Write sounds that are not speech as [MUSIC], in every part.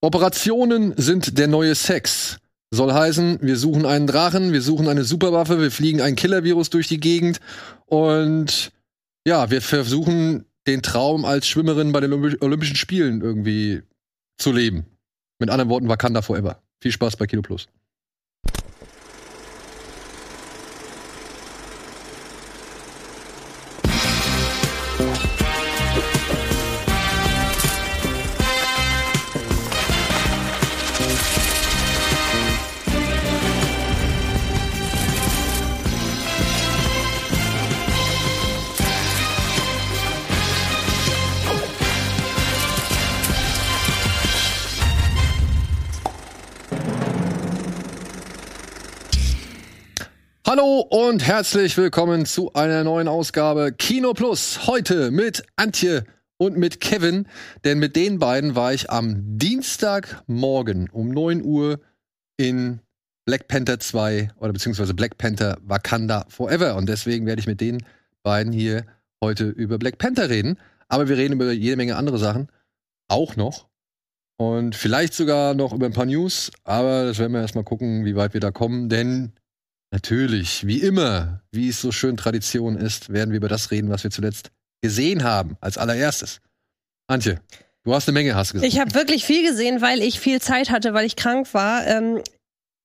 Operationen sind der neue Sex. Soll heißen, wir suchen einen Drachen, wir suchen eine Superwaffe, wir fliegen ein Killer-Virus durch die Gegend und ja, wir versuchen den Traum als Schwimmerin bei den Olympischen Spielen irgendwie zu leben. Mit anderen Worten, Wakanda Forever. Viel Spaß bei Kino Plus. Herzlich willkommen zu einer neuen Ausgabe Kino Plus. Heute mit Antje und mit Kevin, denn mit den beiden war ich am Dienstagmorgen um 9 Uhr in Black Panther 2 oder beziehungsweise Black Panther Wakanda Forever. Und deswegen werde ich mit den beiden hier heute über Black Panther reden. Aber wir reden über jede Menge andere Sachen. Auch noch. Und vielleicht sogar noch über ein paar News. Aber das werden wir erstmal gucken, wie weit wir da kommen. Denn Natürlich, wie immer, wie es so schön Tradition ist, werden wir über das reden, was wir zuletzt gesehen haben, als allererstes. Antje, du hast eine Menge, hast du gesagt. Ich habe wirklich viel gesehen, weil ich viel Zeit hatte, weil ich krank war. Ähm,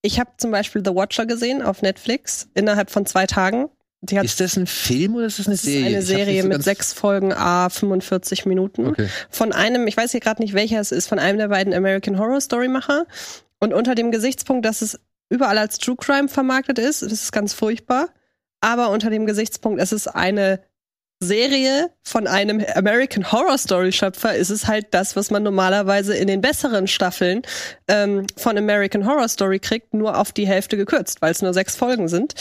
ich habe zum Beispiel The Watcher gesehen auf Netflix innerhalb von zwei Tagen. ist das ein Film oder ist das eine Serie? Das ist eine Serie so mit sechs Folgen, a 45 Minuten. Okay. Von einem, ich weiß hier gerade nicht, welcher es ist, von einem der beiden American Horror Story Macher. Und unter dem Gesichtspunkt, dass es überall als True Crime vermarktet ist. Das ist ganz furchtbar. Aber unter dem Gesichtspunkt, es ist eine Serie von einem American Horror Story Schöpfer, ist es halt das, was man normalerweise in den besseren Staffeln ähm, von American Horror Story kriegt, nur auf die Hälfte gekürzt, weil es nur sechs Folgen sind.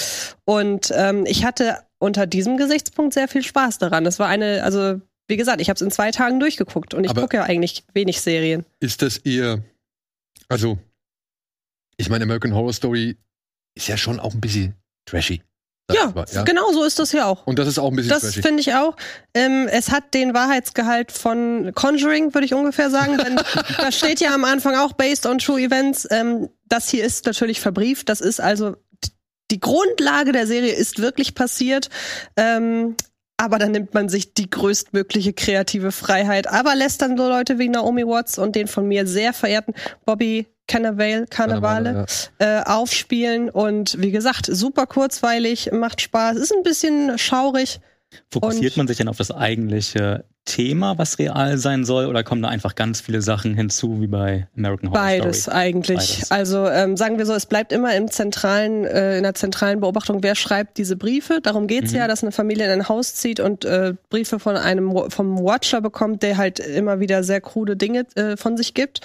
Und ähm, ich hatte unter diesem Gesichtspunkt sehr viel Spaß daran. Das war eine, also wie gesagt, ich habe es in zwei Tagen durchgeguckt und ich gucke ja eigentlich wenig Serien. Ist das ihr, also ich meine, American Horror Story ist ja schon auch ein bisschen trashy. Ja, ja, genau so ist das hier auch. Und das ist auch ein bisschen Das finde ich auch. Ähm, es hat den Wahrheitsgehalt von Conjuring, würde ich ungefähr sagen. Denn [LAUGHS] da steht ja am Anfang auch based on true events. Ähm, das hier ist natürlich verbrieft. Das ist also die Grundlage der Serie ist wirklich passiert. Ähm, aber dann nimmt man sich die größtmögliche kreative Freiheit, aber lässt dann so Leute wie Naomi Watts und den von mir sehr verehrten Bobby Cannavale, Karnevale ja. äh, aufspielen. Und wie gesagt, super kurzweilig, macht Spaß, ist ein bisschen schaurig. Fokussiert man sich denn auf das eigentliche Thema, was real sein soll, oder kommen da einfach ganz viele Sachen hinzu, wie bei American Horror Beides Story? eigentlich. Beides. Also ähm, sagen wir so, es bleibt immer im zentralen, äh, in der zentralen Beobachtung, wer schreibt diese Briefe. Darum geht's mhm. ja, dass eine Familie in ein Haus zieht und äh, Briefe von einem vom Watcher bekommt, der halt immer wieder sehr krude Dinge äh, von sich gibt.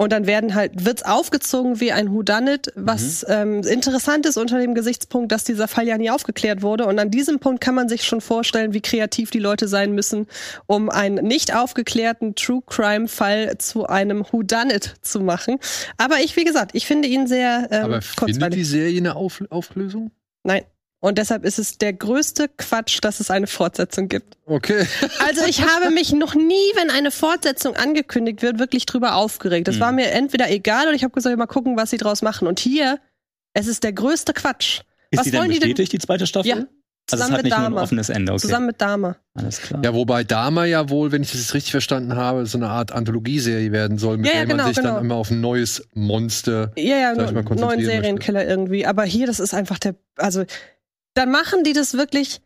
Und dann werden halt, wird's aufgezogen wie ein Whodunit, was mhm. ähm, interessant ist unter dem Gesichtspunkt, dass dieser Fall ja nie aufgeklärt wurde. Und an diesem Punkt kann man sich schon vorstellen, wie kreativ die Leute sein müssen, um einen nicht aufgeklärten True Crime Fall zu einem Whodunit zu machen. Aber ich, wie gesagt, ich finde ihn sehr ähm, Aber findet die Serie eine Auf Auflösung? Nein. Und deshalb ist es der größte Quatsch, dass es eine Fortsetzung gibt. Okay. [LAUGHS] Also ich habe mich noch nie, wenn eine Fortsetzung angekündigt wird, wirklich drüber aufgeregt. Das hm. war mir entweder egal oder ich habe gesagt, mal gucken, was sie draus machen. Und hier, es ist der größte Quatsch. Ist was die denn bestätigt, die, die zweite Staffel? Ja. Also es hat nicht Dama. nur ein offenes Ende, okay. Zusammen mit Dama. Alles klar. Ja, wobei Dama ja wohl, wenn ich das richtig verstanden habe, so eine Art Anthologieserie werden soll, mit ja, ja, der genau, man sich genau. dann immer auf ein neues Monster, ja, ja, sag ich mal, neuen Serienkiller möchte. irgendwie. Aber hier, das ist einfach der, also dann machen die das wirklich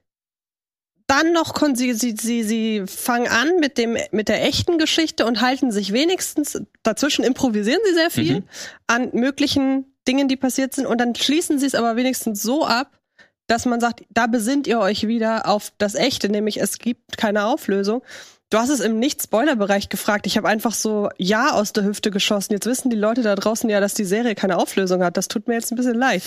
dann noch sie, sie, sie, sie fangen an mit dem mit der echten Geschichte und halten sich wenigstens dazwischen improvisieren sie sehr viel mhm. an möglichen Dingen, die passiert sind und dann schließen sie es aber wenigstens so ab, dass man sagt, da besinnt ihr euch wieder auf das echte, nämlich es gibt keine Auflösung. Du hast es im Nicht-Spoiler-Bereich gefragt. Ich habe einfach so Ja aus der Hüfte geschossen. Jetzt wissen die Leute da draußen ja, dass die Serie keine Auflösung hat. Das tut mir jetzt ein bisschen leid.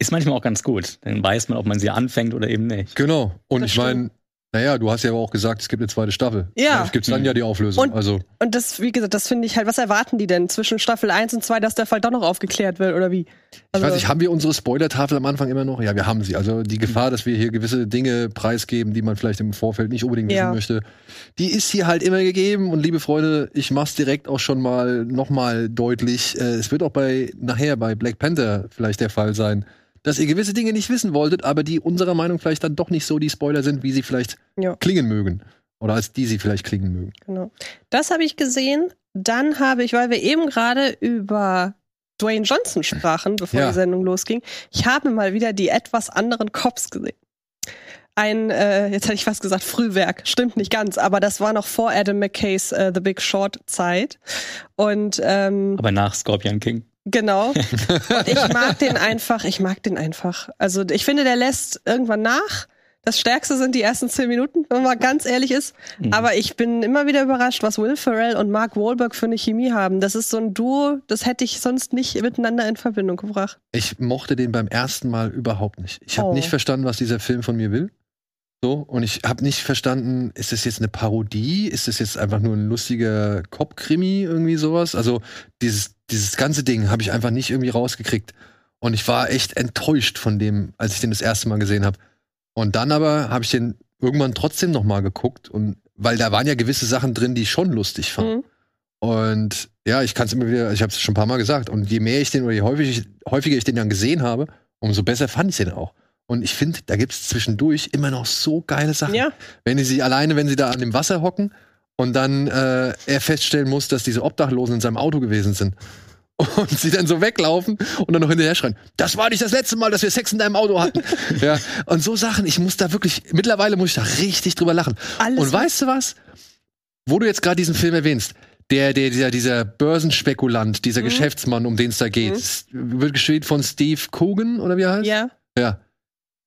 Ist manchmal auch ganz gut. Dann weiß man, ob man sie anfängt oder eben nicht. Genau. Und das ich meine, Naja, du hast ja aber auch gesagt, es gibt eine zweite Staffel. Ja. Vielleicht gibt's dann ja die Auflösung. Und- also, Und das, wie gesagt, das finde ich halt, was erwarten die denn zwischen Staffel 1 und 2, dass der Fall doch noch aufgeklärt wird, oder wie? Also, ich weiß nicht, haben wir unsere Spoiler-Tafel am Anfang immer noch? Ja, wir haben sie. Also die Gefahr, dass wir hier gewisse Dinge preisgeben, die man vielleicht im Vorfeld nicht unbedingt wissen Ja. möchte, die ist hier halt immer gegeben. Und liebe Freunde, ich mach's direkt auch schon mal nochmal deutlich. Äh, es wird auch bei nachher bei Black Panther vielleicht der Fall sein, dass ihr gewisse Dinge nicht wissen wolltet, aber die unserer Meinung vielleicht dann doch nicht so die Spoiler sind, wie sie vielleicht Ja. klingen mögen. Oder als die sie vielleicht klingen mögen. Genau. Das habe ich gesehen. Dann habe ich, weil wir eben gerade über Dwayne Johnson sprachen, bevor Ja. die Sendung losging, ich habe mal wieder die etwas anderen Cops gesehen. Ein, äh, jetzt hätte ich fast gesagt, Frühwerk. Stimmt nicht ganz, aber das war noch vor Adam McKays äh, The Big Short Zeit. Und ähm, Aber nach Scorpion King. Genau. [LAUGHS] Und ich mag den einfach, ich mag den einfach. Also ich finde, der lässt irgendwann nach. Das Stärkste sind die ersten zehn Minuten, wenn man ganz ehrlich ist. Mhm. Aber ich bin immer wieder überrascht, was Will Ferrell und Mark Wahlberg für eine Chemie haben. Das ist so ein Duo, das hätte ich sonst nicht miteinander in Verbindung gebracht. Ich mochte den beim ersten Mal überhaupt nicht. Ich habe Oh. nicht verstanden, was dieser Film von mir will. So, und ich habe nicht verstanden, ist das jetzt eine Parodie? Ist das jetzt einfach nur ein lustiger Cop-Krimi, irgendwie sowas? Also, dieses, dieses ganze Ding habe ich einfach nicht irgendwie rausgekriegt. Und ich war echt enttäuscht von dem, als ich den das erste Mal gesehen habe. Und dann aber habe ich den irgendwann trotzdem noch mal geguckt. Und weil da waren ja gewisse Sachen drin, die ich schon lustig fand. Mhm. Und ja, ich kann es immer wieder, ich habe es schon ein paar Mal gesagt. Und je mehr ich den oder je häufig häufiger ich den dann gesehen habe, umso besser fand ich den auch. Und ich finde, da gibt es zwischendurch immer noch so geile Sachen. Ja, Wenn die sich alleine, wenn sie da an dem Wasser hocken und dann äh, er feststellen muss, dass diese Obdachlosen in seinem Auto gewesen sind. [LAUGHS] Und sie dann so weglaufen und dann noch hinterher schreien, das war nicht das letzte Mal, dass wir Sex in deinem Auto hatten. [LAUGHS] ja. Und so Sachen, ich muss da wirklich, mittlerweile muss ich da richtig drüber lachen. alles. Und weißt du was? Wo du jetzt gerade diesen Film erwähnst, der, der, dieser, dieser Börsenspekulant, dieser Mhm. Geschäftsmann, um den es da geht, Mhm. wird gespielt von Steve Coogan, oder wie er heißt? ja, Ja.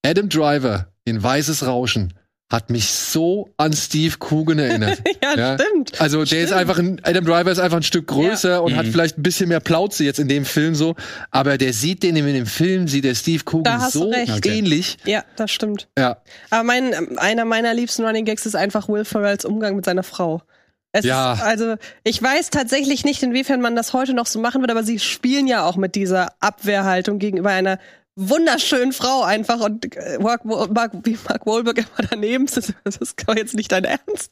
Adam Driver in Weißes Rauschen hat mich so an Steve Coogan erinnert. [LAUGHS] ja, Ja. stimmt. Also der ist Stimmt. einfach ein, Adam Driver ist einfach ein Stück größer und Mhm. hat vielleicht ein bisschen mehr Plauze jetzt in dem Film so, aber der sieht den in dem Film, sieht der Steve Coogan so recht. Ähnlich. Ja, das stimmt. Ja. Aber mein, einer meiner liebsten Running Gags ist einfach Will Ferrells Umgang mit seiner Frau. Es Ja. Ist, also ich weiß tatsächlich nicht, inwiefern man das heute noch so machen wird, aber sie spielen ja auch mit dieser Abwehrhaltung gegenüber einer wunderschönen Frau einfach und äh, Mark, Mark, wie Mark Wahlberg immer daneben. [LAUGHS] Das ist doch jetzt nicht dein Ernst.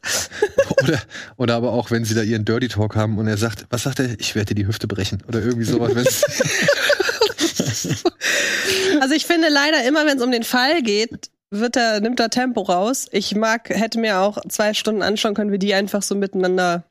Oder, oder aber auch, wenn sie da ihren Dirty Talk haben und er sagt, was sagt er? Ich werde dir die Hüfte brechen. Oder irgendwie sowas. [LAUGHS] Also ich finde leider immer, wenn es um den Fall geht, wird er, nimmt er Tempo raus. Ich mag, hätte mir auch zwei Stunden anschauen können, wie die einfach so miteinander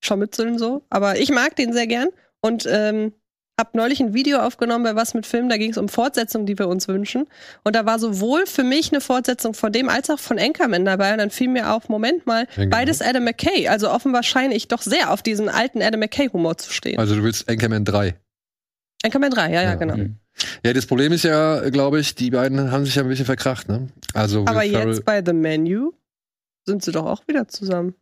scharmützeln so. Aber ich mag den sehr gern und ähm, hab neulich ein Video aufgenommen bei Was mit Film, da ging es um Fortsetzungen, die wir uns wünschen. Und da war sowohl für mich eine Fortsetzung von dem als auch von Anchorman dabei. Und dann fiel mir auf, Moment mal, genau. beides Adam McKay. Also offenbar scheine ich doch sehr auf diesen alten Adam McKay-Humor zu stehen. also du willst Anchorman 3. Anchorman 3, ja, ja, Ja, genau. Mhm. Ja, das Problem ist ja, glaube ich, die beiden haben sich ja ein bisschen verkracht, ne? Also Aber jetzt bei The Menu sind sie doch auch wieder zusammen.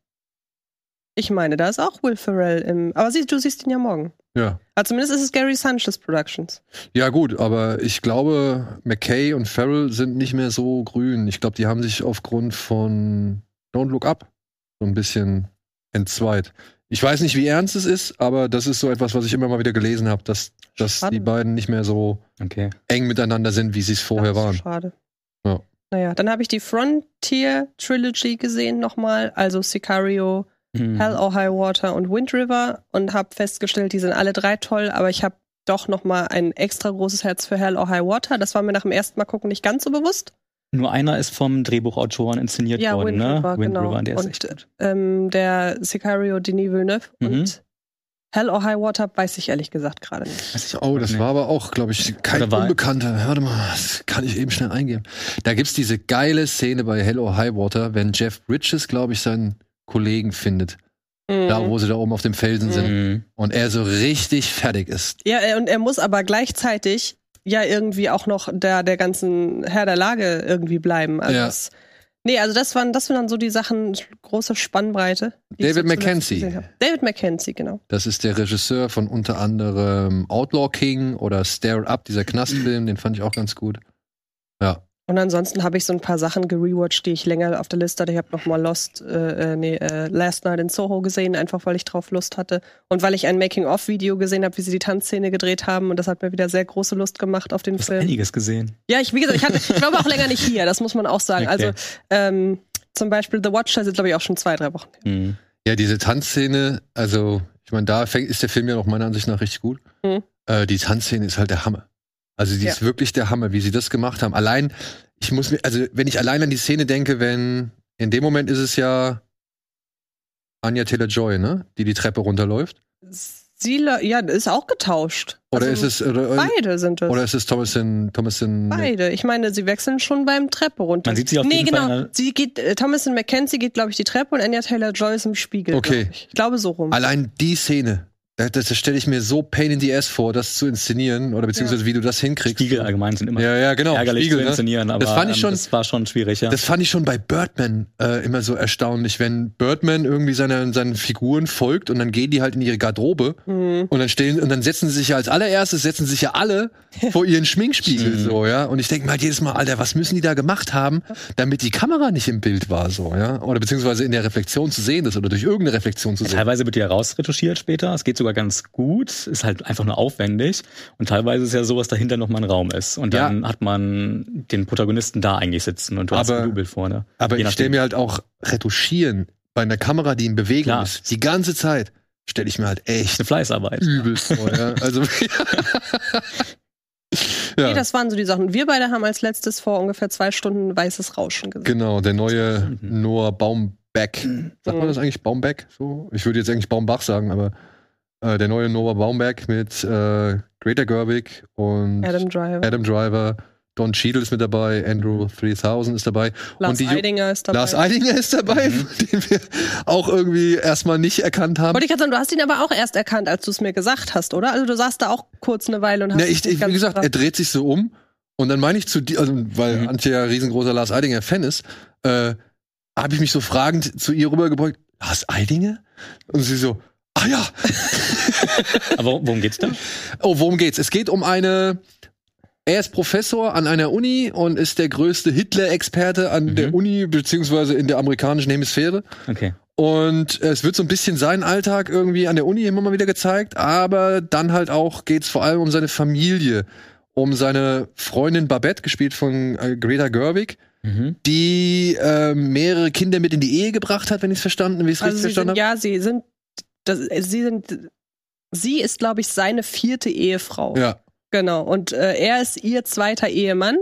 Ich meine, da ist auch Will Ferrell im. Aber sie, du siehst ihn ja morgen. ja. Aber zumindest ist es Gary Sanchez Productions. Ja, gut, aber ich glaube, McKay und Farrell sind nicht mehr so grün. Ich glaube, die haben sich aufgrund von Don't Look Up so ein bisschen entzweit. Ich weiß nicht, wie ernst es ist, aber das ist so etwas, was ich immer mal wieder gelesen habe, dass, dass Schade. die beiden nicht mehr so Okay. eng miteinander sind, wie sie es vorher Das ist waren. Schade. Ja. Naja, dann habe ich die Frontier Trilogy gesehen nochmal, also Sicario, Mhm. Hell or High Water und Wind River und habe festgestellt, die sind alle drei toll, aber ich habe doch nochmal ein extra großes Herz für Hell or High Water. Das war mir nach dem ersten Mal gucken nicht ganz so bewusst. Nur einer ist vom Drehbuchautoren inszeniert Ja, worden, Wind ne? River, Wind genau. River, der ist Und, echt gut. ähm, der Sicario Denis Villeneuve Mhm. und Hell or High Water weiß ich ehrlich gesagt gerade nicht. Oh, das war aber auch, glaube ich, kein Unbekannter. Warte mal, das kann ich eben schnell eingeben. Da gibt's diese geile Szene bei Hello High Water, wenn Jeff Bridges, glaube ich, seinen Kollegen findet. Da, wo sie da oben auf dem Felsen sind. Mhm. Und er so richtig fertig ist. Ja, äh, und er muss aber gleichzeitig ja irgendwie auch noch der, der ganzen Herr der Lage irgendwie bleiben. Also Ja. das, nee, also das waren, das waren dann so die Sachen, große Spannbreite. David hab. David Mackenzie, genau. Das ist der Regisseur von unter anderem Outlaw King oder Stare Up, dieser Knastfilm, den fand ich auch ganz gut. Ja. Und ansonsten habe ich so ein paar Sachen gerewatcht, die ich länger auf der Liste hatte. Ich habe noch mal Lost, äh, äh, nee, äh, Last Night in Soho gesehen, einfach weil ich drauf Lust hatte. Und weil ich ein Making-of-Video gesehen habe, wie sie die Tanzszene gedreht haben. Und das hat mir wieder sehr große Lust gemacht auf den Du hast Film. einiges gesehen. Ja, ich, wie gesagt, ich, hatte, ich war auch länger nicht hier, das muss man auch sagen. [LAUGHS] Okay. Also ähm, zum Beispiel The Watcher sind, glaube ich, auch schon zwei, drei Wochen. her. Mhm. Ja, diese Tanzszene, also ich meine, da fängt, ist der Film ja noch meiner Ansicht nach richtig gut. Mhm. Äh, die Tanzszene ist halt der Hammer. Also die Ja. ist wirklich der Hammer, wie sie das gemacht haben. Allein, ich muss mir, also wenn ich allein an die Szene denke, wenn in dem Moment ist es ja Anya Taylor Joy, ne, die die Treppe runterläuft. Sie, ja, ist auch getauscht. Oder Also, ist es oder, Beide sind es. oder ist es Thomasin Thomasin? Beide. Ich meine, sie wechseln schon beim Treppe runter. Man sieht sie auf nee, jeden genau. Fall Sie geht, äh, Thomasin McKenzie geht, glaube ich, die Treppe und Anya Taylor Joy ist im Spiegel. Okay. glaub Ich. ich glaube so rum. Allein die Szene, das, das stelle ich mir so pain in the ass vor, das zu inszenieren oder beziehungsweise wie du das hinkriegst. Spiegel allgemein sind immer Ja, ja, genau. ärgerlich Spiegel, zu ne? inszenieren, aber Das fand ich ähm, schon- das war schon schwierig, ja. Das fand ich schon bei Birdman äh, immer so erstaunlich, wenn Birdman irgendwie seine, seinen Figuren folgt und dann gehen die halt in ihre Garderobe Mhm. und dann stehen und dann setzen sie sich ja als allererstes setzen sich ja alle [LAUGHS] vor ihren Schminkspiegel Mhm. so, ja. Und ich denke halt jedes Mal, Alter, was müssen die da gemacht haben, damit die Kamera nicht im Bild war so, ja, oder beziehungsweise in der Reflexion zu sehen ist oder durch irgendeine Reflexion zu sehen. Teilweise wird die ja rausretuschiert später. Es geht sogar ganz gut. Ist halt einfach nur aufwendig. Und teilweise ist ja so, dass dahinter noch mal ein Raum ist. Und Ja. dann hat man den Protagonisten da eigentlich sitzen und du hast Aber- ein Double vorne. Aber ich stelle mir halt auch retuschieren bei einer Kamera, die in Bewegung Klar. ist, die ganze Zeit, stelle ich mir halt echt eine Fleißarbeit. übelst vor, ja. [LAUGHS] Also [LAUGHS] ja. Nee, das waren so die Sachen. Wir beide haben als letztes vor ungefähr zwei Stunden weißes Rauschen gesehen. Genau, der neue Mhm. Noah Baumbeck. Sagt man das eigentlich Baumbeck? So? Ich würde jetzt eigentlich Baumbach sagen, aber äh, der neue Noah Baumbeck mit äh, Greta Gerwig und Adam Driver. Adam Driver, Don Cheadle ist mit dabei, Andrew 3000 ist dabei. Lars und die Ju- Eidinger ist dabei. Lars Eidinger ist dabei, Mhm. [LAUGHS] den wir auch irgendwie erstmal nicht erkannt haben. Wollte ich gerade sagen, du hast ihn aber auch erst erkannt, als du es mir gesagt hast, oder? Also du saßt da auch kurz eine Weile und hast Ja, es ich, ich, wie gesagt, er dreht sich so um und dann meine ich zu dir, also weil Mhm. Antje ja riesengroßer Lars Eidinger Fan ist, äh, habe ich mich so fragend zu ihr rübergebeugt, Lars Eidinger? Und sie so, ah ja. [LAUGHS] Aber worum geht's da? Oh, worum geht's? Es geht um eine, er ist Professor an einer Uni und ist der größte Hitler-Experte an Mhm. der Uni, beziehungsweise in der amerikanischen Hemisphäre. Okay. Und es wird so ein bisschen sein Alltag irgendwie an der Uni immer mal wieder gezeigt, aber dann halt auch geht's vor allem um seine Familie, um seine Freundin Babette, gespielt von äh, Greta Gerwig, Mhm. die äh, mehrere Kinder mit in die Ehe gebracht hat, wenn ich es verstanden, wie ich es Also richtig verstanden habe. ja, sie sind, das, sie sind, sie ist, glaube ich, seine vierte Ehefrau. Ja, Genau. Und äh, er ist ihr zweiter Ehemann.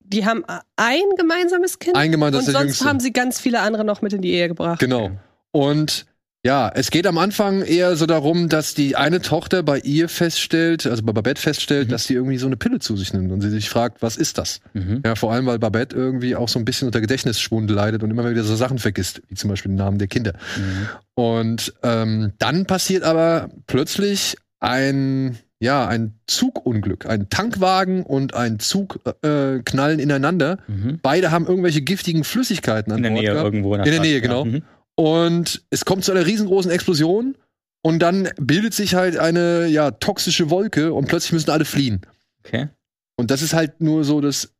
Die haben ein gemeinsames Kind. ein gemeinsames und sonst Jüngste. haben sie ganz viele andere noch mit in die Ehe gebracht. Genau. Und ja, es geht am Anfang eher so darum, dass die eine Tochter bei ihr feststellt, also bei Babette feststellt, Mhm. dass sie irgendwie so eine Pille zu sich nimmt und sie sich fragt, was ist das? Mhm. Ja, vor allem, weil Babette irgendwie auch so ein bisschen unter Gedächtnisschwund leidet und immer wieder so Sachen vergisst, wie zum Beispiel den Namen der Kinder. Mhm. Und ähm, dann passiert aber plötzlich ein, ja, ein Zugunglück. Ein Tankwagen und ein Zug äh, knallen ineinander. Mhm. Beide haben irgendwelche giftigen Flüssigkeiten an In der Bord Nähe gehabt. irgendwo. In der Nähe, genau. Mhm. Und es kommt zu einer riesengroßen Explosion und dann bildet sich halt eine ja, toxische Wolke und plötzlich müssen alle fliehen. Okay. Und das ist halt nur so das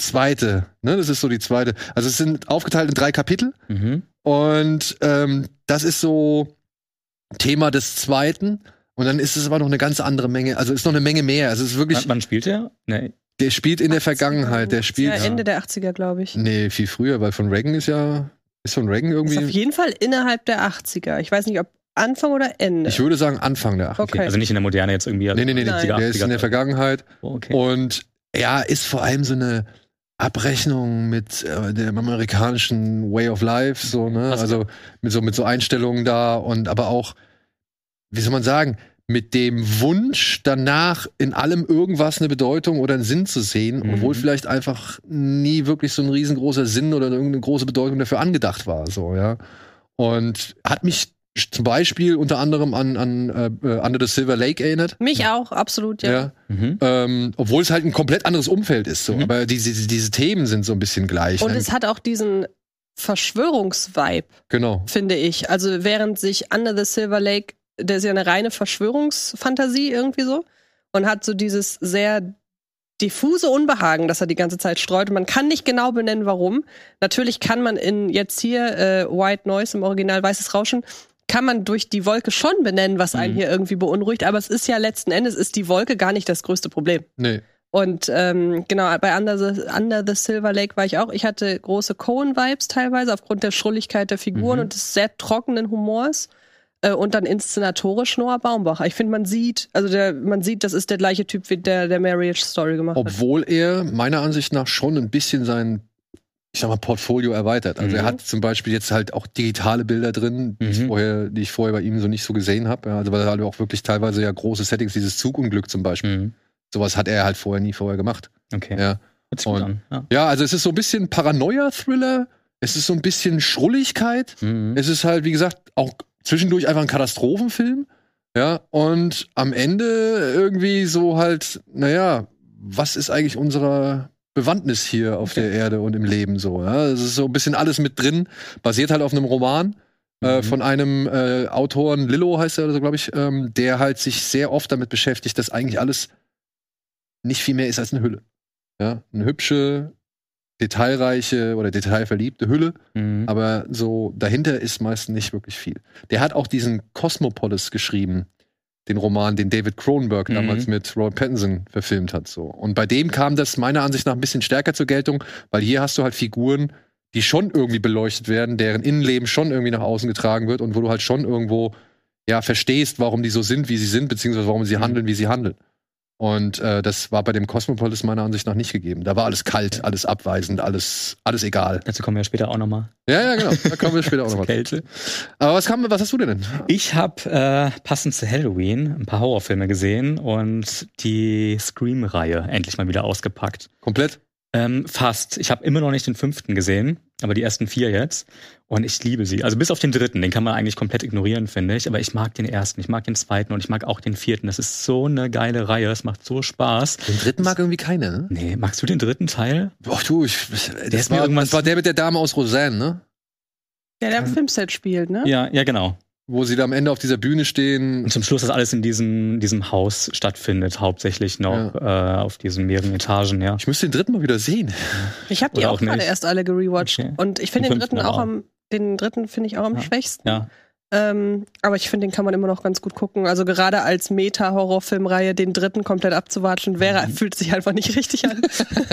zweite, ne? Das ist so die zweite. Also es sind aufgeteilt in drei Kapitel Mhm. und ähm, das ist so Thema des zweiten. Und dann ist es aber noch eine ganz andere Menge. Also ist noch eine Menge mehr. Also es ist wirklich, Wann, wann spielt er? Nee. der spielt in der Vergangenheit. Der spielt. Ja, Ende der 80er, glaube ich. Nee, viel früher, weil von Reagan ist ja. Ist von Reagan Ist auf irgendwie. jeden Fall innerhalb der 80er. Ich weiß nicht, ob Anfang oder Ende. Ich würde sagen Anfang der 80er. Okay. Also nicht in der Moderne jetzt irgendwie. Nee, nee, nee, nee. Nein. Der ist in der Vergangenheit. Oh, okay. Und ja, ist vor allem so eine Abrechnung mit äh, dem amerikanischen Way of Life, so, ne? Also mit so, mit so Einstellungen da und aber auch, wie soll man sagen, mit dem Wunsch danach in allem irgendwas eine Bedeutung oder einen Sinn zu sehen, Mhm. obwohl vielleicht einfach nie wirklich so ein riesengroßer Sinn oder irgendeine große Bedeutung dafür angedacht war, so, ja. Und hat mich zum Beispiel unter anderem an, an äh, Under the Silver Lake erinnert. Mich auch, absolut, ja. ja Mhm. ähm, obwohl es halt ein komplett anderes Umfeld ist. So. Mhm. Aber diese, diese Themen sind so ein bisschen gleich. Und ne? es hat auch diesen Verschwörungsvibe, genau. finde ich. Also während sich Under the Silver Lake, der ist ja eine reine Verschwörungsfantasie irgendwie so und hat so dieses sehr diffuse Unbehagen, das er die ganze Zeit streut. Und man kann nicht genau benennen, warum. Natürlich kann man in jetzt hier äh, White Noise im Original Weißes Rauschen kann man durch die Wolke schon benennen, was einen mhm. hier irgendwie beunruhigt. Aber es ist ja letzten Endes ist die Wolke gar nicht das größte Problem. Nee. Und ähm, genau, bei Under the, Under the Silver Lake war ich auch. Ich hatte große Cohen-Vibes teilweise aufgrund der Schrulligkeit der Figuren mhm. und des sehr trockenen Humors. Äh, und dann inszenatorisch Noah Baumbach. Ich finde, man sieht, also der, man sieht, das ist der gleiche Typ, wie der der Marriage Story gemacht Obwohl hat. Obwohl er meiner Ansicht nach schon ein bisschen sein ich sag mal, Portfolio erweitert. Also mhm. er hat zum Beispiel jetzt halt auch digitale Bilder drin, die, mhm. ich, vorher, die ich vorher bei ihm so nicht so gesehen habe. Ja, also weil er halt auch wirklich teilweise ja große Settings, dieses Zugunglück zum Beispiel. Mhm. Sowas hat er halt vorher nie vorher gemacht. Okay. Ja. Und, ja. ja. also es ist so ein bisschen Paranoia-Thriller, es ist so ein bisschen Schrulligkeit, mhm. es ist halt, wie gesagt, auch zwischendurch einfach ein Katastrophenfilm. Ja, und am Ende irgendwie so halt, naja, was ist eigentlich unsere Bewandtnis hier auf der Erde und im Leben so. Ja? Es ist so ein bisschen alles mit drin, basiert halt auf einem Roman äh, mhm. von einem äh, Autoren, Lillo heißt er oder so, glaube ich, ähm, der halt sich sehr oft damit beschäftigt, dass eigentlich alles nicht viel mehr ist als eine Hülle. Ja, eine hübsche, detailreiche oder detailverliebte Hülle, mhm. aber so dahinter ist meistens nicht wirklich viel. Der hat auch diesen Cosmopolis geschrieben, den Roman, den David Cronenberg mhm. damals mit Roy Pattinson verfilmt hat. So. Und bei dem kam das meiner Ansicht nach ein bisschen stärker zur Geltung, weil hier hast du halt Figuren, die schon irgendwie beleuchtet werden, deren Innenleben schon irgendwie nach außen getragen wird und wo du halt schon irgendwo ja verstehst, warum die so sind, wie sie sind, beziehungsweise warum sie mhm. handeln, wie sie handeln. Und äh, das war bei dem Cosmopolis meiner Ansicht nach nicht gegeben. Da war alles kalt, alles abweisend, alles, alles egal. Dazu kommen wir später auch nochmal. Ja, ja, genau. Da kommen wir später auch nochmal. [LAUGHS] Kälte. Aber was, kam, was hast du denn? Ich habe äh, passend zu Halloween ein paar Horrorfilme gesehen und die Scream-Reihe endlich mal wieder ausgepackt. Komplett? Ähm, fast. Ich habe immer noch nicht den fünften gesehen, aber die ersten vier jetzt. Und ich liebe sie. Also bis auf den dritten, den kann man eigentlich komplett ignorieren, finde ich. Aber ich mag den ersten, ich mag den zweiten und ich mag auch den vierten. Das ist so eine geile Reihe, es macht so Spaß. Den dritten mag irgendwie keiner, ne? Nee, magst du den dritten Teil? Boah, du, ich, der das, war, das war der mit der Dame aus Roseanne, ne? Der, der im Filmset spielt, ne? Ja, ja, genau wo sie da am Ende auf dieser Bühne stehen. Und zum Schluss, dass alles in diesem, diesem Haus stattfindet, hauptsächlich noch ja. äh, auf diesen mehreren Etagen, ja. Ich müsste den dritten mal wieder sehen. Ich habe die auch, auch gerade erst alle gerewatcht. Okay. Und ich finde den dritten auch am, den dritten finde ich auch am ja. schwächsten. Ja. Ähm, aber ich finde, den kann man immer noch ganz gut gucken. Also gerade als Meta-Horrorfilmreihe den dritten komplett abzuwatschen, wäre, mhm. fühlt sich einfach nicht richtig an.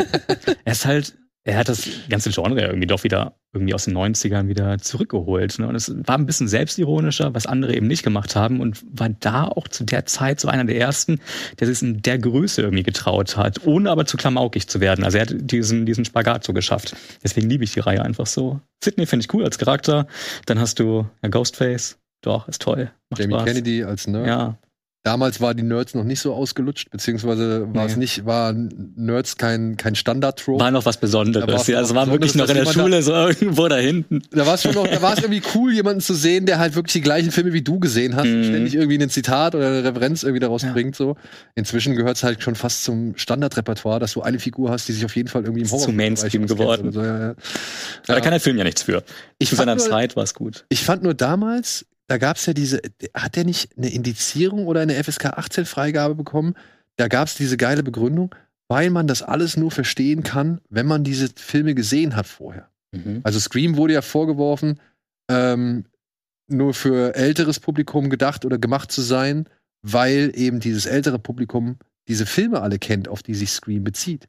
[LAUGHS] er ist halt er hat das ganze Genre irgendwie doch wieder irgendwie aus den 90ern wieder zurückgeholt. Ne? Und es war ein bisschen selbstironischer, was andere eben nicht gemacht haben und war da auch zu der Zeit so einer der ersten, der sich in der Größe irgendwie getraut hat, ohne aber zu klamaukig zu werden. Also er hat diesen, diesen Spagat so geschafft. Deswegen liebe ich die Reihe einfach so. Sidney finde ich cool als Charakter. Dann hast du ja, Ghostface. Doch, ist toll. Macht Jamie Spaß. Kennedy als Nerd. Ja, Damals war die Nerds noch nicht so ausgelutscht, beziehungsweise war nee. es nicht, war Nerds kein, kein Standard-Trope. War noch was Besonderes. Ja, es war wirklich noch in der Schule da, so [LAUGHS] irgendwo da hinten. Da war es schon noch, da war es irgendwie cool, jemanden zu sehen, der halt wirklich die gleichen Filme wie du gesehen hast, mhm. ständig irgendwie ein Zitat oder eine Referenz irgendwie daraus ja. bringt, so. Inzwischen gehört es halt schon fast zum Standardrepertoire, dass du eine Figur hast, die sich auf jeden Fall irgendwie im Horror zu Mainstream geworden. So, ja, ja. ja, da kann der Film ja nichts für. Ich Zu seiner nur, Zeit war es gut. Ich fand nur damals, da gab es ja diese, hat der nicht eine Indizierung oder eine FSK 18 Freigabe bekommen? Da gab es diese geile Begründung, weil man das alles nur verstehen kann, wenn man diese Filme gesehen hat vorher. Mhm. Also Scream wurde ja vorgeworfen, ähm, nur für älteres Publikum gedacht oder gemacht zu sein, weil eben dieses ältere Publikum diese Filme alle kennt, auf die sich Scream bezieht.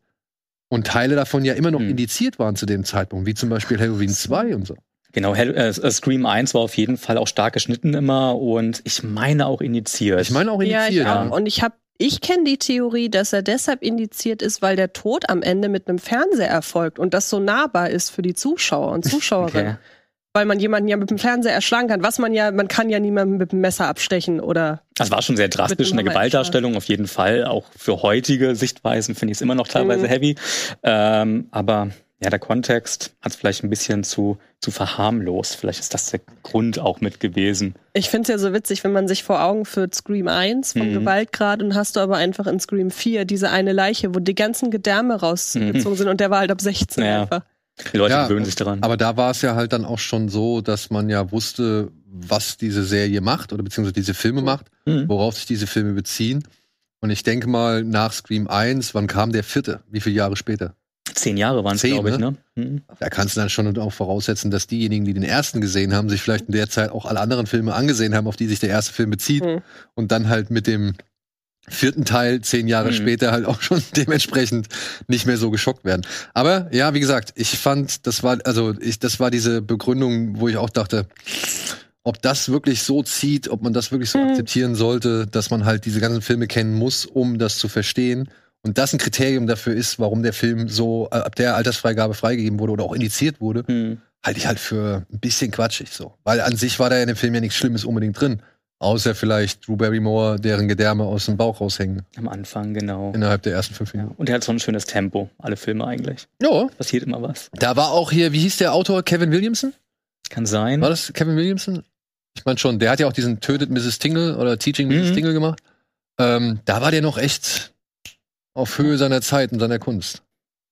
Und Teile davon ja immer noch mhm. indiziert waren zu dem Zeitpunkt, wie zum Beispiel Halloween 2 und so. Genau, Hell, äh, äh, Scream 1 war auf jeden Fall auch stark geschnitten immer und ich meine auch indiziert. Ich meine auch indiziert. Ja, ich auch. Und ich habe ich kenne die Theorie, dass er deshalb indiziert ist, weil der Tod am Ende mit einem Fernseher erfolgt und das so nahbar ist für die Zuschauer und Zuschauerinnen. [LAUGHS] Okay. Weil man jemanden ja mit dem Fernseher erschlagen kann, was man ja, man kann ja niemanden mit dem Messer abstechen oder. Das war schon sehr drastisch, eine Gewaltdarstellung auf jeden Fall. Auch für heutige Sichtweisen finde ich es immer noch teilweise mhm. heavy. Ähm, aber ja, der Kontext hat es vielleicht ein bisschen zu, zu verharmlost. Vielleicht ist das der Grund auch mit gewesen. Ich finde es ja so witzig, wenn man sich vor Augen führt, Scream 1 vom mhm. Gewaltgrad und hast du aber einfach in Scream 4 diese eine Leiche, wo die ganzen Gedärme rausgezogen mhm. sind und der war halt ab 16 ja. einfach. Die Leute ja, gewöhnen sich daran. Aber da war es ja halt dann auch schon so, dass man ja wusste, was diese Serie macht oder beziehungsweise diese Filme macht, mhm. worauf sich diese Filme beziehen. Und ich denke mal, nach Scream 1, wann kam der vierte? Wie viele Jahre später? Zehn Jahre waren es, glaube ich, ne? Mhm. Da kannst du dann schon auch voraussetzen, dass diejenigen, die den ersten gesehen haben, sich vielleicht in der Zeit auch alle anderen Filme angesehen haben, auf die sich der erste Film bezieht. Mhm. Und dann halt mit dem vierten Teil zehn Jahre mhm. später halt auch schon [LAUGHS] dementsprechend nicht mehr so geschockt werden. Aber ja, wie gesagt, ich fand, das war, also ich, das war diese Begründung, wo ich auch dachte, ob das wirklich so zieht, ob man das wirklich so mhm. akzeptieren sollte, dass man halt diese ganzen Filme kennen muss, um das zu verstehen. Und das ein Kriterium dafür ist, warum der Film so äh, ab der Altersfreigabe freigegeben wurde oder auch indiziert wurde, mhm. halte ich halt für ein bisschen quatschig so. Weil an sich war da ja in dem Film ja nichts Schlimmes unbedingt drin. Außer vielleicht Drew Barrymore, deren Gedärme aus dem Bauch raushängen. Am Anfang, genau. Innerhalb der ersten fünf Minuten. Ja. Und er hat so ein schönes Tempo, alle Filme eigentlich. Ja. Passiert immer was. Da war auch hier, wie hieß der Autor, Kevin Williamson? Kann sein. War das Kevin Williamson? Ich meine schon, der hat ja auch diesen Tötet Mrs. Tingle oder Teaching Mrs. Mhm. Tingle gemacht. Ähm, da war der noch echt auf Höhe seiner Zeit und seiner Kunst.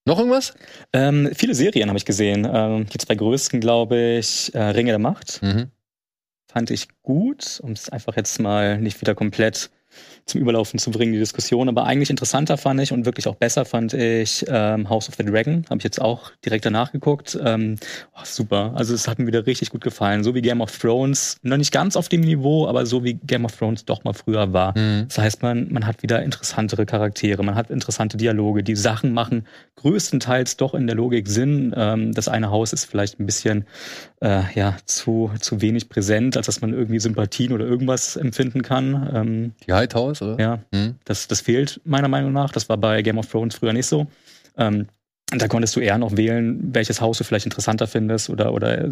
Noch irgendwas? Ähm, viele Serien habe ich gesehen. Ähm, die zwei größten, glaube ich, äh, Ringe der Macht. Mhm. Fand ich gut, um es einfach jetzt mal nicht wieder komplett zum Überlaufen zu bringen, die Diskussion. Aber eigentlich interessanter fand ich und wirklich auch besser fand ich ähm, House of the Dragon. Habe ich jetzt auch direkt danach geguckt. Ähm, oh, super. Also es hat mir wieder richtig gut gefallen. So wie Game of Thrones, noch nicht ganz auf dem Niveau, aber so wie Game of Thrones doch mal früher war. Mhm. Das heißt, man, man hat wieder interessantere Charaktere, man hat interessante Dialoge. Die Sachen machen größtenteils doch in der Logik Sinn. Ähm, das eine Haus ist vielleicht ein bisschen äh, ja, zu, zu wenig präsent, als dass man irgendwie Sympathien oder irgendwas empfinden kann. Ähm, die Hightower oder? Ja, hm. das, das fehlt meiner Meinung nach. Das war bei Game of Thrones früher nicht so. Ähm, da konntest du eher noch wählen, welches Haus du vielleicht interessanter findest oder, oder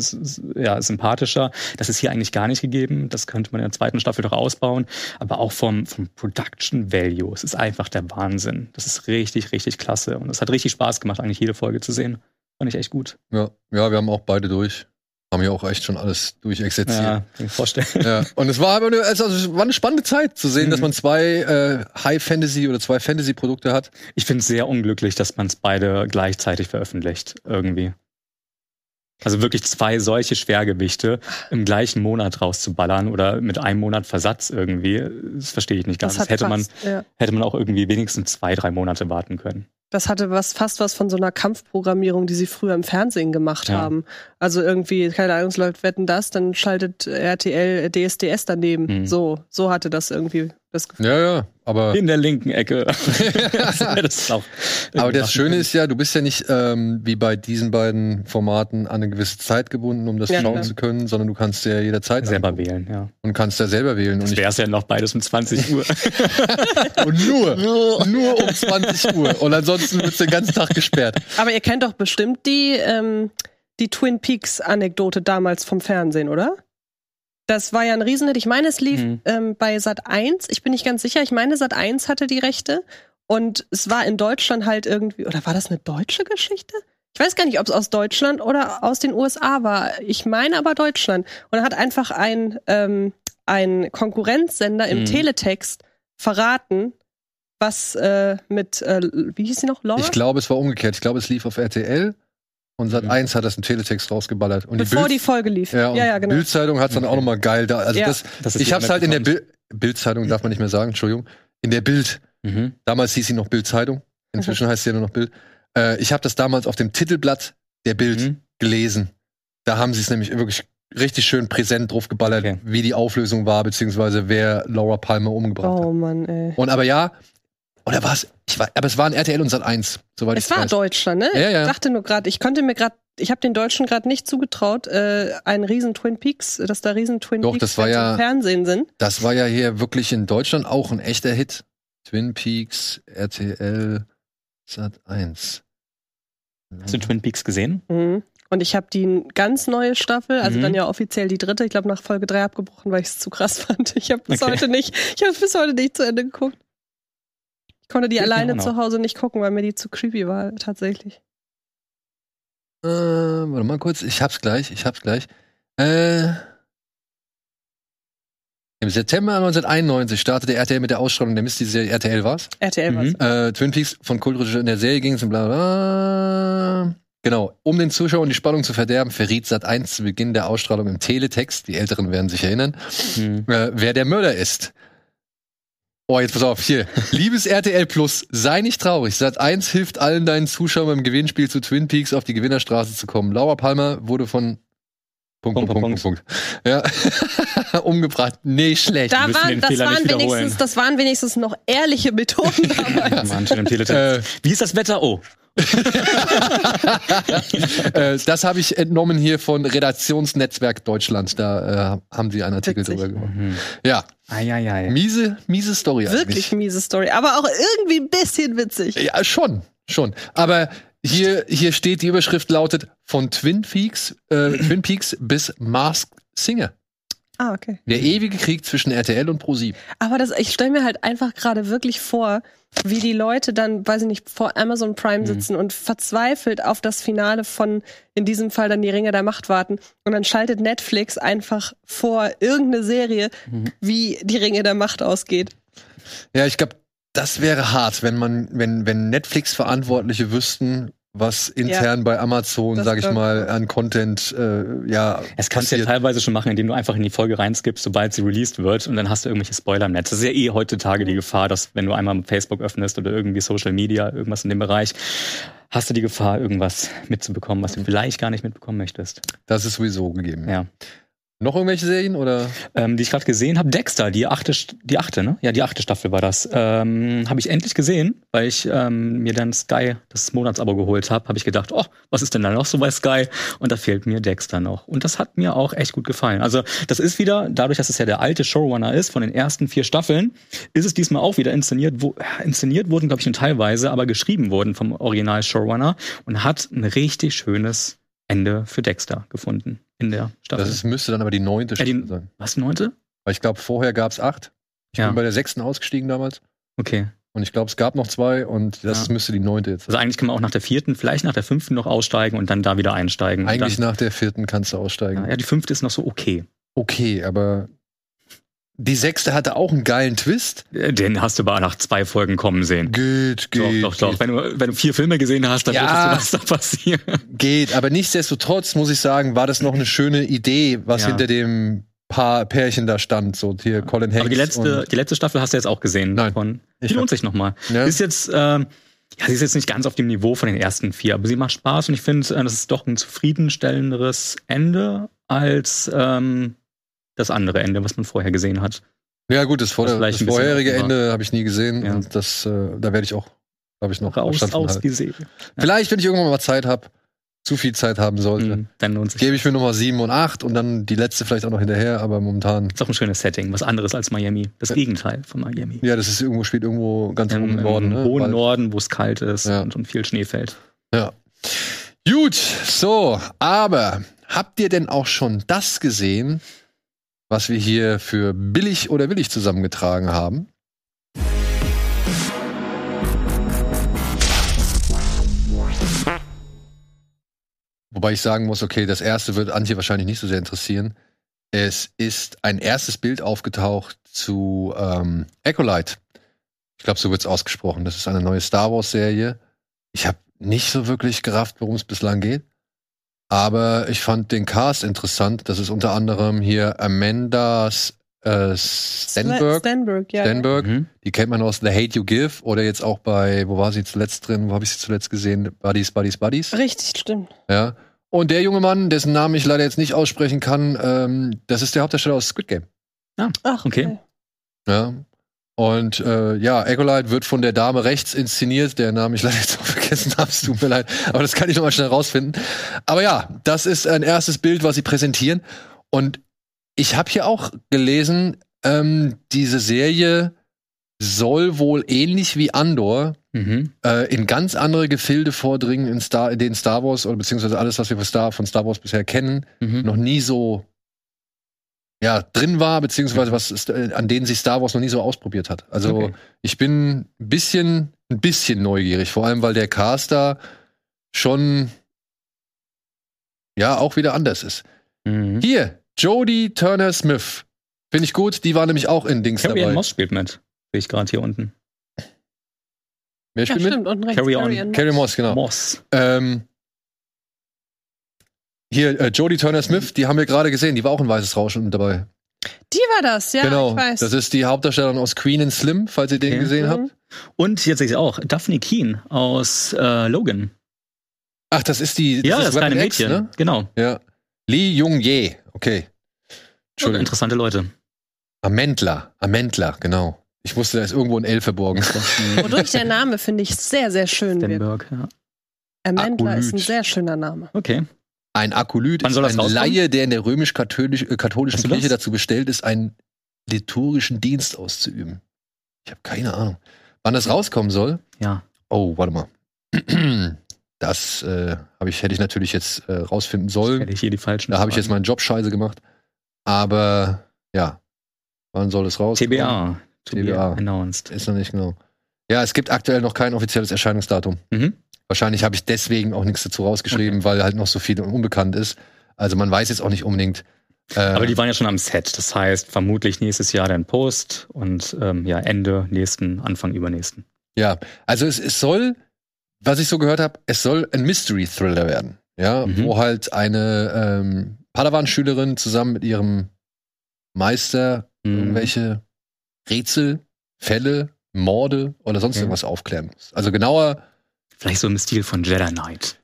ja, sympathischer. Das ist hier eigentlich gar nicht gegeben. Das könnte man in der zweiten Staffel doch ausbauen. Aber auch vom, vom Production Value. Es ist einfach der Wahnsinn. Das ist richtig, richtig klasse. Und es hat richtig Spaß gemacht, eigentlich jede Folge zu sehen. Fand ich echt gut. Ja, ja, wir haben auch beide durch haben ja auch echt schon alles durchexerziert. Ja, kann ich vorstellen. Ja. Und es war aber eine, also es war eine spannende Zeit zu sehen, mhm. dass man zwei äh, High Fantasy oder zwei Fantasy Produkte hat. Ich finde es sehr unglücklich, dass man es beide gleichzeitig veröffentlicht irgendwie. Also wirklich zwei solche Schwergewichte im gleichen Monat rauszuballern oder mit einem Monat Versatz irgendwie, das verstehe ich nicht ganz. Das hätte man, ja. hätte man auch irgendwie wenigstens zwei, drei Monate warten können. Das hatte was fast was von so einer Kampfprogrammierung, die sie früher im Fernsehen gemacht ja. haben. Also irgendwie, keine Ahnung, läuft wetten das, dann schaltet RTL DSDS daneben. Mhm. So, so hatte das irgendwie das Gefühl. Ja, ja, aber. In der linken Ecke. [LAUGHS] das aber das Schöne ist ja, du bist ja nicht ähm, wie bei diesen beiden Formaten an eine gewisse Zeit gebunden, um das ja, schauen klar. zu können, sondern du kannst ja jederzeit selber angucken. wählen, ja. Und kannst ja selber wählen. Das wäre ja noch beides um 20 Uhr. [LAUGHS] und [LAUGHS] nur, nur um 20 Uhr. Und ansonsten wird den ganzen Tag gesperrt. [LAUGHS] Aber ihr kennt doch bestimmt die, ähm, die Twin Peaks Anekdote damals vom Fernsehen, oder? Das war ja ein Riesenhit. Ich meine, es lief mhm. ähm, bei Sat 1. Ich bin nicht ganz sicher. Ich meine, Sat 1 hatte die Rechte. Und es war in Deutschland halt irgendwie, oder war das eine deutsche Geschichte? Ich weiß gar nicht, ob es aus Deutschland oder aus den USA war. Ich meine aber Deutschland. Und er hat einfach ein, ähm, ein Konkurrenzsender im mhm. Teletext verraten, was äh, mit, äh, wie hieß sie noch, Laura? Ich glaube, es war umgekehrt. Ich glaube, es lief auf RTL und Sat 1 mhm. hat das im Teletext rausgeballert. Und Bevor die, die, Folge lief. Ja, ja, ja genau. Bildzeitung hat es dann okay. auch nochmal geil da. Also ja. das, das ich hab's halt in der Bild, Bildzeitung darf man nicht mehr sagen, Entschuldigung. In der Bild. Mhm. Damals hieß sie noch Bildzeitung. Inzwischen mhm. heißt sie ja nur noch Bild. Äh, ich habe das damals auf dem Titelblatt der Bild mhm. gelesen. Da haben sie es nämlich wirklich richtig schön präsent drauf geballert, okay. wie die Auflösung war, beziehungsweise wer Laura Palmer umgebracht oh, hat. Oh Mann, ey. Und aber ja, oder war es? Ich war, aber es waren RTL und Sat 1, soweit es ich weiß. Es war Deutschland, ne? Ja, ja. Ich dachte nur gerade, ich konnte mir gerade, ich habe den Deutschen gerade nicht zugetraut, äh, einen riesen Twin Peaks, dass da riesen Twin Doch, Peaks das war ja, im Fernsehen sind. Das war ja hier wirklich in Deutschland auch ein echter Hit. Twin Peaks, RTL, Sat 1. Hast du Twin Peaks gesehen? Mhm. Und ich habe die ganz neue Staffel, also mhm. dann ja offiziell die dritte, ich glaube nach Folge 3 abgebrochen, weil ich es zu krass [LAUGHS] fand. Ich habe bis okay. heute nicht, ich habe bis heute nicht zu Ende geguckt. Ich konnte die ich alleine zu Hause nicht gucken, weil mir die zu creepy war, tatsächlich. Äh, warte mal kurz, ich hab's gleich, ich hab's gleich. Äh, Im September 1991 startete RTL mit der Ausstrahlung der Mist-Serie RTL war's? RTL war's. Mhm. Äh, Twin Peaks von Kultregie in der Serie ging es und bla bla. Genau, um den Zuschauern die Spannung zu verderben, verriet Sat 1 zu Beginn der Ausstrahlung im Teletext, die Älteren werden sich erinnern, mhm. äh, wer der Mörder ist. Oh, jetzt pass auf, hier. Liebes RTL Plus, sei nicht traurig. Sat 1 hilft allen deinen Zuschauern beim Gewinnspiel zu Twin Peaks auf die Gewinnerstraße zu kommen. Laura Palmer wurde von Punkt, Punkt, Punkt, Punkt, Punkt. Ja. [LAUGHS] Umgebracht. Nee, schlecht. Da waren, das, waren wenigstens, das waren wenigstens noch ehrliche Methoden [LAUGHS] damals. Mann, im äh, Wie ist das Wetter? Oh. [LAUGHS] äh, das habe ich entnommen hier von Redaktionsnetzwerk Deutschland. Da äh, haben sie einen Artikel Witzig. drüber gemacht. Mhm. Ja. Ai. Miese, miese Story. Wirklich eigentlich. miese Story, aber auch irgendwie ein bisschen witzig. Ja, schon, schon. Aber hier, hier steht, die Überschrift lautet von Twin Peaks, äh, [CLEARS THROAT] Twin Peaks bis Masked Singer. Ah, okay. Der ewige Krieg zwischen RTL und ProSieben. Aber das, ich stelle mir halt einfach gerade wirklich vor, wie die Leute dann, weiß ich nicht, vor Amazon Prime mhm. sitzen mhm. und verzweifelt auf das Finale von, in diesem Fall dann die Ringe der Macht warten. Und dann schaltet Netflix einfach vor irgendeine Serie, mhm. wie die Ringe der Macht ausgeht. Ja, ich glaube, das wäre hart, wenn man, wenn, wenn Netflix-Verantwortliche wüssten, was intern ja, bei Amazon, sag ich mal, an Content, äh, ja. Es kannst du ja teilweise schon machen, indem du einfach in die Folge reinskippst, sobald sie released wird und dann hast du irgendwelche Spoiler im Netz. Das ist ja eh heutzutage die Gefahr, dass wenn du einmal Facebook öffnest oder irgendwie Social Media, irgendwas in dem Bereich, hast du die Gefahr, irgendwas mitzubekommen, was du vielleicht gar nicht mitbekommen möchtest. Das ist sowieso gegeben. Ja. Noch irgendwelche Serien oder? Ähm, die ich gerade gesehen habe. Dexter, die achte, die achte, ne? Ja, die achte Staffel war das. Ähm, habe ich endlich gesehen, weil ich ähm, mir dann Sky das Monatsabo geholt habe. Habe ich gedacht, oh, was ist denn da noch so bei Sky? Und da fehlt mir Dexter noch. Und das hat mir auch echt gut gefallen. Also das ist wieder, dadurch, dass es ja der alte Showrunner ist von den ersten vier Staffeln, ist es diesmal auch wieder inszeniert. Wo, inszeniert wurden, glaube ich, nur teilweise, aber geschrieben wurden vom Original Showrunner und hat ein richtig schönes Ende für Dexter gefunden in der Staffel. Das ist, müsste dann aber die neunte Staffel ja, die, sein. Was, neunte? Weil ich glaube, vorher gab es acht. Ich ja. bin bei der sechsten ausgestiegen damals. Okay. Und ich glaube, es gab noch zwei und das ja. müsste die neunte jetzt sein. Also eigentlich kann man auch nach der vierten, vielleicht nach der fünften noch aussteigen und dann da wieder einsteigen. Eigentlich dann, nach der vierten kannst du aussteigen. Ja, die fünfte ist noch so okay. Okay, aber die sechste hatte auch einen geilen Twist. Den hast du aber nach zwei Folgen kommen sehen. Geht, geht. Doch, doch, doch. Wenn, du, wenn du vier Filme gesehen hast, dann ja, weißt du, was da passiert. [LAUGHS] Geht, aber nichtsdestotrotz muss ich sagen, war das noch eine schöne Idee, was ja. hinter dem Paar Pärchen da stand. So hier Colin Hanks. Aber die letzte, die letzte Staffel hast du jetzt auch gesehen. Nein. Von, die lohnt sich nochmal. Ja. Ist jetzt, ähm, ja, sie ist jetzt nicht ganz auf dem Niveau von den ersten vier, aber sie macht Spaß und ich finde, äh, das ist doch ein zufriedenstellenderes Ende als ähm, das andere Ende, was man vorher gesehen hat. Ja, gut, das, vor das vorherige Ende habe ich nie gesehen. Ja. Und das, äh, da werde ich auch, glaube ich, noch raus aus die Serie. Vielleicht, wenn ich irgendwann mal Zeit habe, zu viel Zeit haben sollte, mhm, dann lohnt sich. Gebe ich mir Nummer 7 und 8 und dann die letzte vielleicht auch noch hinterher, aber momentan. Ist auch ein schönes Setting, was anderes als Miami. Das ja. Gegenteil von Miami. Ja, das ist irgendwo, spielt irgendwo ganz Im, im Norden, ne? hohen Norden, wo es kalt ist ja. und, und viel Schnee fällt. Ja. Gut, so, aber habt ihr denn auch schon das gesehen, was wir hier für billig oder willig zusammengetragen haben. Wobei ich sagen muss, okay, das erste wird Antje wahrscheinlich nicht so sehr interessieren. Es ist ein erstes Bild aufgetaucht zu ähm, Acolyte. Ich glaube, so wird es ausgesprochen. Das ist eine neue Star Wars-Serie. Ich habe nicht so wirklich gerafft, worum es bislang geht. Aber ich fand den Cast interessant. Das ist unter anderem hier Amanda äh, Stenberg. Stenberg, ja. Stenberg. Mhm. Die kennt man aus The Hate You Give oder jetzt auch bei, wo war sie zuletzt drin? Wo habe ich sie zuletzt gesehen? Buddies, Buddies, Buddies. Richtig, stimmt. Ja. Und der junge Mann, dessen Namen ich leider jetzt nicht aussprechen kann, ähm, das ist der Hauptdarsteller aus Squid Game. Ah, Ach, okay. okay. Ja. Und äh, ja, Echolite wird von der Dame rechts inszeniert, der Name ich leider jetzt auch [LAUGHS] vergessen habe, es tut mir leid, aber das kann ich nochmal schnell rausfinden. Aber ja, das ist ein erstes Bild, was sie präsentieren. Und ich habe hier auch gelesen, ähm, diese Serie soll wohl ähnlich wie Andor mhm. äh, in ganz andere Gefilde vordringen, in, Star, in den Star Wars oder beziehungsweise alles, was wir von Star, von Star Wars bisher kennen, mhm. noch nie so ja, drin war, beziehungsweise was ist, äh, an denen sich Star Wars noch nie so ausprobiert hat. Also okay. ich bin ein bisschen, ein bisschen neugierig, vor allem weil der Caster schon ja auch wieder anders ist. Mhm. Hier, Jodie Turner Smith. Finde ich gut, die war nämlich auch in Dings Carrie dabei. Moss spielt mit. Sehe ich gerade hier unten. Wer spielt ja, stimmt, mit? Carrie, on. Carrie Moss, genau. Moss. Ähm, hier, äh, Jodie Turner Smith, die haben wir gerade gesehen, die war auch in Weißes Rauschen mit dabei. Die war das, ja, genau, ich weiß. das ist die Hauptdarstellerin aus Queen and Slim, falls ihr den Okay. gesehen Mhm. habt. Und jetzt sehe ich auch Daphne Keen aus äh, Logan. Ach, das ist die ja, ist das kleine X, Mädchen. ne? Genau. Ja. Lee Jung Ye, okay. Entschuldigung. Interessante Leute. Amendler, Amendler, genau. Ich wusste, da ist irgendwo ein L verborgen. [LAUGHS] Wodurch der Name, finde ich, sehr, sehr schön wird. Stenberg, ja. Amandla ist ein sehr schöner Name. Okay. Ein Akolyt ist ein rauskommen? Laie, der in der römisch-katholischen du Kirche dazu bestellt ist, einen liturgischen Dienst auszuüben. Ich habe keine Ahnung. Wann das rauskommen soll? Ja. Oh, warte mal. [CLEARS THROAT] Das äh, ich, hätte ich natürlich jetzt äh, rausfinden sollen. Hätte ich hier die falschen. Da habe ich jetzt meinen Job scheiße gemacht. Aber ja, wann soll es raus? TBA. TBA. Announced. Ist noch nicht genau. Ja, es gibt aktuell noch kein offizielles Erscheinungsdatum. Mhm. Wahrscheinlich habe ich deswegen auch nichts dazu rausgeschrieben, weil halt noch so viel unbekannt ist. Also man weiß jetzt auch nicht unbedingt. Äh, Aber die waren ja schon am Set. Das heißt, vermutlich nächstes Jahr dann Post und ähm, ja, Ende nächsten, Anfang übernächsten. ja, also es, es soll, was ich so gehört habe, es soll ein Mystery-Thriller werden. Ja, Mhm. wo halt eine ähm, Padawan-Schülerin zusammen mit ihrem Meister Mhm. irgendwelche Rätsel, Fälle, Morde oder sonst Okay. irgendwas aufklären muss. Also genauer, Vielleicht so im Stil von Jedi Knight.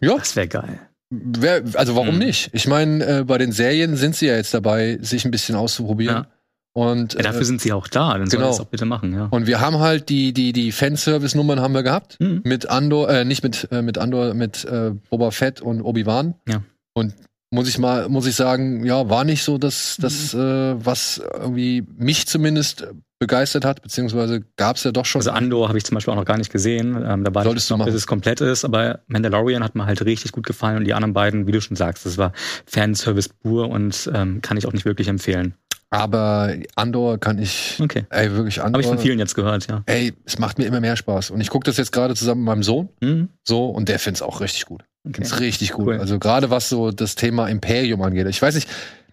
ja, Das wäre geil. wer, also warum Mhm. nicht? Ich meine, äh, bei den Serien sind sie ja jetzt dabei, sich ein bisschen auszuprobieren. Ja. Und, Ja, dafür äh, sind sie auch da. Dann genau. das auch bitte machen, ja. und wir haben halt die, die, die Fanservice-Nummern haben wir gehabt. Mhm. Mit Andor, äh, nicht mit, äh, mit Andor, mit äh, Boba Fett und Obi-Wan. Ja. Und muss ich mal, muss ich sagen, ja, war nicht so das, das Mhm. äh, was irgendwie mich zumindest begeistert hat, beziehungsweise gab es ja doch schon. Also Andor habe ich zum Beispiel auch noch gar nicht gesehen. Ähm, da warte Solltest ich noch, bis es komplett ist. Aber Mandalorian hat mir halt richtig gut gefallen und die anderen beiden, wie du schon sagst, das war Fanservice pur und ähm, kann ich auch nicht wirklich empfehlen. aber Andor kann ich, Okay. ey, wirklich Habe ich von Andor. vielen jetzt gehört, ja. Ey, es macht mir immer mehr Spaß. Und ich gucke das jetzt gerade zusammen mit meinem Sohn, Mhm. so, und der findet es auch richtig gut. Okay. Find's richtig gut. Cool. Also gerade was so das Thema Imperium angeht. Ich weiß nicht,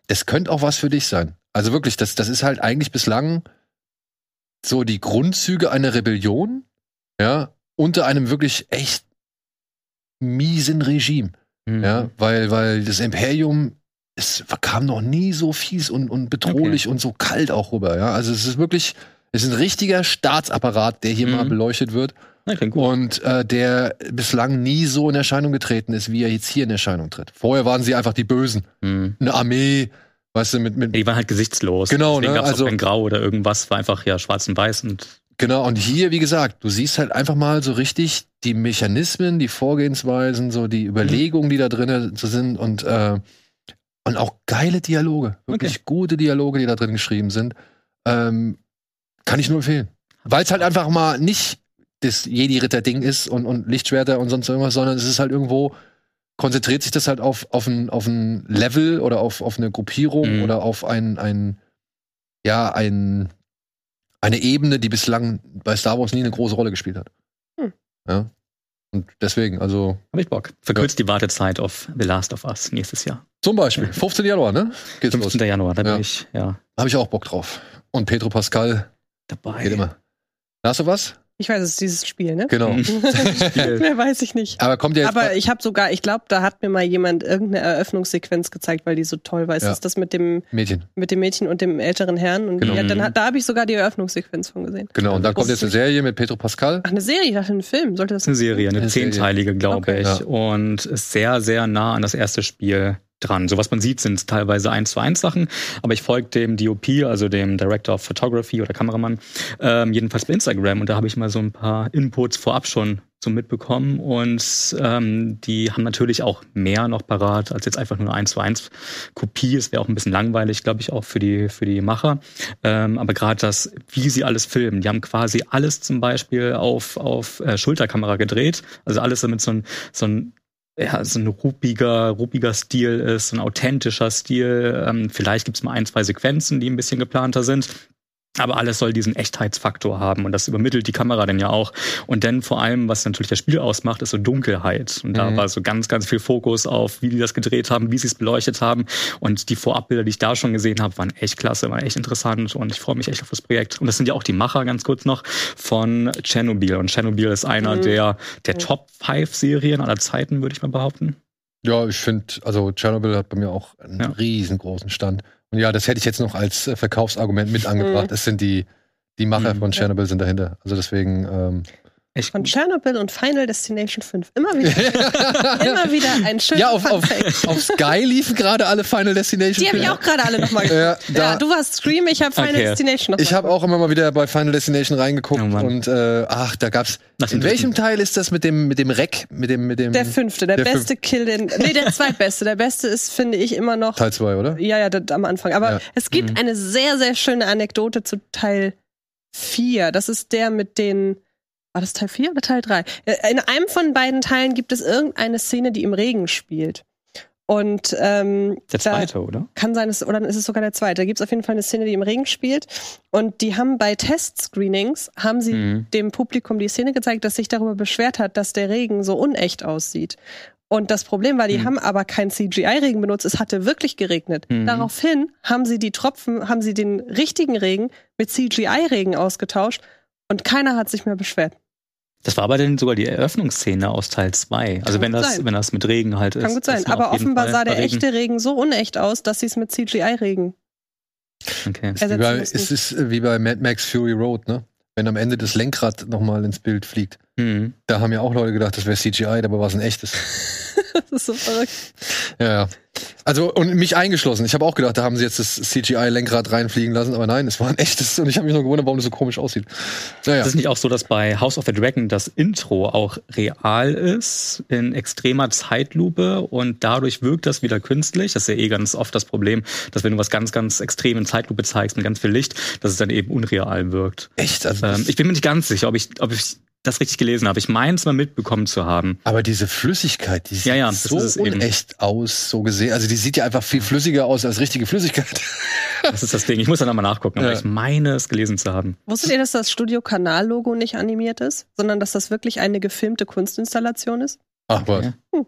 das könnte auch was für dich sein. Also wirklich, das, das ist halt eigentlich bislang so die Grundzüge einer Rebellion, ja, unter einem wirklich echt miesen Regime. Mhm. Ja, weil, weil das Imperium, es kam noch nie so fies und, und bedrohlich und so kalt auch rüber. Ja, also es ist wirklich, es ist ein richtiger Staatsapparat, der hier Mhm. mal beleuchtet wird und äh, der bislang nie so in Erscheinung getreten ist, wie er jetzt hier in Erscheinung tritt. Vorher waren sie einfach die Bösen, Mhm. eine Armee, weißt du, mit, mit Die waren halt gesichtslos. Genau, Deswegen ne, gab's also- auch kein Grau oder irgendwas, war einfach ja schwarz und weiß und Genau, und hier, wie gesagt, du siehst halt einfach mal so richtig die Mechanismen, die Vorgehensweisen, so die Überlegungen, die da drin sind und, äh, und auch geile Dialoge. Wirklich Okay. gute Dialoge, die da drin geschrieben sind. Ähm, kann ich nur empfehlen. Weil es halt einfach mal nicht das Jedi-Ritter-Ding ist und, und Lichtschwerter und sonst irgendwas, sondern es ist halt irgendwo, konzentriert sich das halt auf, auf, ein, auf ein Level oder auf, auf eine Gruppierung Mhm. oder auf ein, ein ja, ein, eine Ebene, die bislang bei Star Wars nie eine große Rolle gespielt hat. Hm. Ja. Und deswegen, also habe ich Bock. Verkürzt die Wartezeit auf The Last of Us nächstes Jahr. zum Beispiel, 15. Januar, ne? Geht's 15. los. Januar, da Ja. bin ich ja Habe ich auch Bock drauf. Und Pedro Pascal dabei. geht immer. Hast du was? Ich weiß, es ist dieses Spiel, ne? Genau. [LAUGHS] Mhm. Spiel. [LAUGHS] Mehr weiß ich nicht. Aber kommt ja jetzt. Aber ich habe sogar, ich glaube, da hat mir mal jemand irgendeine Eröffnungssequenz gezeigt, weil die so toll war. Es Ja. ist das mit dem, Mädchen. mit dem Mädchen und dem älteren Herrn. Und Genau. die, dann, hat- da habe ich sogar die Eröffnungssequenz von gesehen. Genau. Und dann kommt Das jetzt eine Serie mit Pedro Pascal. Ach, eine Serie, ich dachte, ein Film. Sollte das Das ist eine Serie, eine Eine zehnteilige, glaube Okay. ich. Ja. Und ist sehr, sehr nah an das erste Spiel dran. So was man sieht, sind teilweise eins zu eins Sachen, aber ich folge dem DOP, also dem Director of Photography oder Kameramann, ähm, jedenfalls bei Instagram und da habe ich mal so ein paar Inputs vorab schon so mitbekommen und ähm, die haben natürlich auch mehr noch parat als jetzt einfach nur eine 1 zu 1 Kopie. Es wäre auch ein bisschen langweilig, glaube ich, auch für die, für die Macher. Ähm, aber gerade das, wie sie alles filmen, die haben quasi alles zum Beispiel auf, auf äh, Schulterkamera gedreht. Also alles damit so ein, so ein ja, so ein ruppiger, ruppiger Stil ist, ein authentischer Stil. Ähm, vielleicht gibt's mal ein, zwei Sequenzen, die ein bisschen geplanter sind. Aber alles soll diesen Echtheitsfaktor haben und das übermittelt die Kamera dann ja auch. Und dann vor allem, was natürlich das Spiel ausmacht, ist so Dunkelheit. Und da Mhm. war so ganz, ganz viel Fokus auf, wie die das gedreht haben, wie sie es beleuchtet haben. Und die Vorabbilder, die ich da schon gesehen habe, waren echt klasse, waren echt interessant und ich freue mich echt auf das Projekt. Und das sind ja auch die Macher, ganz kurz noch, von Chernobyl. Und Chernobyl ist einer Mhm. der, der Mhm. Top 5 Serien aller Zeiten, würde ich mal behaupten. Ja, ich finde, also Chernobyl hat bei mir auch einen Ja. riesengroßen Stand. Und ja, das hätte ich jetzt noch als äh, Verkaufsargument mit angebracht. Mhm. Es sind die, die Macher Mhm. von Chernobyl sind dahinter. Also deswegen, ähm, Echt Von gut. Chernobyl und Final Destination 5. Immer wieder, [LAUGHS] immer wieder ein schöner ja, auf, auf, auf Sky liefen gerade alle Final Destination. Die habe ich auch gerade alle nochmal gesehen. Ja, da, Ja, du warst Scream, ich habe Final Okay. Destination noch ich habe auch immer mal wieder bei Final Destination reingeguckt Oh und äh, ach, da gab's. Nach In welchem Teil ist das mit dem mit dem Reck, mit dem mit dem Der fünfte, der, Der beste Kill, den. Nee, der zweitbeste. Der beste ist, finde ich, immer noch. Teil 2, oder? Ja, ja, das am Anfang. Aber Ja. es gibt Mhm. eine sehr, sehr schöne Anekdote zu Teil 4. Das ist der mit den. War das Teil 4 oder Teil 3? In einem von beiden Teilen gibt es irgendeine Szene, die im Regen spielt. Und ähm, Der zweite, oder? kann sein, dass, oder dann ist es sogar der zweite. Da gibt es auf jeden Fall eine Szene, die im Regen spielt. Und die haben bei Testscreenings, haben sie Mhm. dem Publikum die Szene gezeigt, dass sich darüber beschwert hat, dass der Regen so unecht aussieht. Und das Problem war, die Mhm. haben aber kein CGI-Regen benutzt, es hatte wirklich geregnet. Mhm. Daraufhin haben sie die Tropfen, haben sie den richtigen Regen mit CGI-Regen ausgetauscht und keiner hat sich mehr beschwert. Das war aber dann sogar die Eröffnungsszene aus Teil 2. Also Kann wenn das, sein. wenn das mit Regen halt ist. Kann gut sein. Aber offenbar Fall sah der Regen- echte Regen so unecht aus, dass sie es mit CGI-Regen Okay. Ersetzen bei, es ist wie bei Mad Max Fury Road, ne? Wenn am Ende das Lenkrad nochmal ins Bild fliegt. Mhm. Da haben ja auch Leute gedacht, das wäre CGI, dabei war es ein echtes. [LAUGHS] das ist so verrückt. Ja, ja. Also, und mich eingeschlossen. Ich habe auch gedacht, da haben sie jetzt das CGI-Lenkrad reinfliegen lassen, aber nein, es war ein echtes und ich habe mich nur gewundert, warum das so komisch aussieht. Naja. Ist es nicht auch so, dass bei House of the Dragon das Intro auch real ist, in extremer Zeitlupe und dadurch wirkt das wieder künstlich? Das ist ja eh ganz oft das Problem, dass wenn du was ganz, ganz extrem in Zeitlupe zeigst mit ganz viel Licht, dass es dann eben unreal wirkt. Echt? Also Ähm, ich bin mir nicht ganz sicher, ob ich, ob ich das richtig gelesen habe. Ich meine es mal mitbekommen zu haben. aber diese Flüssigkeit, die sieht Ja, ja, so unecht aus, so gesehen. Also die sieht ja einfach viel flüssiger aus als richtige Flüssigkeit. [LAUGHS] Das ist das Ding. Ich muss dann nochmal nachgucken, aber Ja. ich meine es gelesen zu haben. Wusstet ihr, dass das Studio-Kanal-Logo nicht animiert ist, sondern dass das wirklich eine gefilmte Kunstinstallation ist? Ach was, Okay.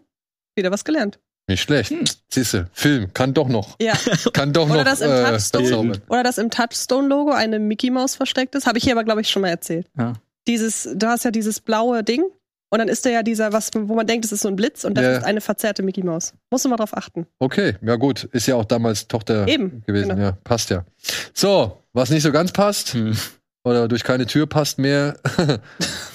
Wieder was gelernt. nicht schlecht. Hm. Siehste, Film kann doch noch. Ja. [LAUGHS] Kann doch Oder noch das im äh. Oder dass im Touchstone-Logo eine Mickey Maus versteckt ist. Habe ich hier aber, glaube ich, schon mal erzählt. Ja. Dieses, du hast ja dieses blaue Ding und dann ist da ja dieser, was, wo man denkt, es ist so ein Blitz und das Ja. ist eine verzerrte Mickey Maus. Musst du mal drauf achten. Okay, ja gut. Ist ja auch damals Tochter Eben, gewesen. genau. Ja, passt ja. So, was nicht so ganz passt Hm. oder durch keine Tür passt mehr.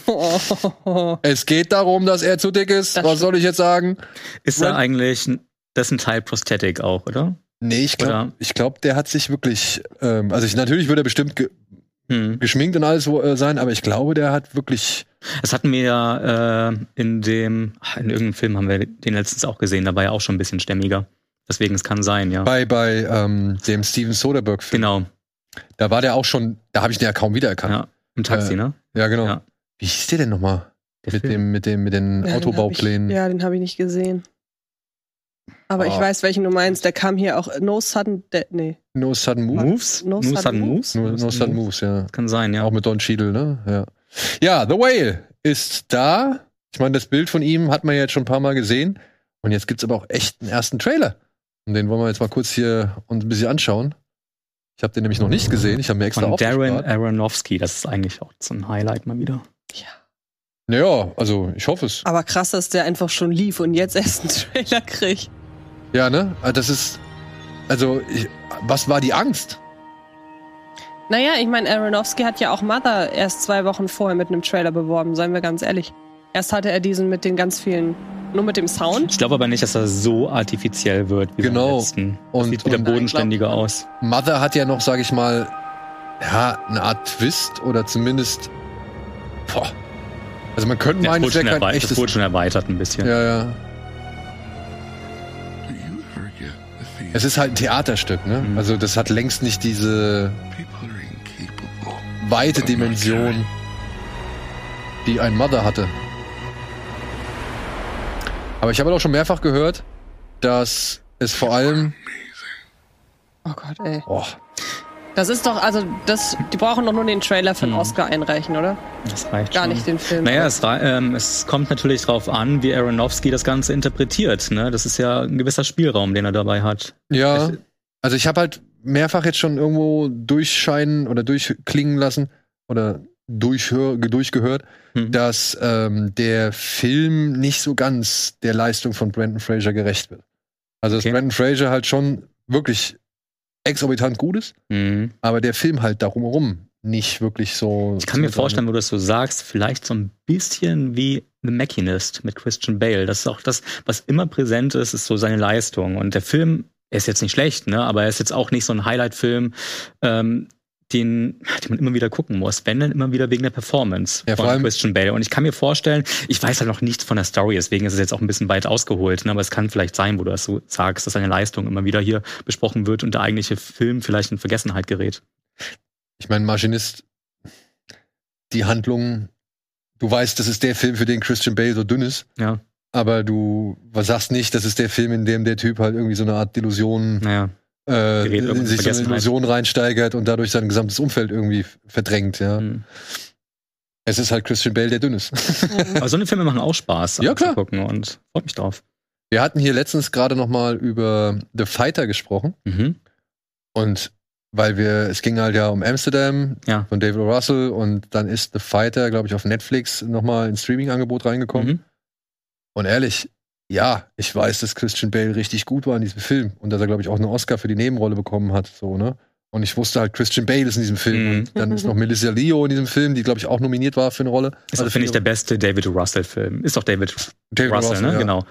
Oh. [LAUGHS] es geht darum, dass er zu dick ist. Das was soll ich jetzt sagen? Ist da Ren- eigentlich, ein- das ist ein Teil Prosthetic auch, oder? Nee, ich glaube, ich glaub, der hat sich wirklich, ähm, also ich, natürlich wird er bestimmt Hm. geschminkt und alles so, äh, sein, aber ich glaube, der hat wirklich, Das hatten wir ja äh, in dem, ach, in irgendeinem Film haben wir den letztens auch gesehen, da war er auch schon ein bisschen stämmiger. Deswegen, es kann sein, ja. bei, bei ähm, dem Steven Soderbergh-Film, Genau, da war der auch schon, da habe ich den ja kaum wiedererkannt. ja. Im Taxi, Äh, ne? Ja, genau. Ja. Wie hieß der denn nochmal? Mit Film. dem, mit dem, mit den Ja, den Autobauplänen. hab Ich, ja, den habe ich nicht gesehen. Aber ich Oh. weiß, welchen du meinst. Der kam hier auch No Sudden Death. Nee. No Sudden Move? Moves? No No Sudden Sudden Moves? No, no Sudden Moves, ja. Kann sein, ja. Auch mit Don Cheadle, ne? Ja. Ja, The Whale ist da. Ich meine, das Bild von ihm hat man ja jetzt schon ein paar Mal gesehen. Und jetzt gibt's aber auch echt einen ersten Trailer. Und den wollen wir jetzt mal kurz hier uns ein bisschen anschauen. Ich habe den nämlich noch nicht gesehen. Ich habe mir extra Von Darren. Aronofsky, das ist eigentlich auch so ein Highlight mal wieder. Ja, also ich hoffe es. Aber krass, dass der einfach schon lief und jetzt erst einen Trailer kriegt. Ja, ne? Also Das ist. Also, ich, was war die Angst? Naja, ich meine, Aronofsky hat ja auch Mother erst zwei Wochen vorher mit einem Trailer beworben, seien wir ganz ehrlich. Erst hatte er diesen mit den ganz vielen, nur mit dem Sound. Ich glaube aber nicht, dass er so artifiziell wird wie Genau. beim letzten. Das Und- sieht wieder und- bodenständiger aus. Mother hat ja noch, sag ich mal, ja, eine Art Twist oder zumindest. Boah. Also man könnte Ja, meinen, es wäre kein das wurde schon erweitert ein bisschen. Ja, ja. Es ist halt ein Theaterstück, ne? Mhm. Also das hat längst nicht diese weite Dimension, die ein Mother hatte. Aber ich habe auch schon mehrfach gehört, dass es vor allem. Oh Gott, ey. Oh, Das ist doch, also, das, die brauchen doch nur den Trailer für den Hm. Oscar einreichen, oder? Das reicht Gar schon. nicht den Film. Naja, es, ähm, es kommt natürlich drauf an, wie Aronofsky das Ganze interpretiert. Ne? Das ist ja ein gewisser Spielraum, den er dabei hat. ja. Ich- Also ich habe halt mehrfach jetzt schon irgendwo durchscheinen oder durchklingen lassen oder durchhör, durchgehört, Hm. dass ähm, der Film nicht so ganz der Leistung von Brandon Fraser gerecht wird. Also dass Okay. Brandon Fraser halt schon wirklich exorbitant gut ist, Mhm. aber der Film halt darum herum nicht wirklich so. Ich kann mir vorstellen, wo du das so sagst, vielleicht so ein bisschen wie The Machinist mit Christian Bale. Das ist auch das, was immer präsent ist, ist so seine Leistung. Und der Film, er ist jetzt nicht schlecht, ne? aber er ist jetzt auch nicht so ein Highlight-Film, ähm, den, den man immer wieder gucken muss, wenn dann immer wieder wegen der Performance Ja, von Christian Bale. Und ich kann mir vorstellen, ich weiß halt noch nichts von der Story, deswegen ist es jetzt auch ein bisschen weit ausgeholt, ne? aber es kann vielleicht sein, wo du das so sagst, dass seine Leistung immer wieder hier besprochen wird und der eigentliche Film vielleicht in Vergessenheit gerät. Ich meine, Maschinist, die Handlung, du weißt, das ist der Film, für den Christian Bale so dünn ist, Ja, aber du sagst nicht, das ist der Film, in dem der Typ halt irgendwie so eine Art Delusion, naja. Äh, sich so eine. Illusion reinsteigert und dadurch sein gesamtes Umfeld irgendwie verdrängt, ja. Mhm. Es ist halt Christian Bale, der dünn ist. [LAUGHS] Aber so eine Filme machen auch Spaß Ja, klar. gucken und freut mich drauf. Wir hatten hier letztens gerade noch mal über The Fighter gesprochen Mhm. und weil wir, es ging halt ja um Amsterdam Ja. von David. Russell und dann ist The Fighter, glaube ich, auf Netflix noch mal ins Streaming-Angebot reingekommen. Mhm. Und ehrlich, ja, ich weiß, dass Christian Bale richtig gut war in diesem Film und dass er, glaube ich, auch einen Oscar für die Nebenrolle bekommen hat, so, ne? Und ich wusste halt, Christian Bale ist in diesem Film. Mhm. Und dann ist noch [LAUGHS] Melissa Leo in diesem Film, die, glaube ich, auch nominiert war für eine Rolle. Ist Also finde ich, der beste David Russell-Film. Ist doch David, David Russell, ne? ja. Genau.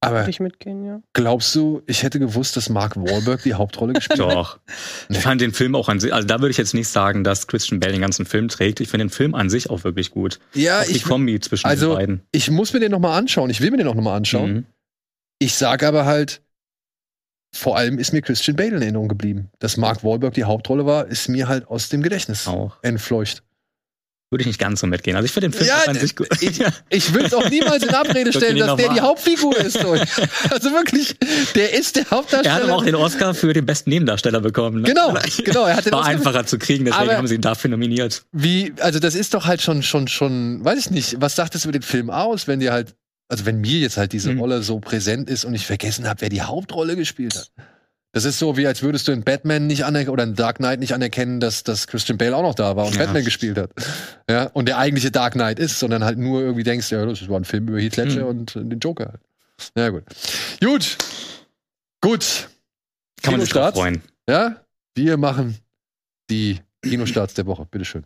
Aber Würde ich mitgehen, ja. glaubst du, ich hätte gewusst, dass Mark Wahlberg die Hauptrolle gespielt hat? Doch. [LAUGHS] Ich fand den Film auch an sich, also da würde ich jetzt nicht sagen, dass Christian Bale den ganzen Film trägt. Ich finde den Film an sich auch wirklich gut. Ja, Auch die ich, Kombi zwischen also- den beiden. ich muss mir den noch mal anschauen. Ich will mir den auch noch mal anschauen. Mhm. Ich sage aber halt, vor allem ist mir Christian Bale in Erinnerung geblieben. Dass Mark Wahlberg die Hauptrolle war, ist mir halt aus dem Gedächtnis Auch. entfleucht. Würde ich nicht ganz so mitgehen. Also ich finde den Film Ja, an sich gut. ich- [LAUGHS] Ich will es auch niemals in Abrede stellen, dass der die. Hauptfigur ist. so. [LAUGHS] Also wirklich, der ist der er hat aber Hauptdarsteller. auch den Oscar für den besten Nebendarsteller bekommen. Ne? Genau, [LAUGHS] genau, er hat den War Oscar- einfacher zu kriegen, deswegen haben sie ihn dafür nominiert. Wie, also das ist doch halt schon, schon, schon, weiß ich nicht, was sagt das über den Film aus, wenn dir halt, also wenn mir jetzt halt diese Mhm. Rolle so präsent ist und ich vergessen habe, wer die Hauptrolle gespielt hat. Das ist so, wie als würdest du in Batman nicht anerkennen oder in Dark Knight nicht anerkennen, dass, dass Christian Bale auch noch da war und Ja. Batman gespielt hat. Ja, und der eigentliche Dark Knight ist, sondern halt nur irgendwie denkst, ja, das war ein Film über Heath Ledger Mhm. und äh, den Joker halt. Ja, gut. Gut. Gut. Kann man sich freuen. Ja, wir machen die Kinostarts der Woche. Bitteschön.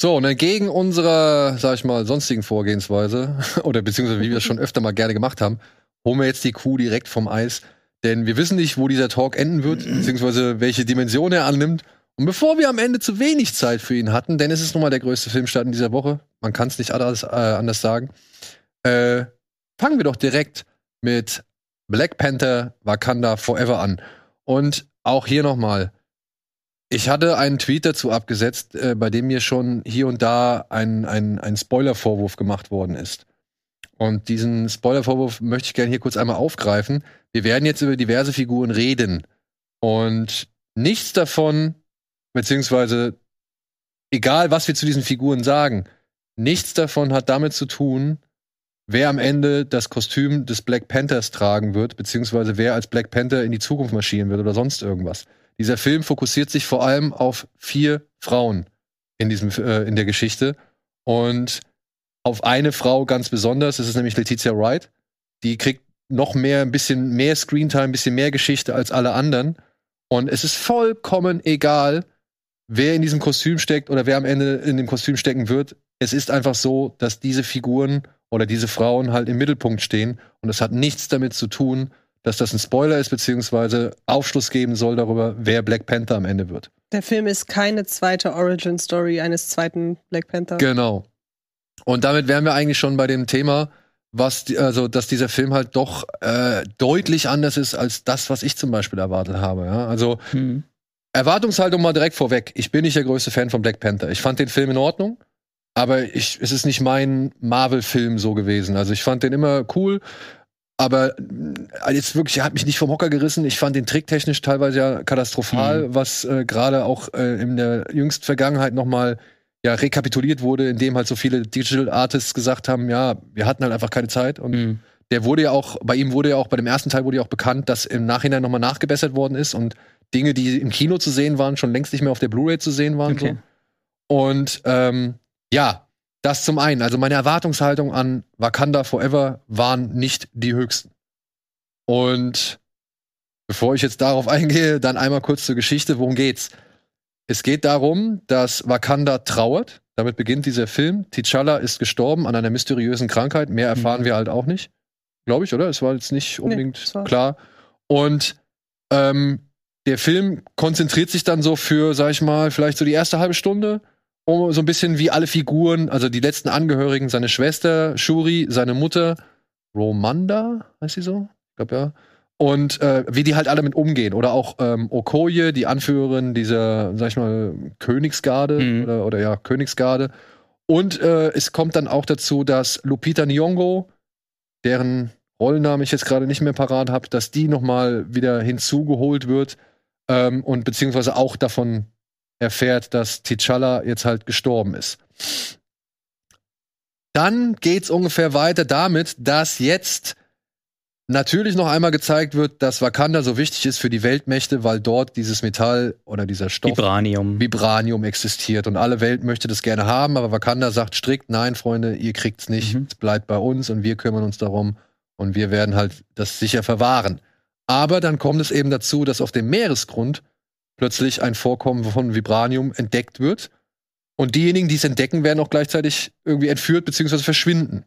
So, und entgegen unserer, sag ich mal, sonstigen Vorgehensweise, [LAUGHS] oder beziehungsweise wie wir es schon öfter mal gerne gemacht haben, holen wir jetzt die Kuh direkt vom Eis. Denn wir wissen nicht, wo dieser Talk enden wird, beziehungsweise welche Dimension er annimmt. Und bevor wir am Ende zu wenig Zeit für ihn hatten, denn es ist nun mal der größte Filmstart in dieser Woche, man kann es nicht anders, äh, anders sagen, äh, fangen wir doch direkt mit Black Panther Wakanda Forever an. Und auch hier nochmal, ich hatte einen Tweet dazu abgesetzt, äh, bei dem mir schon hier und da ein, ein, ein Spoiler-Vorwurf gemacht worden ist. Und diesen Spoiler-Vorwurf möchte ich gerne hier kurz einmal aufgreifen. Wir werden jetzt über diverse Figuren reden. Und nichts davon, beziehungsweise egal, was wir zu diesen Figuren sagen, nichts davon hat damit zu tun, wer am Ende das Kostüm des Black Panthers tragen wird, beziehungsweise wer als Black Panther in die Zukunft marschieren wird oder sonst irgendwas. Dieser Film fokussiert sich vor allem auf vier Frauen in diesem äh, in der Geschichte. Und auf eine Frau ganz besonders, das ist nämlich Letizia Wright, die kriegt noch mehr ein bisschen mehr Screentime, ein bisschen mehr Geschichte als alle anderen. Und es ist vollkommen egal, wer in diesem Kostüm steckt oder wer am Ende in dem Kostüm stecken wird. Es ist einfach so, dass diese Figuren oder diese Frauen halt im Mittelpunkt stehen. Und es hat nichts damit zu tun, dass das ein Spoiler ist, beziehungsweise Aufschluss geben soll darüber, wer Black Panther am Ende wird. Der Film ist keine zweite Origin-Story eines zweiten Black Panther. Genau. Und damit wären wir eigentlich schon bei dem Thema, was, die, also, dass dieser Film halt doch äh, deutlich anders ist als das, was ich zum Beispiel erwartet habe. Ja? Also, Hm. Erwartungshaltung mal direkt vorweg. Ich bin nicht der größte Fan von Black Panther. Ich fand den Film in Ordnung, aber ich, es ist nicht mein Marvel-Film so gewesen. Also ich fand den immer cool, aber äh, jetzt wirklich, er hat mich nicht vom Hocker gerissen. Ich fand den tricktechnisch teilweise ja katastrophal, was äh, gerade auch äh, in der jüngsten Vergangenheit noch mal ja, rekapituliert wurde, indem halt so viele Digital Artists gesagt haben, ja, wir hatten halt einfach keine Zeit und Hm. der wurde ja auch, bei ihm wurde ja auch, bei dem ersten Teil wurde ja auch bekannt, dass im Nachhinein nochmal nachgebessert worden ist und Dinge, die im Kino zu sehen waren, schon längst nicht mehr auf der Blu-ray zu sehen waren. Okay. So. Und ähm, ja, das zum einen. Also meine Erwartungshaltung an Wakanda Forever waren nicht die höchsten. Und bevor ich jetzt darauf [LAUGHS] eingehe, dann einmal kurz zur Geschichte. Worum geht's? Es geht darum, dass Wakanda trauert. Damit beginnt dieser Film. T'Challa ist gestorben an einer mysteriösen Krankheit. Mehr erfahren Mhm. wir halt auch nicht. Glaube ich, oder? Es war jetzt nicht unbedingt war- klar. Und ähm, der Film konzentriert sich dann so für, sag ich mal, vielleicht so die erste halbe Stunde, so ein bisschen wie alle Figuren, also die letzten Angehörigen, seine Schwester, Shuri, seine Mutter, Romanda, heißt sie so? Ich glaube ja. Und äh, wie die halt alle mit umgehen. Oder auch ähm, Okoye, die Anführerin dieser, sag ich mal, Königsgarde Mhm. oder, oder ja, Königsgarde. Und äh, es kommt dann auch dazu, dass Lupita Nyong'o, deren Rollennamen ich jetzt gerade nicht mehr parat habe, dass die noch mal wieder hinzugeholt wird ähm, und beziehungsweise auch davon erfährt, dass T'Challa jetzt halt gestorben ist. Dann geht's ungefähr weiter damit, dass jetzt natürlich noch einmal gezeigt wird, dass Wakanda so wichtig ist für die Weltmächte, weil dort dieses Metall oder dieser Stoff Vibranium. Vibranium existiert und alle Welt möchte das gerne haben, aber Wakanda sagt strikt, nein, Freunde, ihr kriegt's nicht, Mhm. es bleibt bei uns und wir kümmern uns darum und wir werden halt das sicher verwahren. Aber dann kommt es eben dazu, dass auf dem Meeresgrund plötzlich ein Vorkommen von Vibranium entdeckt wird und diejenigen, die es entdecken, werden auch gleichzeitig irgendwie entführt bzw. verschwinden.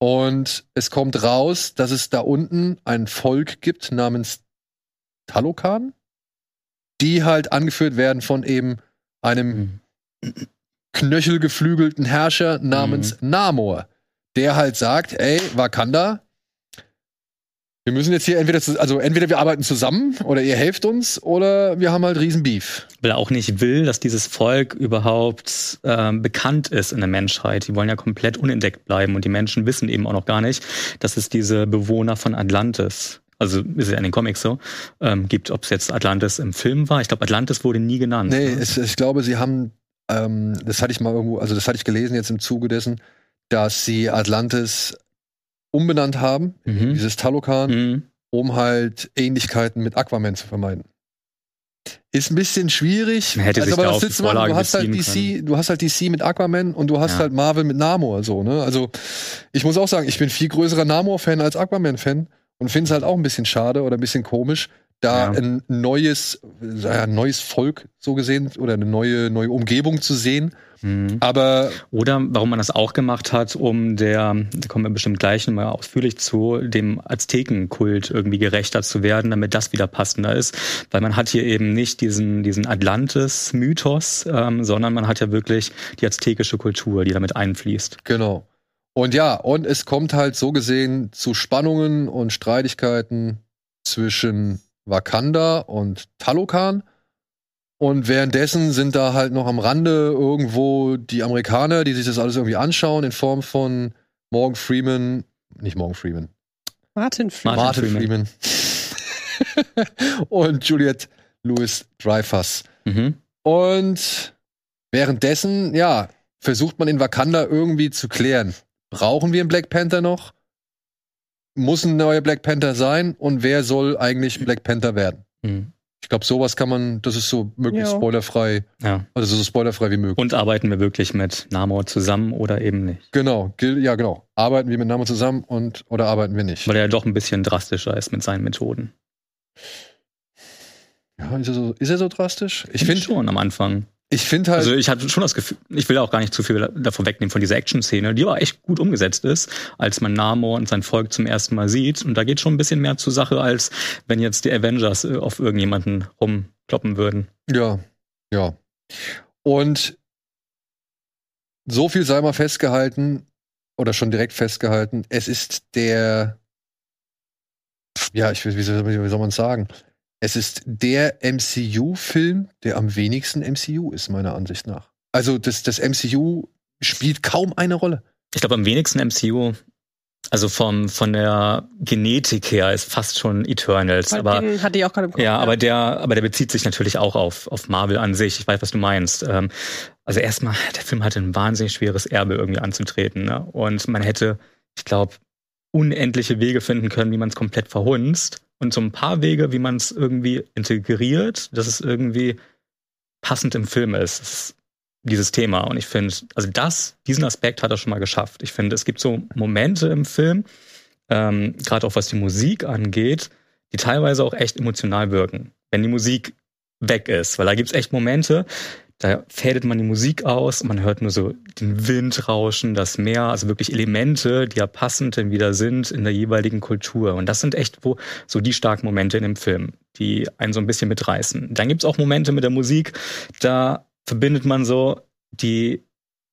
Und es kommt raus, dass es da unten ein Volk gibt namens Talokan, die halt angeführt werden von eben einem Hm. knöchelgeflügelten Herrscher namens Namor, der halt sagt, ey, Wakanda, wir müssen jetzt hier entweder, also entweder wir arbeiten zusammen oder ihr helft uns oder wir haben halt riesen Beef. Weil er auch nicht will, dass dieses Volk überhaupt ähm, bekannt ist in der Menschheit. Die wollen ja komplett unentdeckt bleiben und die Menschen wissen eben auch noch gar nicht, dass es diese Bewohner von Atlantis, also ist ja in den Comics so, ähm, gibt, ob es jetzt Atlantis im Film war. Ich glaube, Atlantis wurde nie genannt. Nee, ne? es, ich glaube, sie haben, ähm, das hatte ich mal irgendwo, also das hatte ich gelesen jetzt im Zuge dessen, dass sie Atlantis umbenannt haben, Mhm. dieses Talokan, Mhm. um halt Ähnlichkeiten mit Aquaman zu vermeiden. Ist ein bisschen schwierig. Man hätte sich aber da auf die willst du hast halt DC, du hast halt DC mit Aquaman und du hast Ja. halt Marvel mit Namor so, ne? Also, ich muss auch sagen, ich bin viel größerer Namor-Fan als Aquaman-Fan und finde es halt auch ein bisschen schade oder ein bisschen komisch, da Ja. ein neues, ja, neues Volk so gesehen oder eine neue, neue Umgebung zu sehen. Mhm. Aber Oder warum man das auch gemacht hat, um der, da kommen wir bestimmt gleich nochmal ausführlich zu, dem Aztekenkult irgendwie gerechter zu werden, damit das wieder passender ist. Weil man hat hier eben nicht diesen, diesen Atlantis-Mythos, ähm, sondern man hat ja wirklich die aztekische Kultur, die damit einfließt. Genau. Und ja, und es kommt halt so gesehen zu Spannungen und Streitigkeiten zwischen Wakanda und Talokan. Und währenddessen sind da halt noch am Rande irgendwo die Amerikaner, die sich das alles irgendwie anschauen, in Form von Morgan Freeman, nicht Morgan Freeman, Martin Freeman. Martin Martin Freeman. [LAUGHS] und Juliette Louis Dreyfus. Mhm. Und währenddessen, ja, versucht man in Wakanda irgendwie zu klären. Brauchen wir einen Black Panther noch? Muss ein neuer Black Panther sein? Und wer soll eigentlich Black Panther werden? Mhm. Ich glaube, sowas kann man, das ist so möglichst Ja. spoilerfrei, Ja. also so spoilerfrei wie möglich. Und arbeiten wir wirklich mit Namor zusammen oder eben nicht? Genau, ja genau. Arbeiten wir mit Namo zusammen und oder arbeiten wir nicht? Weil er ja doch ein bisschen drastischer ist mit seinen Methoden. Ja, ist er so, ist er so drastisch? Ich Ich finde finde, schon am Anfang. Ich finde halt, Also ich hatte schon das Gefühl, ich will auch gar nicht zu viel davon wegnehmen von dieser Action-Szene, die aber echt gut umgesetzt ist, als man Namor und sein Volk zum ersten Mal sieht. Und da geht schon ein bisschen mehr zur Sache, als wenn jetzt die Avengers äh, auf irgendjemanden rumkloppen würden. ja, ja. Und so viel sei mal festgehalten oder schon direkt festgehalten. Es ist der, ja, ich wie soll, wie soll man sagen? Es ist der MCU-Film, der am wenigsten MCU ist meiner Ansicht nach. Also das, das MCU spielt kaum eine Rolle. Ich glaube, am wenigsten MCU, also vom, von der Genetik her, ist fast schon Eternals. aber hatte ich auch gerade im Kopf. Ja, aber der, aber der bezieht sich natürlich auch auf, auf Marvel an sich. Ich weiß, was du meinst. Ähm, also erstmal, der Film hatte ein wahnsinnig schweres Erbe irgendwie anzutreten. Ne? Und man hätte, ich glaube, unendliche Wege finden können, wie man es komplett verhunzt. Und so ein paar Wege, wie man es irgendwie integriert, dass es irgendwie passend im Film ist. Ist dieses Thema. Und ich finde, also das, diesen Aspekt hat er schon mal geschafft. Ich finde, es gibt so Momente im Film, ähm, gerade auch was die Musik angeht, die teilweise auch echt emotional wirken. Wenn die Musik weg ist, weil da gibt's echt Momente, da fädet man die Musik aus man hört nur so den Wind rauschen, das Meer, also wirklich Elemente, die ja passend dann wieder sind in der jeweiligen Kultur. Und das sind echt wo, so die starken Momente in dem Film, die einen so ein bisschen mitreißen. Dann gibt's auch Momente mit der Musik, da verbindet man so die,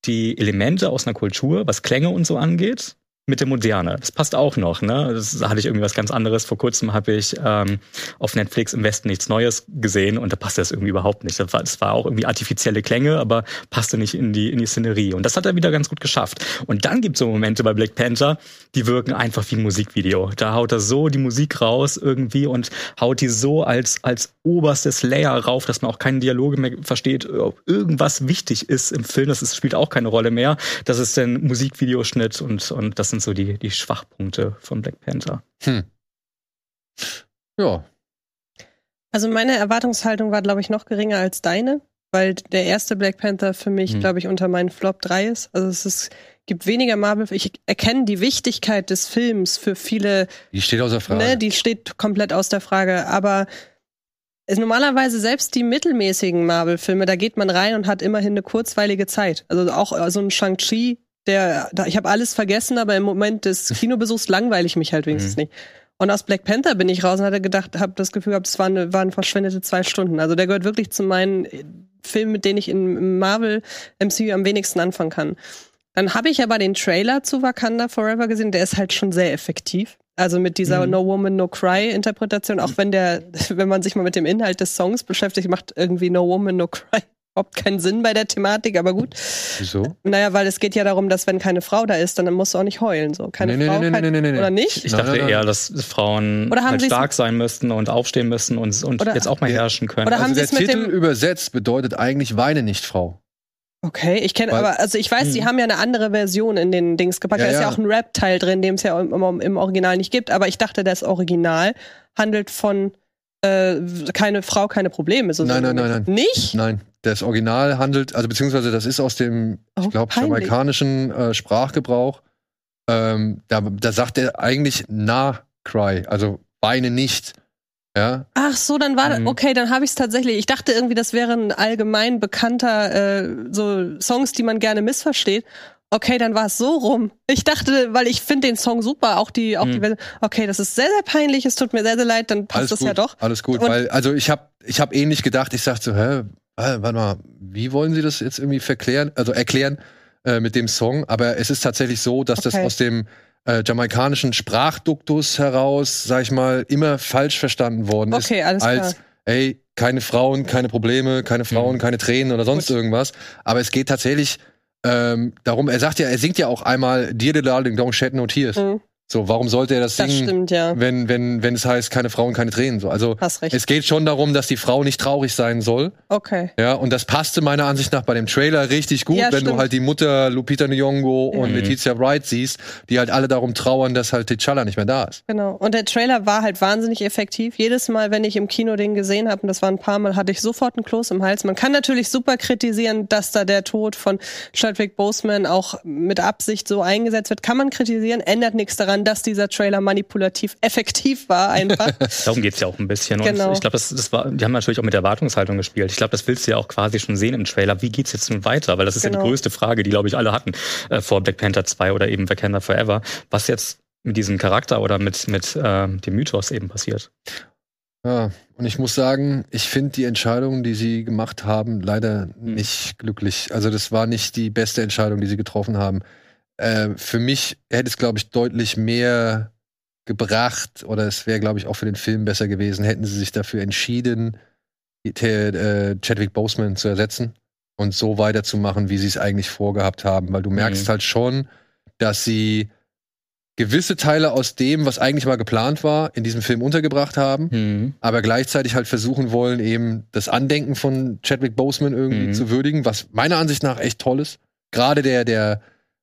die Elemente aus einer Kultur, was Klänge und so angeht, mit der Moderne. Das passt auch noch, ne? Das hatte ich irgendwie was ganz anderes. Vor kurzem habe ich ähm, auf Netflix im Westen nichts Neues gesehen und da passte das irgendwie überhaupt nicht. Das war, das war auch irgendwie artifizielle Klänge, aber passte nicht in die, in die Szenerie. Und das hat er wieder ganz gut geschafft. Und dann gibt es so Momente bei Black Panther, die wirken einfach wie ein Musikvideo. Da haut er so die Musik raus irgendwie und haut die so als, als oberstes Layer rauf, dass man auch keine Dialoge mehr versteht, ob irgendwas wichtig ist im Film. Das ist, spielt auch keine Rolle mehr. Das ist ein Musikvideoschnitt und, und das sind so die, die Schwachpunkte von Black Panther. Hm. Ja, Also meine Erwartungshaltung war, glaube ich, noch geringer als deine, weil der erste Black Panther für mich, Hm. glaube ich, unter meinen Flop 3 ist. Also es ist, gibt weniger Marvel. Ich erkenne die Wichtigkeit des Films für viele, die steht außer Frage. ne, die steht komplett aus der Frage. Aber normalerweise selbst die mittelmäßigen Marvel-Filme, da geht man rein und hat immerhin eine kurzweilige Zeit. Also auch so ein Shang-Chi, der, ich habe alles vergessen, aber im Moment des Kinobesuchs langweile ich mich halt wenigstens Mhm. nicht. Und aus Black Panther bin ich raus und hatte gedacht, habe das Gefühl gehabt, es waren, waren verschwendete zwei Stunden. Also der gehört wirklich zu meinen äh, Filmen, mit denen ich in- Marvel MCU am wenigsten anfangen kann. Dann habe ich aber den Trailer zu Wakanda Forever gesehen, der ist halt schon sehr effektiv. Also mit dieser Mhm. No Woman, No Cry Interpretation, auch wenn der, [LAUGHS] wenn man sich mal mit dem Inhalt des Songs beschäftigt, macht irgendwie No Woman, No Cry überhaupt keinen Sinn bei der Thematik, aber gut. Wieso? Naja, weil es geht ja darum, dass wenn keine Frau da ist, dann musst du auch nicht heulen. So. Keine Nee, Frau, nee, nee, kein, nee, nee, nee. oder nicht? Ich dachte nein, nein. eher, dass Frauen Oder haben halt stark sein müssten und aufstehen müssen und, und Oder- jetzt auch mal herrschen können. Oder haben Also der sie's mit Titel dem- übersetzt bedeutet eigentlich Weine nicht, Frau. Okay, ich kenne, aber also ich weiß, sie Mhm. haben ja eine andere Version in den Dings gepackt. Ja, da ist ja ja. auch ein Rap-Teil drin, den es ja im, im, im Original nicht gibt. Aber ich dachte, das Original handelt von äh, keine Frau, keine Probleme. So Nein, so- nein, nein, nein. Nicht? Nein, das Original handelt, also beziehungsweise das ist aus dem, Oh, ich glaube, jamaikanischen äh, Sprachgebrauch. Ähm, da, da sagt er eigentlich na cry, also weine nicht. Ja, Ach so, dann war Mhm. okay, dann habe ich es tatsächlich. Ich dachte irgendwie, das wäre ein allgemein bekannter äh, so Songs, die man gerne missversteht. Okay, dann war es so rum. Ich dachte, weil ich finde den Song super, auch die, auch die Mhm. Version. Okay, das ist sehr, sehr peinlich. Es tut mir sehr, sehr leid. Dann passt alles das gut, ja doch. alles gut, Und- weil also ich habe ich habe ähnlich gedacht, ich sagte so, hä, äh, warte mal, wie wollen Sie das jetzt irgendwie verklären, also erklären äh, mit dem Song, aber es ist tatsächlich so, dass das Okay. aus dem äh, jamaikanischen Sprachduktus heraus, sag ich mal, immer falsch verstanden worden ist. Okay, alles als, klar. ey, keine Frauen, keine Probleme, keine Frauen, Mhm. keine Tränen oder sonst Gut. irgendwas. Aber es geht tatsächlich ähm, darum, er sagt ja, er singt ja auch einmal Dear the Darling, don't shed no tears. Mhm. So, warum sollte er das Das singen, stimmt, ja. wenn, wenn, wenn es heißt, keine Frauen, keine Tränen? So, also, es geht schon darum, dass die Frau nicht traurig sein soll. Okay. Ja, und das passte meiner Ansicht nach bei dem Trailer richtig gut, Ja, wenn du stimmt. halt die Mutter Lupita Nyong'o und Mhm. Letizia Wright siehst, die halt alle darum trauern, dass halt T'Challa nicht mehr da ist. Genau. Und der Trailer war halt wahnsinnig effektiv. Jedes Mal, wenn ich im Kino den gesehen habe, und das war ein paar Mal, hatte ich sofort einen Kloß im Hals. Man kann natürlich super kritisieren, dass da der Tod von Chadwick Boseman auch mit Absicht so eingesetzt wird. Kann man kritisieren, ändert nichts daran, dass dieser Trailer manipulativ effektiv war einfach. [LAUGHS] Darum geht's ja auch ein bisschen. Genau. Und ich glaube, das, das war, die haben natürlich auch mit Erwartungshaltung gespielt. Ich glaube, das willst du ja auch quasi schon sehen im Trailer. Wie geht's jetzt nun weiter? Weil das ist ja Genau. die größte Frage, die, glaube ich, alle hatten äh, vor Black Panther 2 oder eben Wakanda Forever. Was jetzt mit diesem Charakter oder mit, mit äh, dem Mythos eben passiert. Ja, und ich muss sagen, ich finde die Entscheidung, die sie gemacht haben, leider Hm. nicht glücklich. Also das war nicht die beste Entscheidung, die sie getroffen haben. Äh, für mich hätte es, glaube ich, deutlich mehr gebracht oder es wäre, glaube ich, auch für den Film besser gewesen, hätten sie sich dafür entschieden, äh, Chadwick Boseman zu ersetzen und so weiterzumachen, wie sie es eigentlich vorgehabt haben. Weil du merkst Mhm. halt schon, dass sie gewisse Teile aus dem, was eigentlich mal geplant war, in diesem Film untergebracht haben aber gleichzeitig halt versuchen wollen, eben das Andenken von Chadwick Boseman irgendwie Mhm. zu würdigen, was meiner Ansicht nach echt toll ist. Gerade der, der,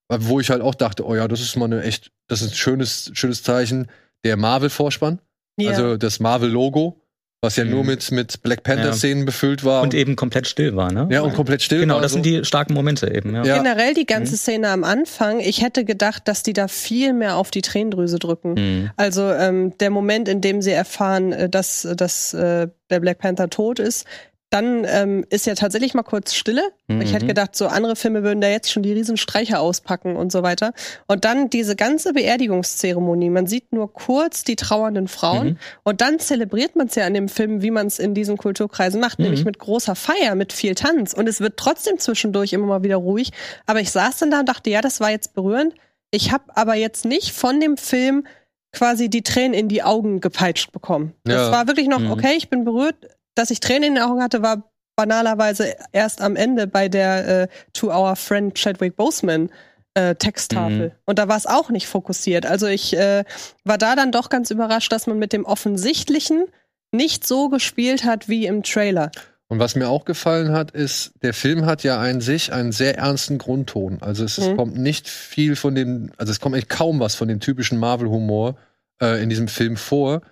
wo ich halt auch dachte, oh ja, das ist mal eine echt, das ist ein schönes, schönes Zeichen, der Marvel-Vorspann, Ja. also das Marvel-Logo, was ja Mhm. nur mit, mit Black Panther-Szenen befüllt war. Und eben komplett still war, ne? ja, und komplett still Genau, war. das so. sind die starken Momente eben, ja. Ja. Generell die ganze Mhm. Szene am Anfang, ich hätte gedacht, dass die da viel mehr auf die Tränendrüse drücken. Mhm. Also ähm, der Moment, in dem sie erfahren, äh, dass, dass äh, der Black Panther tot ist, dann ähm, ist ja tatsächlich mal kurz Stille. Mhm. Ich hätte gedacht, so andere Filme würden da jetzt schon die Riesenstreicher auspacken und so weiter. Und dann diese ganze Beerdigungszeremonie. Man sieht nur kurz die trauernden Frauen Mhm. und dann zelebriert man es ja in dem Film, wie man es in diesen Kulturkreisen macht, Mhm. nämlich mit großer Feier, mit viel Tanz. Und es wird trotzdem zwischendurch immer mal wieder ruhig. Aber ich saß dann da und dachte, ja, das war jetzt berührend. Ich habe aber jetzt nicht von dem Film quasi die Tränen in die Augen gepeitscht bekommen. Das Ja. war wirklich noch, Mhm. okay, ich bin berührt. Dass ich Tränen in den Augen hatte, war banalerweise erst am Ende bei der äh, To Our Friend Chadwick Boseman äh, Texttafel. Mhm. Und da war es auch nicht fokussiert. Also ich äh, war da dann doch ganz überrascht, dass man mit dem Offensichtlichen nicht so gespielt hat wie im Trailer. Und was mir auch gefallen hat, ist, der Film hat ja an sich einen sehr ernsten Grundton. Also es, Mhm. kommt nicht viel von dem, also es kommt eigentlich kaum was von dem typischen Marvel-Humor äh, in diesem Film vor.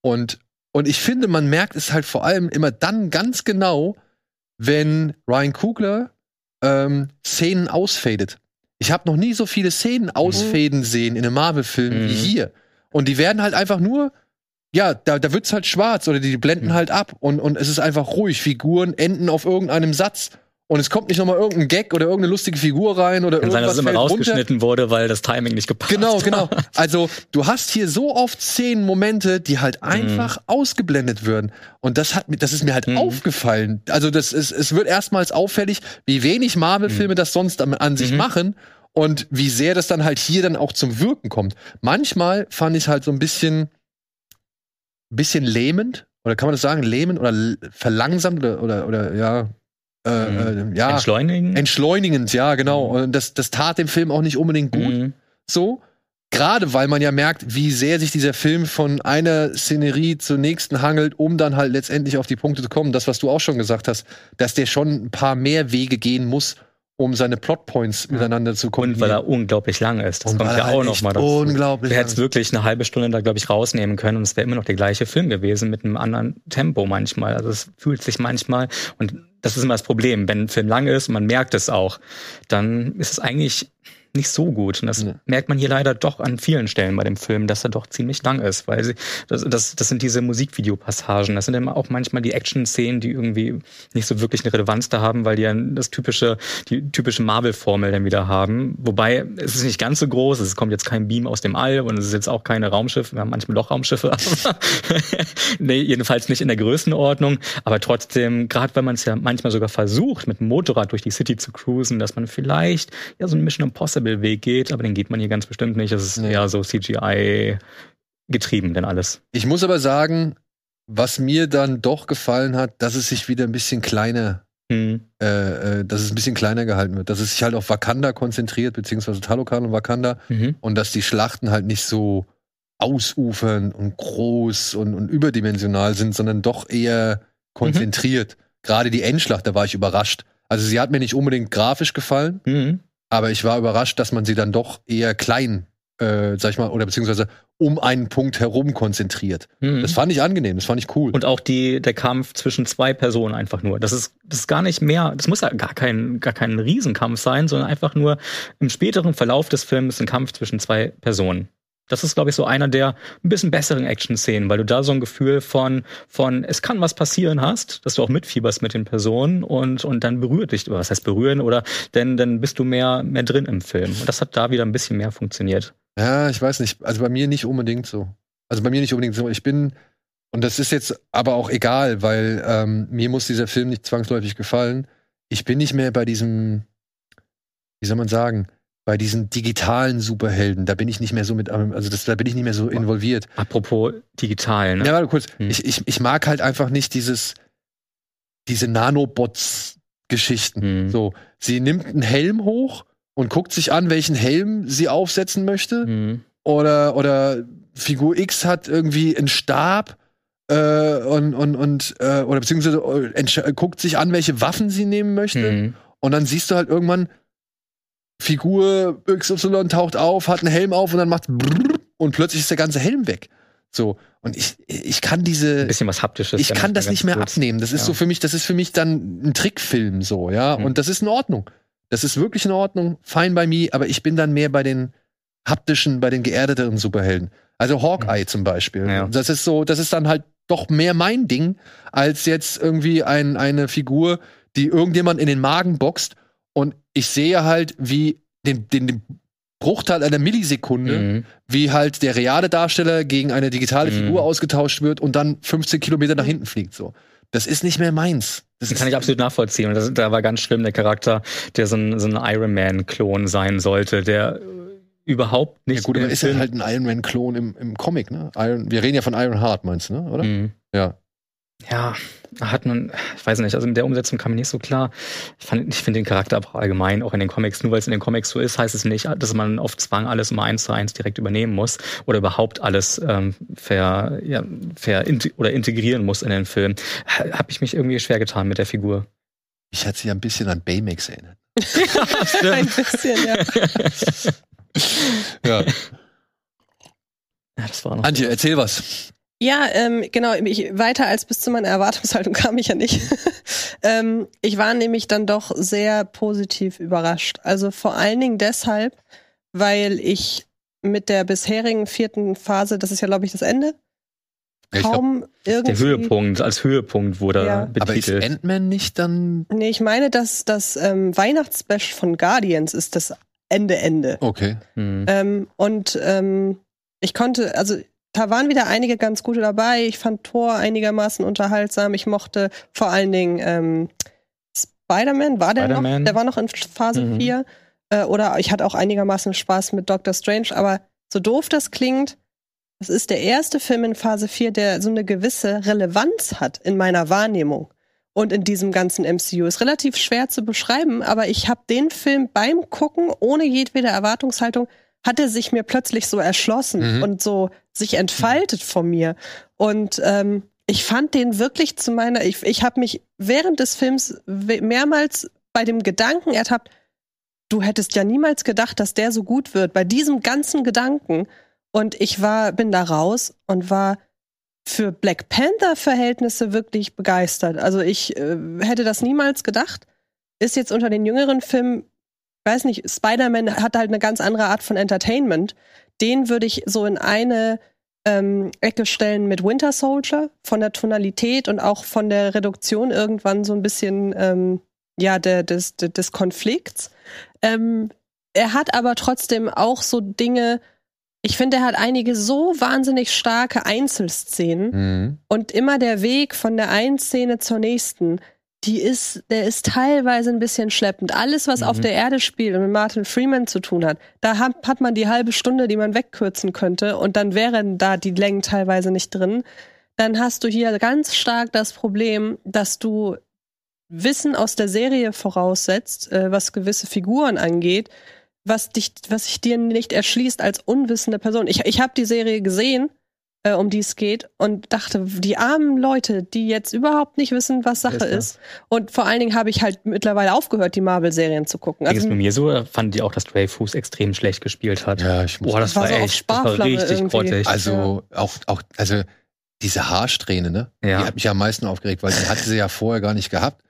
Und, und ich finde, man merkt es halt vor allem immer dann ganz genau, wenn Ryan Coogler ähm, Szenen ausfadet. Ich habe noch nie so viele Szenen ausfaden sehen in einem Marvel-Film Mhm. wie hier. Und die werden halt einfach nur ja, da, da wird's halt schwarz oder die blenden Mhm. halt ab und, und es ist einfach ruhig. Figuren enden auf irgendeinem Satz und es kommt nicht nochmal irgendein Gag oder irgendeine lustige Figur rein oder Kann sein, dass irgendwas es immer fällt runter. rausgeschnitten wurde, weil das Timing nicht gepasst Genau, hat. genau. [LAUGHS] Also du hast hier so oft Szenen, Momente, die halt einfach ausgeblendet würden. Und das hat mir, das ist mir halt Mhm. aufgefallen. Also das ist, es wird erstmals auffällig, wie wenig Marvel-Filme das sonst an, an sich Mhm. machen und wie sehr das dann halt hier dann auch zum Wirken kommt. Manchmal fand ich halt so ein bisschen, bisschen lähmend, oder kann man das sagen, lähmend oder verlangsamt oder, oder, oder ja, äh, äh, ja, Entschleunigen. entschleunigend, ja, genau. Mhm. Und das, das tat dem Film auch nicht unbedingt gut Mhm. so. Gerade weil man ja merkt, wie sehr sich dieser Film von einer Szenerie zur nächsten hangelt, um dann halt letztendlich auf die Punkte zu kommen. Das, was du auch schon gesagt hast, dass der schon ein paar mehr Wege gehen muss, um seine Plotpoints miteinander zu Und kombinieren. weil er unglaublich lang ist. Das Und kommt ja halt auch noch echt mal dazu. unglaublich hättest ist. wirklich eine halbe Stunde da, glaube ich, rausnehmen können und es wäre immer noch der gleiche Film gewesen mit einem anderen Tempo manchmal. Also es fühlt sich manchmal, und das ist immer das Problem, wenn ein Film lang ist, man merkt es auch, dann ist es eigentlich nicht so gut. Und das Nee. merkt man hier leider doch an vielen Stellen bei dem Film, dass er doch ziemlich lang ist, weil sie, das, das, das sind diese Musikvideopassagen. Das sind immer auch manchmal die Action-Szenen, die irgendwie nicht so wirklich eine Relevanz da haben, weil die ja das typische, die typische Marvel-Formel dann wieder haben. Wobei es ist nicht ganz so groß. Es kommt jetzt kein Beam aus dem All und es ist jetzt auch keine Raumschiffe. Wir haben manchmal doch Raumschiffe. [LAUGHS] aber nee, jedenfalls nicht in der Größenordnung. Aber trotzdem, gerade wenn man es ja manchmal sogar versucht, mit dem Motorrad durch die City zu cruisen, dass man vielleicht ja so einen Mission Impossible Weg geht, aber den geht man hier ganz bestimmt nicht. Es ist Nee. eher so CGI getrieben, denn alles. Ich muss aber sagen, was mir dann doch gefallen hat, dass es sich wieder ein bisschen kleiner Hm. äh, dass es ein bisschen kleiner gehalten wird, dass es sich halt auf Wakanda konzentriert, beziehungsweise Talokan und Wakanda Mhm. und dass die Schlachten halt nicht so ausufern und groß und, und überdimensional sind, sondern doch eher konzentriert. Gerade die Endschlacht, da war ich überrascht. Also sie hat mir nicht unbedingt grafisch gefallen, Mhm. Aber ich war überrascht, dass man sie dann doch eher klein, äh, sag ich mal, oder beziehungsweise um einen Punkt herum konzentriert. Mhm. Das fand ich angenehm, das fand ich cool. Und auch die, der Kampf zwischen zwei Personen einfach nur. Das ist, das ist gar nicht mehr, das muss ja gar kein, gar kein Riesenkampf sein, sondern einfach nur im späteren Verlauf des Films ein Kampf zwischen zwei Personen. Das ist, glaube ich, so einer der ein bisschen besseren Action-Szenen, weil du da so ein Gefühl von, von es kann was passieren hast, dass du auch mitfieberst mit den Personen und, und dann berührt dich, was heißt berühren, oder denn dann bist du mehr, mehr drin im Film. Und das hat da wieder ein bisschen mehr funktioniert. Ja, ich weiß nicht. Also bei mir nicht unbedingt so. Also bei mir nicht unbedingt so. Ich bin, und das ist jetzt aber auch egal, weil ähm, mir muss dieser Film nicht zwangsläufig gefallen. Ich bin nicht mehr bei diesem, wie soll man sagen, bei diesen digitalen Superhelden. Da bin ich nicht mehr so mit, also das, da bin ich nicht mehr so involviert. Apropos digital, ne? Ja, warte kurz. Hm. Ich, ich, ich mag halt einfach nicht dieses, diese Nanobots-Geschichten. Hm. So, sie nimmt einen Helm hoch und guckt sich an, welchen Helm sie aufsetzen möchte Mhm. oder, oder Figur X hat irgendwie einen Stab äh, und, und, und äh, oder beziehungsweise äh, guckt sich an, welche Waffen sie nehmen möchte. Mhm. Und dann siehst du halt irgendwann, Figur XY taucht auf, hat einen Helm auf und dann macht und plötzlich ist der ganze Helm weg. So. Und ich, ich kann diese. Ein bisschen was Haptisches. Ich kann das nicht mehr gut. abnehmen. Das ist Ja. so für mich, das ist für mich dann ein Trickfilm so, ja. Mhm. Und das ist in Ordnung. Das ist wirklich in Ordnung. Fine by me, aber ich bin dann mehr bei den haptischen, bei den geerdeteren Superhelden. Also Hawkeye zum Beispiel. Mhm. Ja. Das ist so, das ist dann halt doch mehr mein Ding, als jetzt irgendwie ein, eine Figur, die irgendjemand in den Magen boxt und ich sehe halt, wie den, den, den Bruchteil einer Millisekunde, Mhm. wie halt der reale Darsteller gegen eine digitale Mhm. Figur ausgetauscht wird und dann 15 Kilometer nach hinten fliegt. So. Das ist nicht mehr meins. Das Das kann ich absolut nachvollziehen. Und das, da war ganz schlimm der Charakter, der so ein, so ein Iron Man-Klon sein sollte, der äh, überhaupt nicht. ja gut, aber ist ja halt ein Iron Man-Klon im, im Comic, ne? Iron, wir reden ja von Iron Heart, meinst du, ne? Oder? Mhm. Ja. Ja, hat man, ich weiß nicht, also mit der Umsetzung kam mir nicht so klar. Ich, fand- ich finde den Charakter aber allgemein, auch in den Comics, nur weil es in den Comics so ist, heißt es nicht, dass man auf Zwang alles immer eins zu eins direkt übernehmen muss oder überhaupt alles ähm, ver, ja, ver oder integrieren muss in den Film. Habe ich mich irgendwie schwer getan mit der Figur. Ich hatte sie ein bisschen an Baymax erinnert. [LAUGHS] Ein bisschen, ja. Ja. Ja, das war noch. Antje, erzähl was. Ja, ähm, genau, ich, weiter als bis zu meiner Erwartungshaltung [LAUGHS] kam ich ja nicht. [LAUGHS] ähm, ich war nämlich dann doch sehr positiv überrascht. Also vor allen Dingen deshalb, weil ich mit der bisherigen vierten Phase, das ist ja, glaube ich, das Ende, Ja, ich glaub, kaum irgendwie. der Höhepunkt, als Höhepunkt wurde Ja. aber ist betitelt. Ant-Man nicht dann. Nee, ich meine, dass das ähm, Weihnachtsspecial von Guardians ist das Ende Ende. Okay. Hm. Ähm, und ähm, ich konnte, also da waren wieder einige ganz gute dabei. Ich fand Thor einigermaßen unterhaltsam. Ich mochte vor allen Dingen ähm, Spider-Man, war der Spider-Man. noch? Der war noch in Phase Mhm. 4. Äh, oder ich hatte auch einigermaßen Spaß mit Doctor Strange. Aber so doof das klingt, das ist der erste Film in Phase 4, der so eine gewisse Relevanz hat in meiner Wahrnehmung und in diesem ganzen MCU. Ist relativ schwer zu beschreiben, aber ich habe den Film beim Gucken ohne jedwede Erwartungshaltung hat er sich mir plötzlich so erschlossen Mhm. und so sich entfaltet vor mir. Und ähm, ich fand den wirklich zu meiner, ich, ich habe mich während des Films mehrmals bei dem Gedanken ertappt, du hättest ja niemals gedacht, dass der so gut wird, bei diesem ganzen Gedanken. Und ich war, bin da raus und war für Black Panther-Verhältnisse wirklich begeistert. Also ich äh, hätte das niemals gedacht. Ist jetzt unter den jüngeren Filmen, weiß nicht, Spider-Man hat halt eine ganz andere Art von Entertainment. Den würde ich so in eine ähm, Ecke stellen mit Winter Soldier, von der Tonalität und auch von der Reduktion irgendwann so ein bisschen ähm, ja, der, des, des, Konflikts. Ähm, er hat aber trotzdem auch so Dinge, ich finde, er hat einige so wahnsinnig starke Einzelszenen Mhm. und immer der Weg von der einen Szene zur nächsten, die ist, der ist teilweise ein bisschen schleppend. Alles, was Mhm. auf der Erde spielt und mit Martin Freeman zu tun hat, da hat, hat man die halbe Stunde, die man wegkürzen könnte und dann wären da die Längen teilweise nicht drin. Dann hast du hier ganz stark das Problem, dass du Wissen aus der Serie voraussetzt, äh, was gewisse Figuren angeht, was dich, was sich dir nicht erschließt als unwissende Person. Ich, ich habe die Serie gesehen, äh, um die es geht, und dachte, die armen Leute, die jetzt überhaupt nicht wissen, was Sache ist ist. Und vor allen Dingen habe ich halt mittlerweile aufgehört, die Marvel-Serien zu gucken. Ging es Also, bei mir so, oder fanden die auch, dass Dreyfus extrem schlecht gespielt hat? Ja, ich muss. Boah, das War war, so echt, das war richtig irgendwie. grottig. also auch, auch, also diese Haarsträhne, ne? Ja. Die hat mich am meisten aufgeregt, weil die hatte sie ja vorher gar nicht gehabt.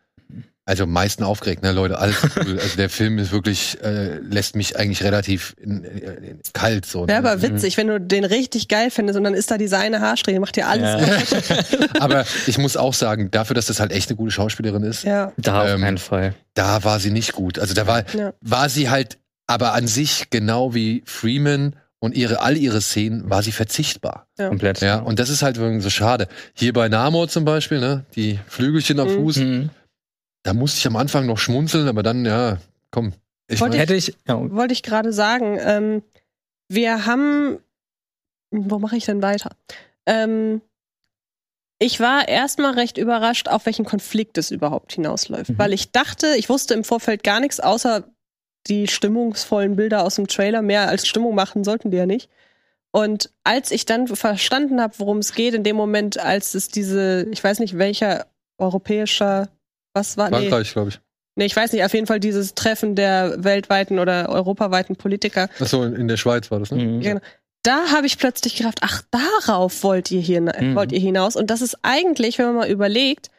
Also am meisten aufgeregt, ne, Leute, alles cool. [LAUGHS] Also der Film ist wirklich, äh, lässt mich eigentlich relativ in, in, in, kalt so. Ne? aber witzig, wenn du den richtig geil findest und dann ist da diese eine Haarsträhne, macht dir alles Ja. [LAUGHS] Aber ich muss auch sagen, dafür, dass das halt echt eine gute Schauspielerin ist, Ja. da auf Ähm, keinen Fall. da war sie nicht gut. Also da war, Ja. war sie halt, aber an sich genau wie Freeman und ihre, all ihre Szenen war sie verzichtbar. Ja. Komplett. Ja, und das ist halt irgendwie so schade. Hier bei Namor zum Beispiel, ne, die Flügelchen am Mhm. Fuß, Mhm. Da musste ich am Anfang noch schmunzeln, aber dann, ja, komm. Ich Wollte mein, Hätte ich, ja, Wollte ich gerade sagen, ähm, wir haben, wo mache ich denn weiter? Ähm, ich war erstmal recht überrascht, auf welchen Konflikt es überhaupt hinausläuft, Mhm. weil ich dachte, ich wusste im Vorfeld gar nichts, außer die stimmungsvollen Bilder aus dem Trailer. Mehr als Stimmung machen sollten die ja nicht. Und als ich dann verstanden habe, worum es geht, in dem Moment, als es diese, ich weiß nicht welcher europäischer, was war, nee, Frankreich, glaube ich. Nee, ich weiß nicht, auf jeden Fall dieses Treffen der weltweiten oder europaweiten Politiker. Achso, in, in der Schweiz war das, ne? Mhm. Ja. Da habe ich plötzlich gedacht, ach, darauf wollt ihr hier Mhm. wollt ihr hinaus. Und das ist eigentlich, wenn man mal überlegt,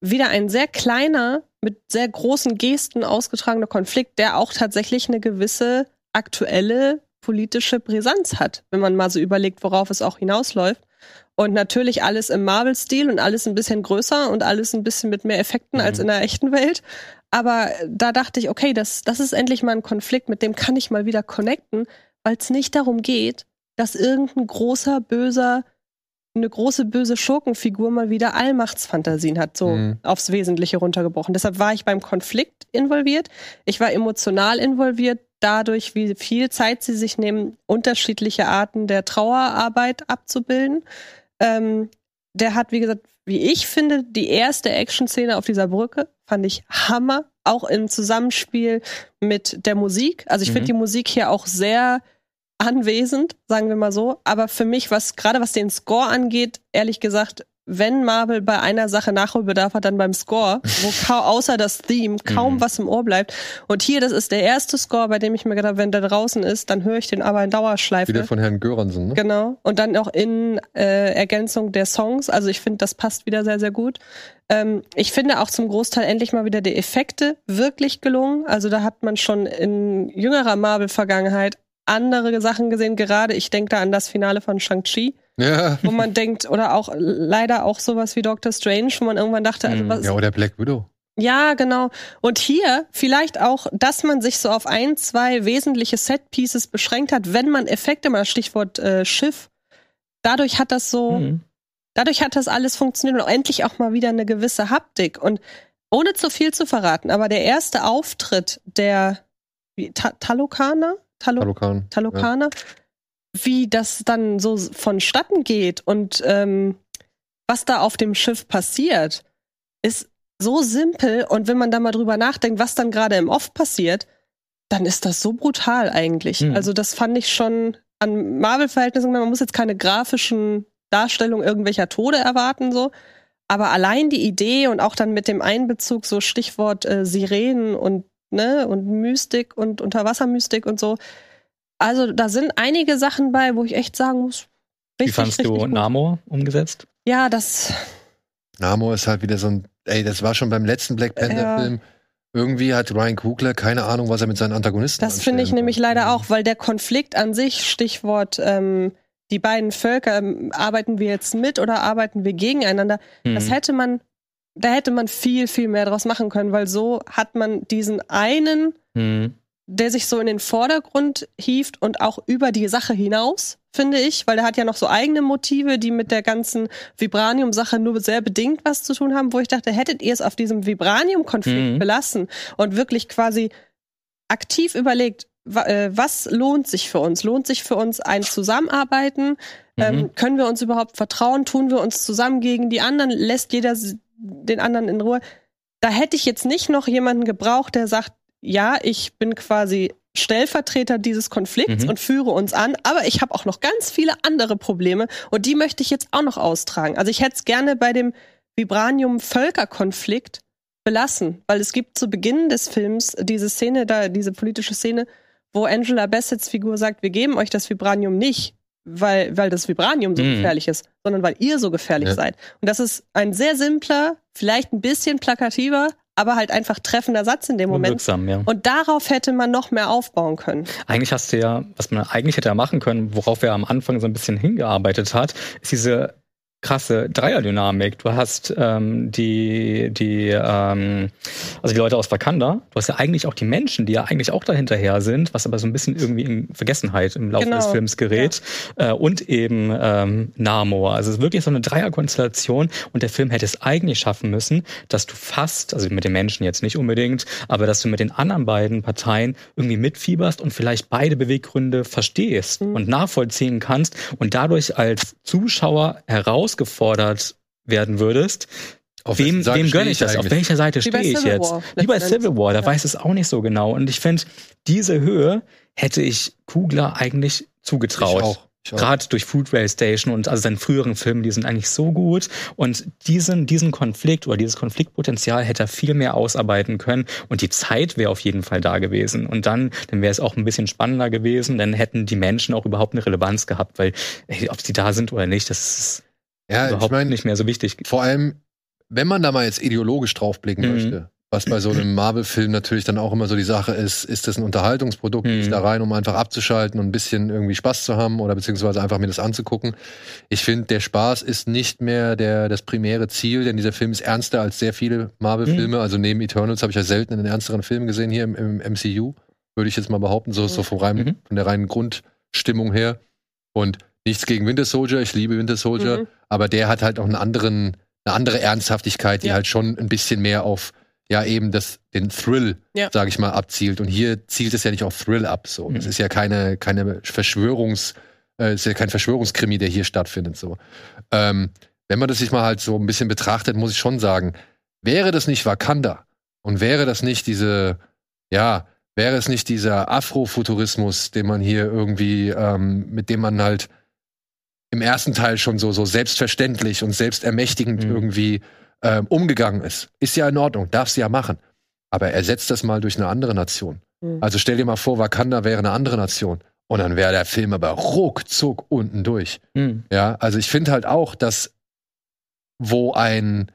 wieder ein sehr kleiner, mit sehr großen Gesten ausgetragener Konflikt, der auch tatsächlich eine gewisse aktuelle politische Brisanz hat, wenn man mal so überlegt, worauf es auch hinausläuft. Und natürlich alles im Marvel-Stil und alles ein bisschen größer und alles ein bisschen mit mehr Effekten als Mhm. in der echten Welt. Aber da dachte ich, okay, das, das ist endlich mal ein Konflikt, mit dem kann ich mal wieder connecten, weil es nicht darum geht, dass irgendein großer, böser, eine große böse Schurkenfigur mal wieder Allmachtsfantasien hat, so Mhm. aufs Wesentliche runtergebrochen. Deshalb war ich beim Konflikt involviert. Ich war emotional involviert, dadurch, wie viel Zeit sie sich nehmen, unterschiedliche Arten der Trauerarbeit abzubilden. Ähm, der hat, wie gesagt, wie ich finde, die erste Action-Szene auf dieser Brücke fand ich Hammer, auch im Zusammenspiel mit der Musik. Also ich Mhm. finde die Musik hier auch sehr anwesend, sagen wir mal so. Aber für mich, was gerade was den Score angeht, ehrlich gesagt, wenn Marvel bei einer Sache Nachholbedarf hat, dann beim Score, wo [LAUGHS] außer das Theme kaum Mhm. was im Ohr bleibt. Und hier, das ist der erste Score, bei dem ich mir gedacht habe, wenn der draußen ist, dann höre ich den aber in Dauerschleife. Wieder von Herrn Göransen, ne? Genau. Und dann auch in äh, Ergänzung der Songs. Also ich finde, das passt wieder sehr, sehr gut. Ähm, ich finde auch zum Großteil endlich mal wieder die Effekte wirklich gelungen. Also da hat man schon in jüngerer Marvel-Vergangenheit andere Sachen gesehen. Gerade ich denke da an das Finale von Shang-Chi, Ja. wo man denkt, oder auch leider auch sowas wie Doctor Strange, wo man irgendwann dachte, also Mhm. was, Ja, oder Black Widow. ja, genau. Und hier vielleicht auch, dass man sich so auf ein, zwei wesentliche Set-Pieces beschränkt hat, wenn man Effekte, mal Stichwort äh, Schiff, dadurch hat das so, Mhm. dadurch hat das alles funktioniert und endlich auch mal wieder eine gewisse Haptik. Und ohne zu viel zu verraten, aber der erste Auftritt der wie, Ta Talokaner? Talo Talokan. Talokaner, wie das dann so vonstatten geht und ähm, was da auf dem Schiff passiert, ist so simpel. Und wenn man da mal drüber nachdenkt, was dann gerade im Off passiert, dann ist das so brutal eigentlich. Mhm. Also das fand ich schon an Marvel-Verhältnissen, man muss jetzt keine grafischen Darstellungen irgendwelcher Tode erwarten, so. Aber allein die Idee und auch dann mit dem Einbezug, so Stichwort äh, Sirenen und, ne, und Mystik und Unterwassermystik und so. Also da sind einige Sachen bei, wo ich echt sagen muss, Wie richtig, fandst richtig du gut. Namor umgesetzt? Ja, das, Namor ist halt wieder so ein, ey, das war schon beim letzten Black Panther-Film. Irgendwie hat Ryan Coogler keine Ahnung, was er mit seinen Antagonisten das finde ich nämlich leider auch, weil der Konflikt an sich, Stichwort, ähm, die beiden Völker, ähm, arbeiten wir jetzt mit oder arbeiten wir gegeneinander? Das Mhm. hätte man, da hätte man viel, viel mehr draus machen können, weil so hat man diesen einen, Mhm. Der sich so in den Vordergrund hieft und auch über die Sache hinaus, finde ich, weil der hat ja noch so eigene Motive, die mit der ganzen Vibranium-Sache nur sehr bedingt was zu tun haben, wo ich dachte, hättet ihr es auf diesem Vibranium-Konflikt Mhm. belassen und wirklich quasi aktiv überlegt, äh, was lohnt sich für uns? Lohnt sich für uns ein Zusammenarbeiten? Ähm, Mhm. können wir uns überhaupt vertrauen? Tun wir uns zusammen gegen die anderen? Lässt jeder den anderen in Ruhe? da hätte ich jetzt nicht noch jemanden gebraucht, der sagt, ja, ich bin quasi Stellvertreter dieses Konflikts Mhm. und führe uns an, aber ich habe auch noch ganz viele andere Probleme und die möchte ich jetzt auch noch austragen. Also ich hätte es gerne bei dem Vibranium-Völkerkonflikt belassen, weil es gibt zu Beginn des Films diese Szene, da diese politische Szene, wo Angela Bassett's Figur sagt, wir geben euch das Vibranium nicht, weil, weil das Vibranium so Mhm. gefährlich ist, sondern weil ihr so gefährlich Ja. seid. Und das ist ein sehr simpler, vielleicht ein bisschen plakativer, aber halt einfach treffender Satz in dem Moment. wirksam, ja. Und darauf hätte man noch mehr aufbauen können. Eigentlich hast du ja, was man eigentlich hätte ja machen können, worauf er am Anfang so ein bisschen hingearbeitet hat, ist diese krasse Dreierdynamik. Du hast ähm, die, die, ähm, also die Leute aus Wakanda. Du hast ja eigentlich auch die Menschen, die ja eigentlich auch dahinterher sind, was aber so ein bisschen irgendwie in Vergessenheit im Laufe Genau, des Films gerät. Äh, und eben ähm, Namor. Also es ist wirklich so eine Dreierkonstellation und der Film hätte es eigentlich schaffen müssen, dass du fast, also mit den Menschen jetzt nicht unbedingt, aber dass du mit den anderen beiden Parteien irgendwie mitfieberst und vielleicht beide Beweggründe verstehst Mhm. und nachvollziehen kannst und dadurch als Zuschauer herausgefordert werden würdest, Auf wem, wem gönne ich das? Auf eigentlich? welcher Seite stehe ich Civil jetzt? War, Wie bei Civil War, da Ja. weiß es auch nicht so genau. Und ich finde, diese Höhe hätte ich Kugler eigentlich zugetraut. Ich auch. Ich auch. Gerade durch Food Rail Station und also seinen früheren Filmen, die sind eigentlich so gut. Und diesen, diesen Konflikt oder dieses Konfliktpotenzial hätte er viel mehr ausarbeiten können. Und die Zeit wäre auf jeden Fall da gewesen. Und dann, dann wäre es auch ein bisschen spannender gewesen. Dann hätten die Menschen auch überhaupt eine Relevanz gehabt, weil ey, ob sie da sind oder nicht, das ist Ja, ich überhaupt meine, nicht mehr so wichtig. vor allem, wenn man da mal jetzt ideologisch draufblicken Mhm. möchte, was bei so einem [CLEARS THROAT] Marvel-Film natürlich dann auch immer so die Sache ist, ist das ein Unterhaltungsprodukt, Mhm. ist da rein, um einfach abzuschalten und ein bisschen irgendwie Spaß zu haben oder beziehungsweise einfach mir das anzugucken. Ich finde, der Spaß ist nicht mehr der, das primäre Ziel, denn dieser Film ist ernster als sehr viele Marvel-Filme. Also neben Eternals habe ich ja selten einen ernsteren Film gesehen hier im, im MCU, würde ich jetzt mal behaupten, so, so vom rein, Mhm. von der reinen Grundstimmung her. Und nichts gegen Winter Soldier, ich liebe Winter Soldier, Mhm. aber der hat halt auch einen anderen, eine andere Ernsthaftigkeit, die Ja. halt schon ein bisschen mehr auf ja eben das den Thrill, Ja. sage ich mal, abzielt. Und hier zielt es ja nicht auf Thrill ab. So, das Mhm. ist ja keine keine Verschwörungs, äh, ist ja kein Verschwörungskrimi, der hier stattfindet. So, ähm, wenn man das sich mal halt so ein bisschen betrachtet, muss ich schon sagen, wäre das nicht Wakanda und wäre das nicht diese, ja, wäre es nicht dieser Afrofuturismus, den man hier irgendwie, ähm, mit dem man halt im ersten Teil schon so, so selbstverständlich und selbstermächtigend Mhm. irgendwie ähm, umgegangen ist. Ist ja in Ordnung, darfst du ja machen. Aber ersetzt das mal durch eine andere Nation. Mhm. Also stell dir mal vor, Wakanda wäre eine andere Nation. Und dann wäre der Film aber ruckzuck unten durch. Mhm. Ja, also ich finde halt auch, dass wo ein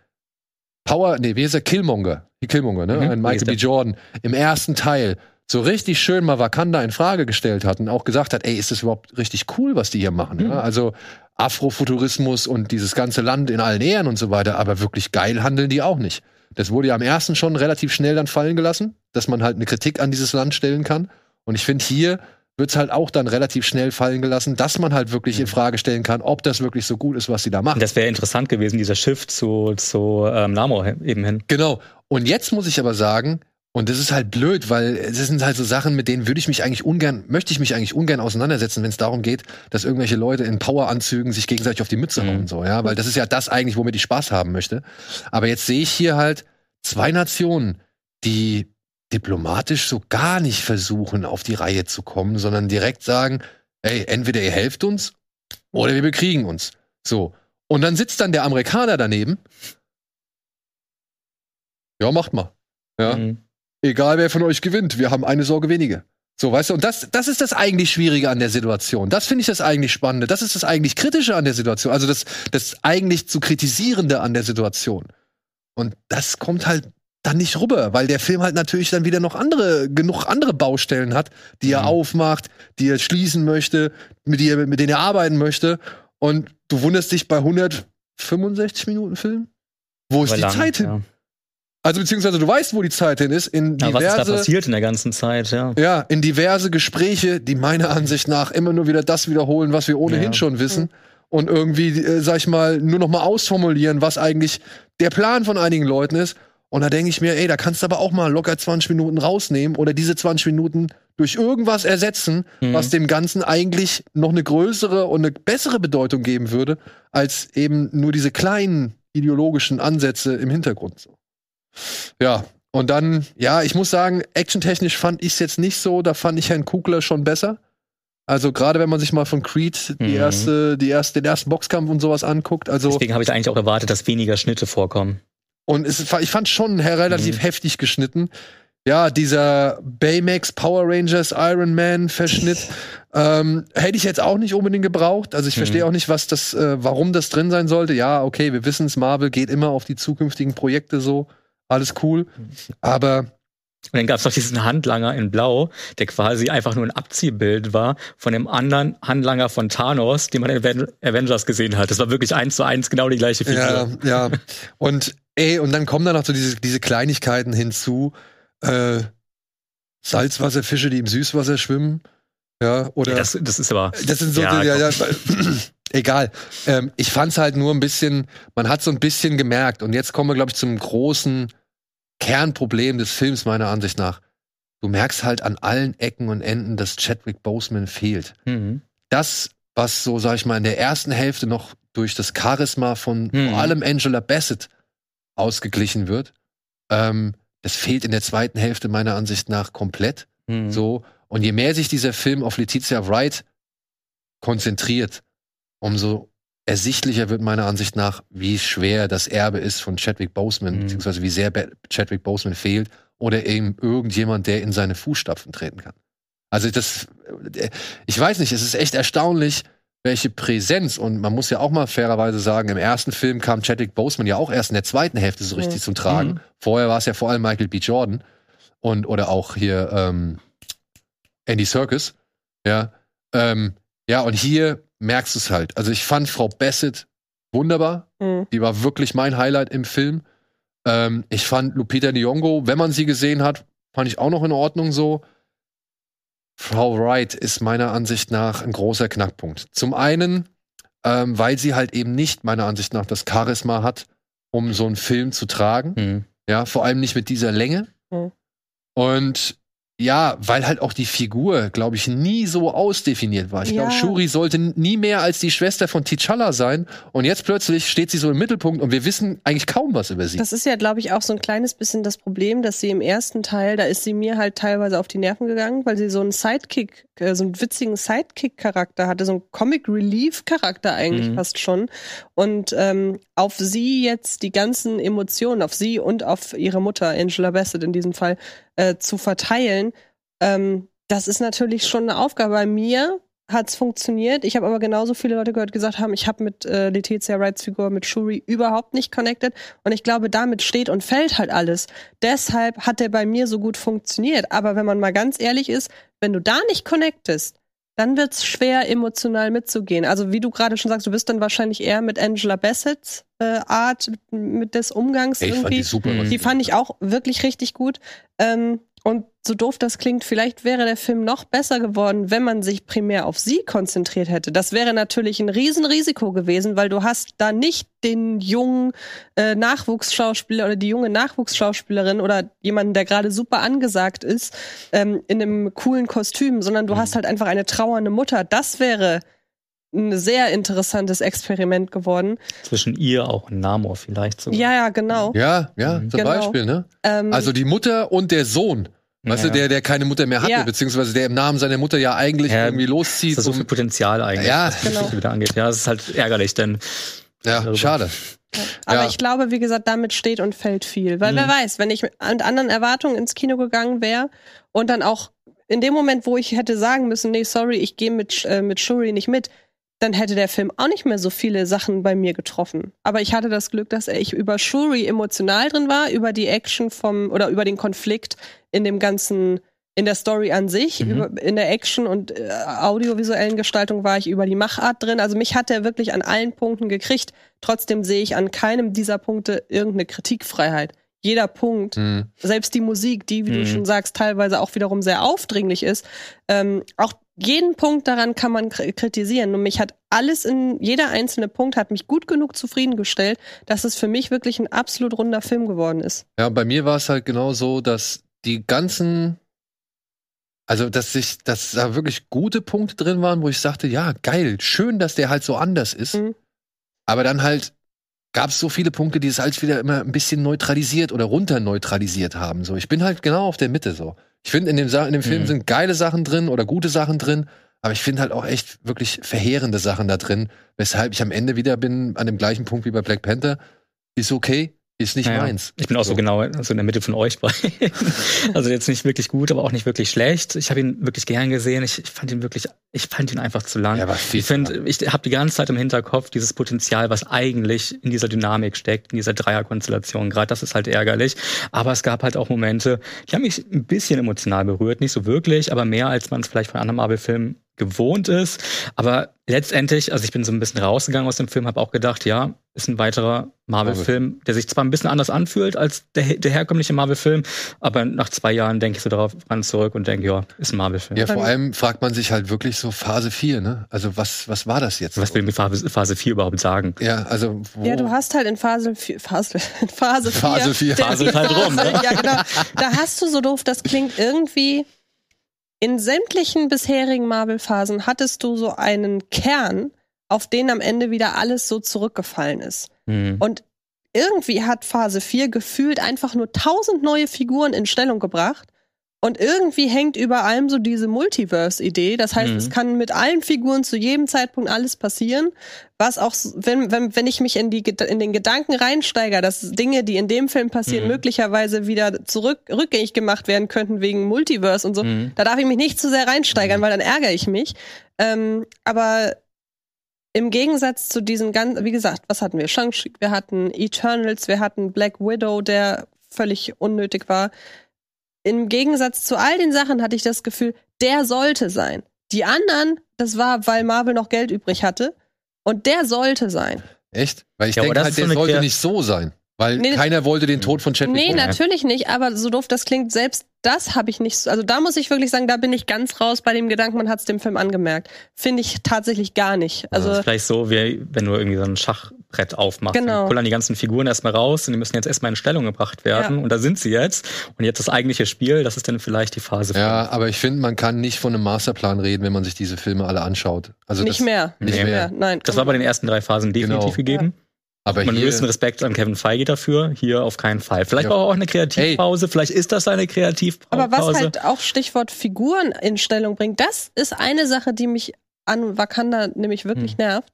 Power, nee, wie ist er? Killmonger, die Killmonger, ne? Mhm, ein wie Michael B. Jordan im ersten Teil so richtig schön mal Wakanda in Frage gestellt hat und auch gesagt hat, ey, ist das überhaupt richtig cool, was die hier machen? Mhm. Ja? Also Afrofuturismus und dieses ganze Land in allen Ehren und so weiter, aber wirklich geil handeln die auch nicht. Das wurde ja am ersten schon relativ schnell dann fallen gelassen, dass man halt eine Kritik an dieses Land stellen kann. Und ich finde, hier wird es halt auch dann relativ schnell fallen gelassen, dass man halt wirklich in Frage stellen kann, ob das wirklich so gut ist, was sie da machen. Das wäre interessant gewesen, dieser Shift zu, zu ähm, Namor eben hin. Genau. Und jetzt muss ich aber sagen, und das ist halt blöd, weil es sind halt so Sachen, mit denen würde ich mich eigentlich ungern, möchte ich mich eigentlich ungern auseinandersetzen, wenn es darum geht, dass irgendwelche Leute in Poweranzügen sich gegenseitig auf die Mütze Mhm. hauen, so, ja, weil das ist ja das eigentlich, womit ich Spaß haben möchte. Aber jetzt sehe ich hier halt zwei Nationen, die diplomatisch so gar nicht versuchen, auf die Reihe zu kommen, sondern direkt sagen, ey, entweder ihr helft uns oder wir bekriegen uns. So. Und dann sitzt dann der Amerikaner daneben. Ja, macht mal. Ja. Mhm. Egal wer von euch gewinnt, wir haben eine Sorge weniger. So, weißt du, und das, das ist das eigentlich Schwierige an der Situation. Das finde ich das eigentlich Spannende. Das ist das eigentlich Kritische an der Situation. Also das, das eigentlich zu Kritisierende an der Situation. Und das kommt halt dann nicht rüber, weil der Film halt natürlich dann wieder noch andere, genug andere Baustellen hat, die er Mhm. aufmacht, die er schließen möchte, mit, die er, mit denen er arbeiten möchte. Und du wunderst dich bei 165 Minuten Film? Wo ist War die lang, Zeit hin? Ja. Also beziehungsweise du weißt, wo die Zeit hin ist, in Ja, was ist da diverse, passiert in der ganzen Zeit, ja. ja, in diverse Gespräche, die meiner Ansicht nach immer nur wieder das wiederholen, was wir ohnehin Ja. schon wissen. Und irgendwie, äh, sag ich mal, nur noch mal ausformulieren, was eigentlich der Plan von einigen Leuten ist. Und da denke ich mir, ey, da kannst du aber auch mal locker 20 Minuten rausnehmen oder diese 20 Minuten durch irgendwas ersetzen, Mhm. was dem Ganzen eigentlich noch eine größere und eine bessere Bedeutung geben würde, als eben nur diese kleinen ideologischen Ansätze im Hintergrund. So. Ja, und dann, ja, ich muss sagen, actiontechnisch fand ich es jetzt nicht so. Da fand ich Herrn Kugler schon besser. Also gerade wenn man sich mal von Creed die Mhm. erste, die erste, den ersten Boxkampf und sowas anguckt. Also Deswegen habe ich eigentlich auch erwartet, dass weniger Schnitte vorkommen. und es, ich fand schon relativ Mhm. heftig geschnitten. Ja, dieser Baymax Power Rangers Iron Man Verschnitt ähm, hätte ich jetzt auch nicht unbedingt gebraucht. Also ich Mhm. verstehe auch nicht, was das, äh, warum das drin sein sollte. Ja, okay, wir wissen es, Marvel geht immer auf die zukünftigen Projekte so, alles cool. Aber Und dann gab es noch diesen Handlanger in Blau, der quasi einfach nur ein Abziehbild war von dem anderen Handlanger von Thanos, den man in Aven- Avengers gesehen hat. Das war wirklich eins zu eins genau die gleiche Ja, Figur. ja. Und ey, und dann kommen da noch so diese, diese Kleinigkeiten hinzu. Äh, Salzwasserfische, die im Süßwasser schwimmen. Ja, oder. Ja, das, das ist aber. Das sind so, Ja, ja, ja, [CLEARS THROAT] egal. Ähm, ich fand's halt nur ein bisschen, man hat so ein bisschen gemerkt. Und jetzt kommen wir, glaube ich, zum großen Kernproblem des Films, meiner Ansicht nach. Du merkst halt an allen Ecken und Enden, dass Chadwick Boseman fehlt. Mhm. Das, was so, sag ich mal, in der ersten Hälfte noch durch das Charisma von Mhm. vor allem Angela Bassett ausgeglichen wird, ähm, das fehlt in der zweiten Hälfte meiner Ansicht nach komplett. Mhm. So. Und je mehr sich dieser Film auf Letizia Wright konzentriert, umso ersichtlicher wird meiner Ansicht nach, wie schwer das Erbe ist von Chadwick Boseman, Mhm. beziehungsweise wie sehr Chadwick Boseman fehlt oder eben irgendjemand, der in seine Fußstapfen treten kann. Also das, äh, ich weiß nicht, es ist echt erstaunlich, welche Präsenz und man muss ja auch mal fairerweise sagen, im ersten Film kam Chadwick Boseman ja auch erst in der zweiten Hälfte so richtig Mhm. zum Tragen. Mhm. Vorher war es ja vor allem Michael B. Jordan und oder auch hier ähm, Andy Serkis. Ja, ähm, ja und hier merkst du es halt. Also ich fand Frau Bassett wunderbar. Mhm. Die war wirklich mein Highlight im Film. Ähm, ich fand Lupita Nyong'o, wenn man sie gesehen hat, fand ich auch noch in Ordnung so. Frau Wright ist meiner Ansicht nach ein großer Knackpunkt. Zum einen, ähm, weil sie halt eben nicht meiner Ansicht nach das Charisma hat, um so einen Film zu tragen. Mhm. Ja, vor allem nicht mit dieser Länge. Mhm. Und ja, weil halt auch die Figur, glaube ich, nie so ausdefiniert war. Ich glaube, Ja. Shuri sollte nie mehr als die Schwester von T'Challa sein. Und jetzt plötzlich steht sie so im Mittelpunkt und wir wissen eigentlich kaum was über sie. Das ist ja, glaube ich, auch so ein kleines bisschen das Problem, dass sie im ersten Teil, da ist sie mir halt teilweise auf die Nerven gegangen, weil sie so einen Sidekick, äh, so einen witzigen Sidekick-Charakter hatte, so einen Comic-Relief-Charakter eigentlich Mhm. fast schon. Und ähm, auf sie jetzt die ganzen Emotionen, auf sie und auf ihre Mutter, Angela Bassett in diesem Fall, äh, zu verteilen, ähm, das ist natürlich schon eine Aufgabe. Bei mir hat's funktioniert. Ich habe aber genauso viele Leute gehört, die gesagt haben, ich habe mit äh, Letizia Wrights Figur, mit Shuri überhaupt nicht connected. Und ich glaube, damit steht und fällt halt alles. Deshalb hat der bei mir so gut funktioniert. Aber wenn man mal ganz ehrlich ist, wenn du da nicht connectest, dann wird's schwer, emotional mitzugehen. Also wie du gerade schon sagst, du bist dann wahrscheinlich eher mit Angela Bassetts äh, Art mit des Umgangs Ey, ich fand irgendwie. die super. Mhm. Die sie fand ich auch wirklich richtig gut. Ähm, und so doof das klingt, vielleicht wäre der Film noch besser geworden, wenn man sich primär auf sie konzentriert hätte. Das wäre natürlich ein Riesenrisiko gewesen, weil du hast da nicht den jungen äh, Nachwuchsschauspieler oder die junge Nachwuchsschauspielerin oder jemanden, der gerade super angesagt ist, ähm, in einem coolen Kostüm, sondern du Mhm. hast halt einfach eine trauernde Mutter. Das wäre ein sehr interessantes Experiment geworden. Zwischen ihr auch und Namor vielleicht sogar. Ja, ja, genau. Ja, ja, Mhm. zum Genau. Beispiel, ne? Ähm, Also die Mutter und der Sohn. Weißt Ja. du, der, der keine Mutter mehr hatte, Ja. beziehungsweise der im Namen seiner Mutter ja eigentlich Ja, irgendwie Das loszieht. ist so viel Potenzial eigentlich, Ja, was die genau. Geschichte wieder angeht. Ja, das ist halt ärgerlich, denn ja, darüber. schade. Aber Ja. ich glaube, wie gesagt, damit steht und fällt viel. Weil wer Mhm. weiß, wenn ich mit anderen Erwartungen ins Kino gegangen wäre und dann auch in dem Moment, wo ich hätte sagen müssen, nee, sorry, ich gehe mit, äh, mit Shuri nicht mit, dann hätte der Film auch nicht mehr so viele Sachen bei mir getroffen. Aber ich hatte das Glück, dass ich über Shuri emotional drin war, über die Action vom oder über den Konflikt in dem ganzen in der Story an sich, Mhm. über, in der Action und äh, audiovisuellen Gestaltung war ich über die Machart drin. Also mich hat er wirklich an allen Punkten gekriegt. Trotzdem sehe ich an keinem dieser Punkte irgendeine Kritikfreiheit. Jeder Punkt, Hm. selbst die Musik, die, wie du Mhm. schon sagst, teilweise auch wiederum sehr aufdringlich ist, ähm, auch jeden Punkt daran kann man kri- kritisieren. Und mich hat alles in, jeder einzelne Punkt hat mich gut genug zufriedengestellt, dass es für mich wirklich ein absolut runder Film geworden ist. Ja, bei mir war es halt genau so, dass die ganzen, also dass sich, dass da wirklich gute Punkte drin waren, wo ich sagte, ja, geil, schön, dass der halt so anders ist. Mhm. Aber dann halt gab es so viele Punkte, die es halt wieder immer ein bisschen neutralisiert oder runter neutralisiert haben. So, ich bin halt genau auf der Mitte so. Ich finde, in dem, Sa- in dem Film Mhm. sind geile Sachen drin oder gute Sachen drin, aber ich finde halt auch echt wirklich verheerende Sachen da drin, weshalb ich am Ende wieder bin an dem gleichen Punkt wie bei Black Panther. Ist okay, ist nicht Ja, ja. meins. Ich bin auch so, genau so in der Mitte von euch bei. [LAUGHS] also jetzt nicht wirklich gut, aber auch nicht wirklich schlecht. Ich habe ihn wirklich gern gesehen. Ich, ich fand ihn wirklich, ich fand ihn einfach zu lang. Viel ich finde, ich habe die ganze Zeit im Hinterkopf dieses Potenzial, was eigentlich in dieser Dynamik steckt, in dieser Dreierkonstellation. Gerade das ist halt ärgerlich. Aber es gab halt auch Momente, die haben mich ein bisschen emotional berührt. Nicht so wirklich, aber mehr als man es vielleicht von anderen Marvel-Filmen gewohnt ist. Aber letztendlich, also ich bin so ein bisschen rausgegangen aus dem Film, habe auch gedacht, ja, ist ein weiterer Marvel-Film, der sich zwar ein bisschen anders anfühlt als der, der herkömmliche Marvel-Film, aber nach zwei Jahren denke ich so darauf ran zurück und denke, ja, ist ein Marvel-Film. Ja, vor allem fragt man sich halt wirklich so Phase 4, ne? Also was, was war das jetzt? Was will mir Phase, Phase 4 überhaupt sagen? ja, also wo, Ja, du hast halt in Phase 4, Phase, Phase 4. Phase vier. Phase halt rum, ne? Ja, genau. Da hast du so doof, das klingt irgendwie. In sämtlichen bisherigen Marvel-Phasen hattest du so einen Kern, auf den am Ende wieder alles so zurückgefallen ist. Hm. Und irgendwie hat Phase 4 gefühlt einfach nur tausend neue Figuren in Stellung gebracht. Und irgendwie hängt über allem so diese Multiverse-Idee. Das heißt, Mhm. es kann mit allen Figuren zu jedem Zeitpunkt alles passieren. Was auch, wenn, wenn, wenn ich mich in, die, in den Gedanken reinsteige, dass Dinge, die in dem Film passieren, Mhm. möglicherweise wieder zurück, rückgängig gemacht werden könnten wegen Multiverse und so, Mhm. da darf ich mich nicht zu sehr reinsteigern, weil dann ärgere ich mich. Ähm, aber im Gegensatz zu diesen ganzen, wie gesagt, was hatten wir? Shang-Chi, wir hatten Eternals, wir hatten Black Widow, der völlig unnötig war. Im Gegensatz zu all den Sachen hatte ich das Gefühl, der sollte sein. Die anderen, das war, weil Marvel noch Geld übrig hatte. Und der sollte sein. echt? Weil ich Ja, denke halt, so der eine sollte Kreat- nicht so sein. Weil Nee, keiner wollte den Tod von Chadwick Nee, Boseman. natürlich nicht, aber so doof das klingt, selbst das habe ich nicht, so- also da muss ich wirklich sagen, da bin ich ganz raus bei dem Gedanken, man hat es dem Film angemerkt. Finde ich tatsächlich gar nicht. Also, Das ist vielleicht so, wie wenn du irgendwie so ein Schachbrett aufmachst. Genau. Dann kullern die ganzen Figuren erstmal raus und die müssen jetzt erstmal in Stellung gebracht werden. Ja. Und da sind sie jetzt. Und jetzt das eigentliche Spiel, das ist dann vielleicht die Phase Ja, aber ich finde, man kann nicht von einem Masterplan reden, wenn man sich diese Filme alle anschaut. Also nicht das, mehr. Nicht Nee. mehr. Nein. Das war bei den ersten drei Phasen definitiv Genau. gegeben. Aber Man größten Respekt an Kevin Feige dafür. Hier auf keinen Fall. Vielleicht Ja. auch eine Kreativpause. Vielleicht ist das eine Kreativpause. Aber was halt auch Stichwort Figuren in Stellung bringt, das ist eine Sache, die mich an Wakanda nämlich wirklich Hm. nervt.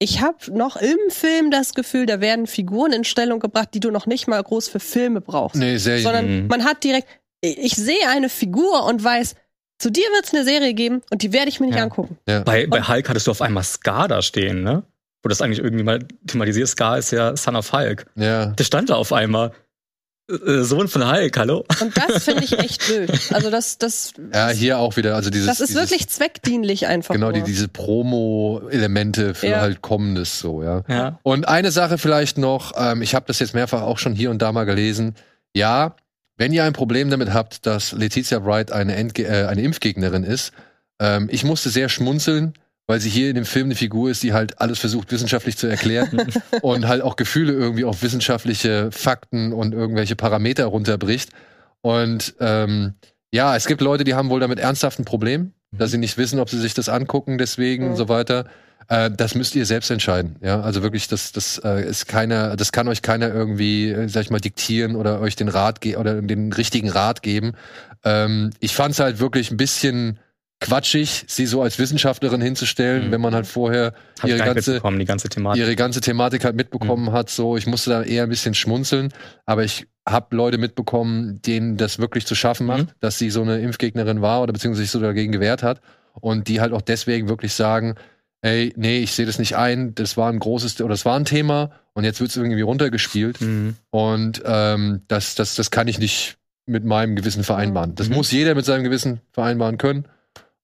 Ich habe noch im Film das Gefühl, da werden Figuren in Stellung gebracht, die du noch nicht mal groß für Filme brauchst. nee, Serien. Sondern Mhm. man hat direkt, ich sehe eine Figur und weiß, zu dir wird es eine Serie geben und die werde ich mir nicht Ja. angucken. Bei, bei Hulk hattest du auf einmal Scar da stehen, ne? Wo das eigentlich irgendwie mal thematisiert. Scar ist ja Son of Hulk. ja. Der stand da auf einmal. Äh, Sohn von Hulk, hallo? Und das finde ich echt blöd. Also das, das, ja, hier auch wieder. Also dieses, das ist dieses, wirklich zweckdienlich einfach. Genau, die, diese Promo-Elemente für Ja. halt Kommendes so, ja. Ja. Und eine Sache vielleicht noch, ähm, ich habe das jetzt mehrfach auch schon hier und da mal gelesen. Ja, wenn ihr ein Problem damit habt, dass Letizia Wright eine, Endge äh, eine Impfgegnerin ist, ähm, ich musste sehr schmunzeln, weil sie hier in dem Film eine Figur ist, die halt alles versucht wissenschaftlich zu erklären [LAUGHS] und halt auch Gefühle irgendwie auf wissenschaftliche Fakten und irgendwelche Parameter runterbricht. Und ähm, ja, es gibt Leute, die haben wohl damit ernsthaft ein Problem, dass sie nicht wissen, ob sie sich das angucken, deswegen Mhm. und so weiter. Äh, das müsst ihr selbst entscheiden. Ja, also wirklich, das, das äh, ist keiner, das kann euch keiner irgendwie, äh, sag ich mal, diktieren oder euch den Rat ge oder den richtigen Rat geben. Ähm, ich fand es halt wirklich ein bisschen quatschig, sie so als Wissenschaftlerin hinzustellen, Mhm. wenn man halt vorher Hab ihre ganze ganze Thematik. ihre ganze Thematik halt mitbekommen hat. So, ich musste da eher ein bisschen schmunzeln, aber ich habe Leute mitbekommen, denen das wirklich zu schaffen macht, Mhm. dass sie so eine Impfgegnerin war oder beziehungsweise sich so dagegen gewehrt hat und die halt auch deswegen wirklich sagen, ey, nee, ich sehe das nicht ein, das war ein großes oder das war ein Thema und jetzt wird es irgendwie runtergespielt Mhm. und ähm, das, das, das kann ich nicht mit meinem Gewissen vereinbaren. Das Mhm. muss jeder mit seinem Gewissen vereinbaren können.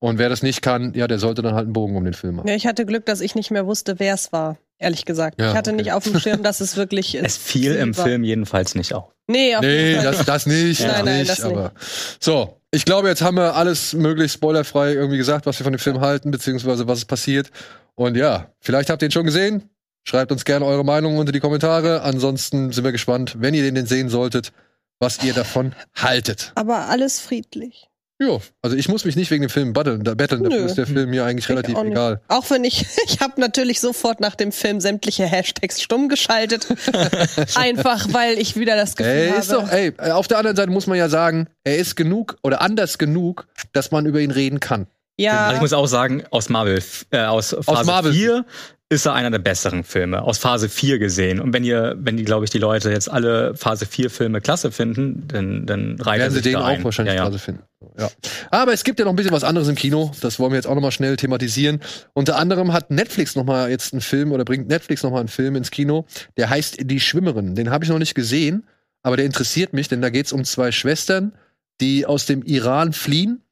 Und wer das nicht kann, ja, der sollte dann halt einen Bogen um den Film machen. Ja, ich hatte Glück, dass ich nicht mehr wusste, wer es war. Ehrlich gesagt. Ja, ich hatte okay. nicht auf dem Schirm, dass es wirklich [LAUGHS] Es fiel im war. Film jedenfalls nicht auf. Nee, auf Nee, das, das nicht, Nein, das nein, nicht, das nicht. aber. So, ich glaube, jetzt haben wir alles möglichst spoilerfrei irgendwie gesagt, was wir von dem Film halten, beziehungsweise was ist passiert. Und ja, vielleicht habt ihr ihn schon gesehen. Schreibt uns gerne eure Meinung unter die Kommentare. Ansonsten sind wir gespannt, wenn ihr den denn sehen solltet, was ihr davon haltet. Aber alles friedlich. Ja, also ich muss mich nicht wegen dem Film battlen, da betteln, dafür ist der Film mir eigentlich Ich relativ auch egal. Auch wenn ich, [LAUGHS] ich habe natürlich sofort nach dem Film sämtliche Hashtags stumm geschaltet. [LAUGHS] Einfach, weil ich wieder das Gefühl habe. ist doch, ey, auf der anderen Seite muss man ja sagen, er ist genug oder anders genug, dass man über ihn reden kann. ja, Also ich muss auch sagen, aus Marvel, äh, aus Phase Marvel. 4 ist er einer der besseren Filme. Aus Phase 4 gesehen. Und wenn ihr, wenn die, glaube ich, die Leute jetzt alle Phase 4 Filme klasse finden, dann, dann reiht er Werden sie den auch ein. wahrscheinlich ja, ja. Phase finden. Ja. Aber es gibt ja noch ein bisschen was anderes im Kino. Das wollen wir jetzt auch noch mal schnell thematisieren. Unter anderem hat Netflix noch mal jetzt einen Film oder bringt Netflix noch mal einen Film ins Kino. Der heißt Die Schwimmerin. Den habe ich noch nicht gesehen, aber der interessiert mich, denn da geht es um zwei Schwestern, die aus dem Iran fliehen,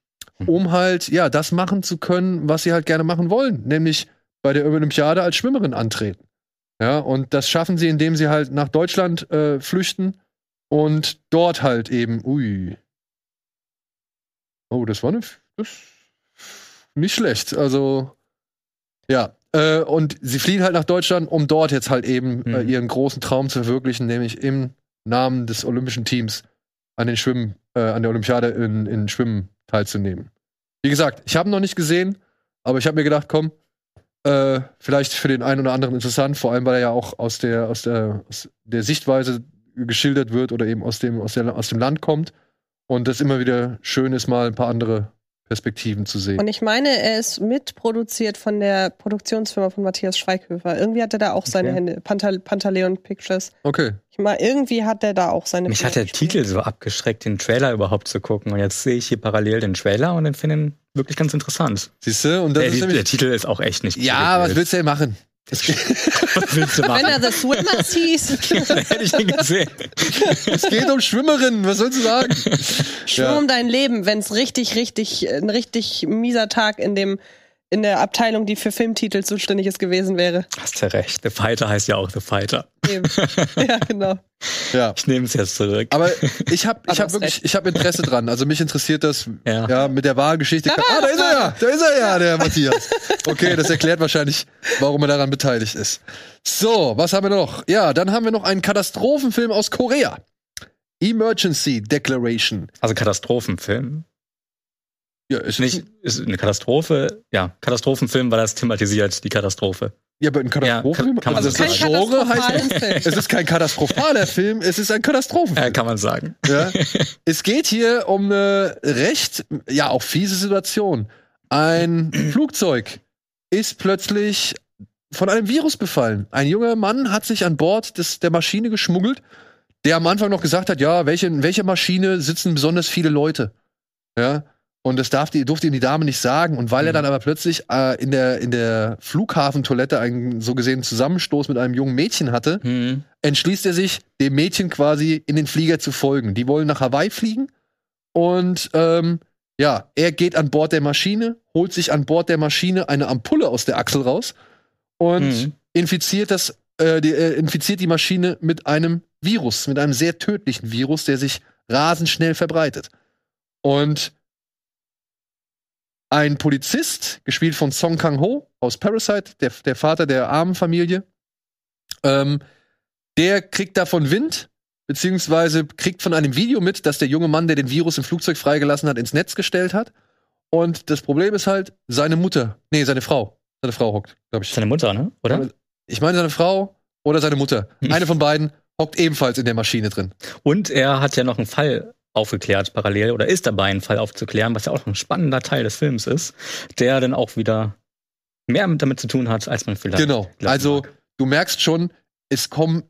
um halt ja das machen zu können, was sie halt gerne machen wollen, nämlich bei der Olympiade als Schwimmerin antreten. Ja, und das schaffen sie, indem sie halt nach Deutschland äh, flüchten und dort halt eben, ui. Oh, das war eine, das nicht schlecht. Also, ja. Äh, und sie fliehen halt nach Deutschland, um dort jetzt halt eben äh, Mhm. ihren großen Traum zu verwirklichen, nämlich im Namen des olympischen Teams an den Schwimmen, äh, an der Olympiade in, in Schwimmen teilzunehmen. Wie gesagt, ich habe noch nicht gesehen, aber ich habe mir gedacht, komm, äh, vielleicht für den einen oder anderen interessant, vor allem weil er ja auch aus der, aus der, aus der Sichtweise geschildert wird oder eben aus dem, aus, der, aus dem Land kommt. Und das immer wieder schön ist, mal ein paar andere Perspektiven zu sehen. und ich meine, er ist mitproduziert von der Produktionsfirma von Matthias Schweighöfer. Irgendwie hat er da auch seine Okay. Hände. Pantal Pantaleon Pictures. Okay. Ich meine, irgendwie hat er da auch seine Mich hat der. Titel so abgeschreckt, den Trailer überhaupt zu gucken. Und jetzt sehe ich hier parallel den Trailer und den finde ihn wirklich ganz interessant. Siehst du? Und das Der, ist der nämlich. Titel ist auch echt nicht Ja, was willst du denn machen? Es, was willst du Wenn machen? er The Swimmers hieß, [LAUGHS] Hätte ich ihn gesehen. es geht um Schwimmerinnen, was sollst du sagen? schwimm Ja. um dein Leben, wenn es richtig, richtig, ein richtig mieser Tag in dem in der Abteilung, die für Filmtitel zuständig ist gewesen wäre. Hast ja recht. The Fighter heißt ja auch The Fighter. Eben. ja, genau. Ja. Ich nehme es jetzt zurück. Aber ich habe ich hab wirklich recht. ich hab Interesse dran. Also mich interessiert das ja, Ja. mit der Wahlgeschichte. Ah, da ist er ja, da ist er ja, der Matthias. Okay, das erklärt wahrscheinlich, warum er daran beteiligt ist. So, was haben wir noch? Ja, dann haben wir noch einen Katastrophenfilm aus Korea. Emergency Declaration. Also Katastrophenfilm. Ja, ist Nicht ist eine Katastrophe. Ja, Katastrophenfilm, weil das thematisiert, die Katastrophe. Ja, aber ein Katastrophenfilm. Ja, kann- kann man also so das sagen. Genre heißt. Es ist kein katastrophaler Film, es ist ein Katastrophenfilm. Ja, kann man sagen. Ja. [LAUGHS] es geht hier um eine recht, ja, auch fiese Situation. Ein [CLEARS THROAT] Flugzeug ist plötzlich von einem Virus befallen. Ein junger Mann hat sich an Bord des, der Maschine geschmuggelt, der am Anfang noch gesagt hat, ja, welche, in welcher Maschine sitzen besonders viele Leute. Ja. Und das darf die, durfte ihm die Dame nicht sagen. Und weil er Mhm. dann aber plötzlich äh, in, der, in der Flughafentoilette einen so gesehen Zusammenstoß mit einem jungen Mädchen hatte, Hm. entschließt er sich, dem Mädchen quasi in den Flieger zu folgen. Die wollen nach Hawaii fliegen und ähm, ja, er geht an Bord der Maschine, holt sich an Bord der Maschine eine Ampulle aus der Achsel raus und Mhm. infiziert das, äh, die, äh, infiziert die Maschine mit einem Virus, mit einem sehr tödlichen Virus, der sich rasend schnell verbreitet. Und ein Polizist, gespielt von Song Kang-ho aus Parasite, der, der Vater der armen Familie, ähm, der kriegt davon Wind, beziehungsweise kriegt von einem Video mit, dass der junge Mann, der den Virus im Flugzeug freigelassen hat, ins Netz gestellt hat. Und das Problem ist halt, seine Mutter, nee, seine Frau, seine Frau hockt, glaube ich. Seine Mutter, ne? Oder? Ich meine seine Frau oder seine Mutter. [LAUGHS] Eine von beiden hockt ebenfalls in der Maschine drin. Und er hat ja noch einen Fall aufgeklärt parallel oder ist dabei, einen Fall aufzuklären, was ja auch ein spannender Teil des Films ist, der dann auch wieder mehr mit- damit zu tun hat, als man vielleicht Genau. Also, mag. du merkst schon, es kommen